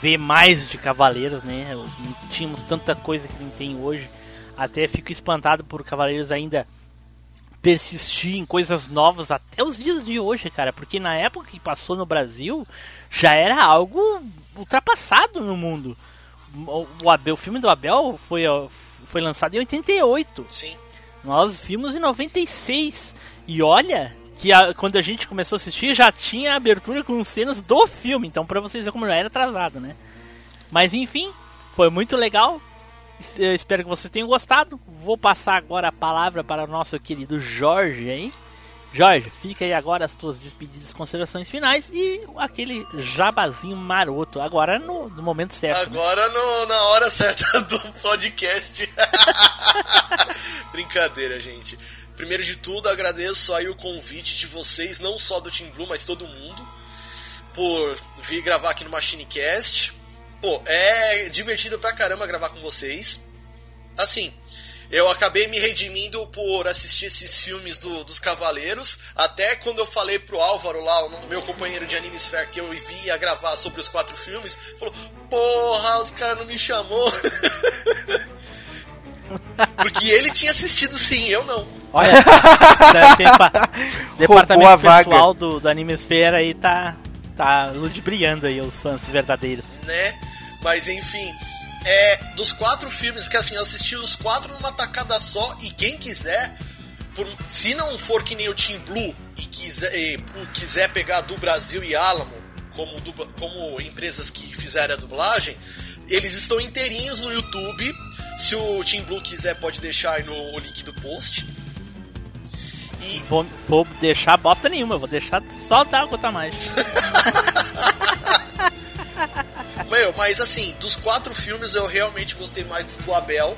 ver mais de Cavaleiros, né? Não tínhamos tanta coisa que não tem hoje. Até fico espantado por Cavaleiros ainda persistir em coisas novas até os dias de hoje, cara. Porque na época que passou no Brasil já era algo ultrapassado no mundo. O, Abel, o filme do Abel foi, foi lançado em 88. Sim. Nós vimos em 96. E olha que a- quando a gente começou a assistir já tinha a abertura com cenas do filme. Então pra vocês verem como já era atrasado, né? Mas enfim, foi muito legal. Eu espero que vocês tenham gostado. Vou passar agora a palavra para o nosso querido Jorge aí. Jorge, fica aí agora as tuas despedidas, considerações finais e aquele jabazinho maroto. Agora no, no momento certo. né? Agora no- na hora certa do podcast. Brincadeira, gente. Primeiro de tudo, agradeço aí o convite de vocês, não só do Team Blue, mas todo mundo, por vir gravar aqui no MachineCast. Pô, é divertido pra caramba gravar com vocês. Assim, eu acabei me redimindo por assistir esses filmes do- dos Cavaleiros. Até quando eu falei pro Álvaro lá, o meu companheiro de Animesphere, que eu ia gravar sobre os quatro filmes, falou: Porra, os caras não me chamou. Porque ele tinha assistido sim, eu não. Olha, departamento a vaga. pessoal do, do Anime Esfera aí tá, tá ludibriando aí os fãs verdadeiros. né? Mas enfim, é dos quatro filmes que assim eu assisti os quatro numa tacada só e quem quiser, por- se não for que nem o Team Blue e quiser, e, quiser pegar do Brasil e Alamo como, dubla- como empresas que fizeram a dublagem, eles estão inteirinhos no YouTube. Se o Team Blue quiser, pode deixar aí no link do post. E Vou, vou deixar bosta nenhuma, vou deixar só dar gota mais. Meu, mas assim, dos quatro filmes eu realmente gostei mais do Abel.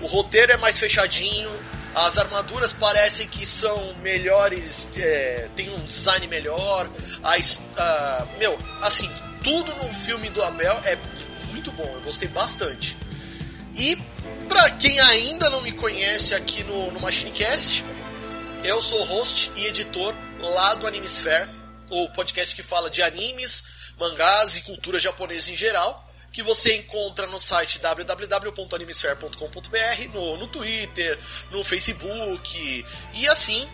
O roteiro é mais fechadinho, as armaduras parecem que são melhores, é, tem um design melhor. A, a- meu, assim, tudo no filme do Abel é muito bom, eu gostei bastante. E pra quem ainda não me conhece aqui no, no MachineCast, eu sou host e editor lá do Animesphere, o podcast que fala de animes, mangás e cultura japonesa em geral, que você encontra no site www.animesphere.com.br, no, no Twitter, no Facebook, e assim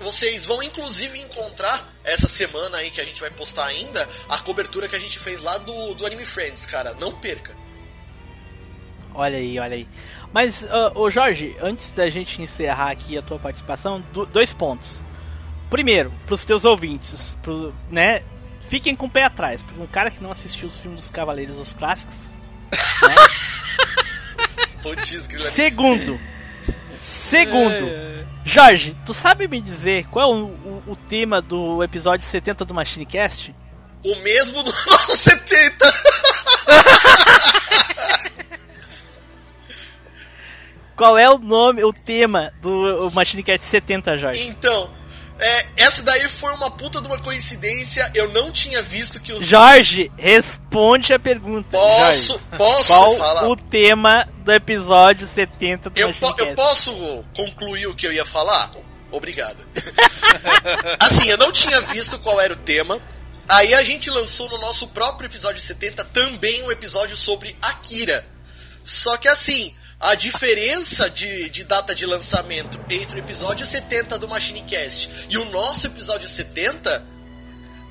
vocês vão inclusive encontrar essa semana aí que a gente vai postar ainda a cobertura que a gente fez lá do, do Anime Friends, cara. Não perca. Olha aí, olha aí. Mas, ah, ô Jorge, antes da gente encerrar aqui a tua participação, do- dois pontos. Primeiro, pros teus ouvintes, pro, né? Fiquem com o pé atrás, porque um cara que não assistiu os filmes dos Cavaleiros, os clássicos. Grila. Segundo. Segundo. Jorge, tu sabe me dizer qual é o, o- o tema do episódio 70 do Machine Cast? O mesmo do nosso 70. Qual é o nome, o tema do Machine Cast 70, Jorge? Então, é, essa daí foi uma puta de uma coincidência. Eu não tinha visto que o. Jorge, responde a pergunta. Posso- Jorge. posso Qual falar? o tema do episódio 70 do Eu, po- eu posso concluir o que eu ia falar? Obrigado. assim, eu não tinha visto qual era o tema. Aí a gente lançou no nosso próprio episódio 70 também um episódio sobre Akira. Só que assim, a diferença de, de data de lançamento entre o episódio 70 do Machine Cast e o nosso episódio 70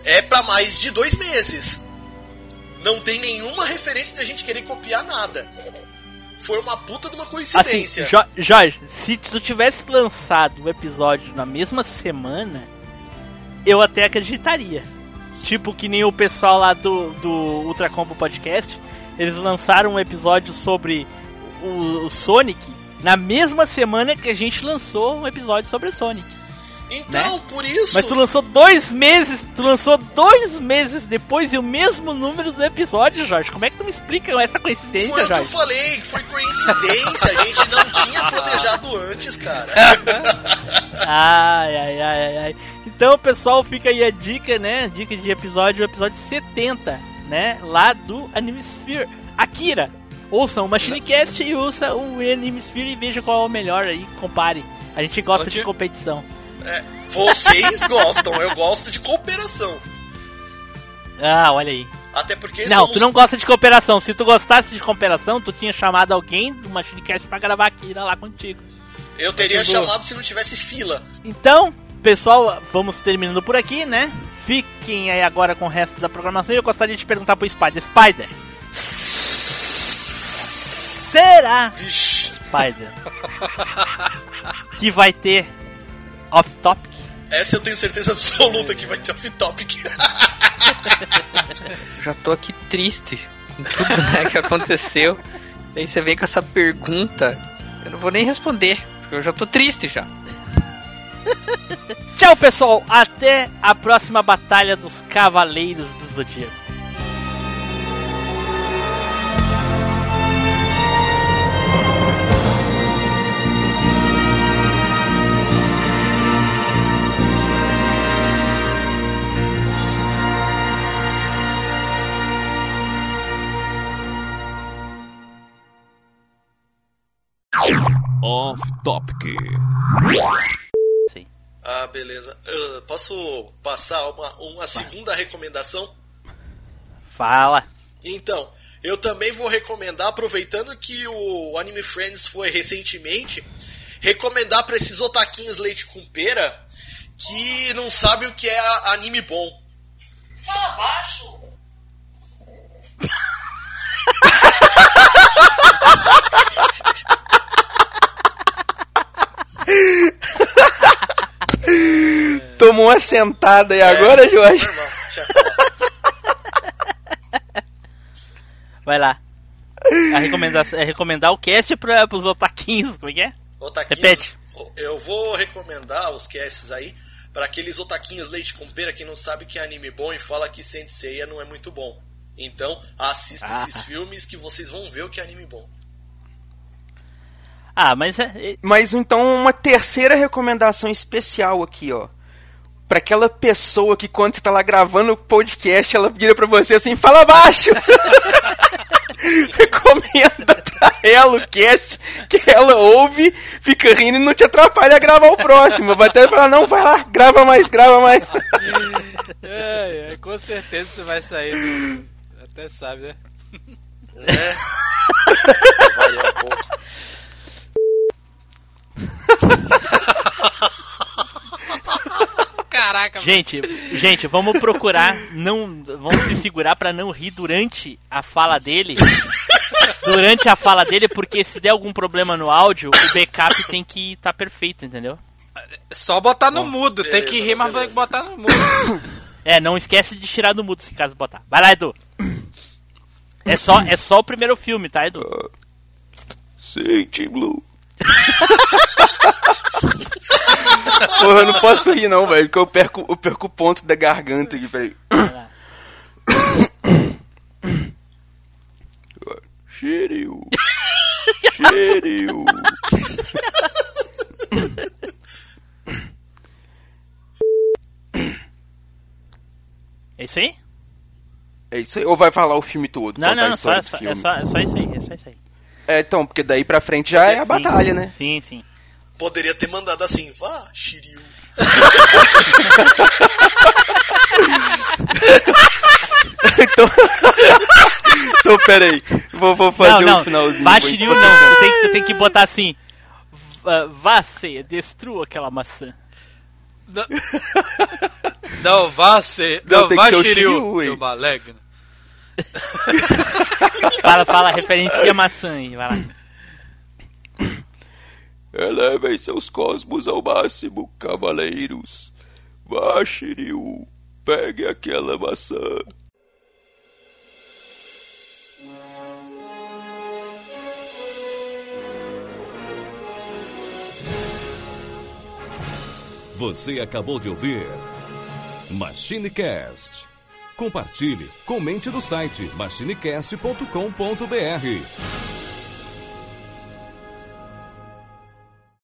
é pra mais de dois meses. Não tem nenhuma referência de a gente querer copiar nada. Foi uma puta de uma Assim, coincidência. Jo- Jorge, se tu tivesse lançado o episódio na mesma semana, eu até acreditaria. Tipo que nem o pessoal lá do, do Ultra Combo Podcast, eles lançaram um episódio sobre o, o Sonic na mesma semana que a gente lançou um episódio sobre o Sonic. Então, por isso. Mas tu lançou dois meses, tu lançou dois meses depois e o mesmo número do episódio, Jorge. Como é que tu me explica essa coincidência, Foi o que eu Jorge? falei, que foi coincidência, a gente não tinha planejado antes, cara. Ai, ai, ai, ai, ai. Então, pessoal, fica aí a dica, né? Dica de episódio, episódio 70, né? Lá do Animesphere. Akira. Ouçam o Machinecast e ouça o Animesphere e veja qual é o melhor aí, compare. A gente gosta de competição. É, vocês gostam, eu gosto de cooperação. Ah, olha aí. Até porque Não, somos... tu não gosta de cooperação. Se tu gostasse de cooperação, tu tinha chamado alguém do Machinecast pra gravar Akira lá contigo. Eu teria Entendeu? chamado se não tivesse fila. Então, pessoal, vamos terminando por aqui, né? Fiquem aí agora com o resto da programação e eu gostaria de perguntar pro Spider. Spider! Será, Spider, que vai ter off-topic? Essa eu tenho certeza absoluta que vai ter off-topic. Já tô aqui triste com tudo né, que aconteceu. Daí você vem com essa pergunta. Eu não vou nem responder, porque eu já tô triste já. Tchau, pessoal! Até a próxima batalha dos Cavaleiros do Zodíaco. Off Topic. ah, beleza. Ah, posso passar uma, uma segunda recomendação? Fala. Então, eu também vou recomendar, aproveitando que o Anime Friends foi recentemente, recomendar pra esses otaquinhos leite com pera que não sabem o que é anime bom. Fala baixo! Tomou uma sentada aí agora, Jorge? Vai lá. A recomendação, é recomendar o cast pra, pros otaquinhos, como é que é? Otaquinhos, Repete. Eu vou recomendar os casts aí para aqueles otaquinhos leite com pera que não sabe que é anime bom e fala que Senseiya não é muito bom. Então, assista Ah. esses filmes que vocês vão ver o que é anime bom. Ah, mas é. Mas então uma terceira recomendação especial aqui, ó. Pra aquela pessoa que quando você tá lá gravando o podcast, ela vira pra você assim, fala baixo! Recomenda pra ela o cast, que ela ouve, fica rindo e não te atrapalha a gravar o próximo. Vai até falar, não, vai lá, grava mais, grava mais. É, é, com certeza você vai sair do... Até sabe, né? É. Um pouco. Caraca, Gente, gente, vamos procurar não, vamos se segurar pra não rir durante a fala dele. Durante a fala dele, porque se der algum problema no áudio, o backup tem que estar perfeito, entendeu? Só botar no mudo, tem beleza, que rir, mas vai beleza. botar no mudo. É, não esquece de tirar do mudo se caso botar. Vai lá, Edu. É só, é só o primeiro filme, tá, Edu? Sim, Team Blue. Porra, eu não posso rir não, velho, que eu perco, eu perco o ponto da garganta aqui, peraí. Shiryu. Shiryu. É isso aí? É isso aí, ou vai falar o filme todo? Não, a não, só, do só- é, só, é só isso aí, é só isso aí. É, então, porque daí pra frente já é a Sim, batalha, né? Sim, sim. Poderia ter mandado assim, vá, Shiryu. então, então, peraí. Vou, vou fazer não, não. um finalzinho. Vá, Shiryu, não. Tu tem, tu tem que botar assim. "Vá- ceia, destrua aquela maçã. Não, vá ser. Não, Não, tem que vá Shiryu, Shiryu, seu hein. malegno. Fala, fala, referencia a maçã aí, vai lá. Elevem seus cosmos ao máximo, cavaleiros. Vá, Shiryu. Pegue aquela maçã. Você acabou de ouvir MachineCast. Compartilhe, comente no site machinecast.com.br.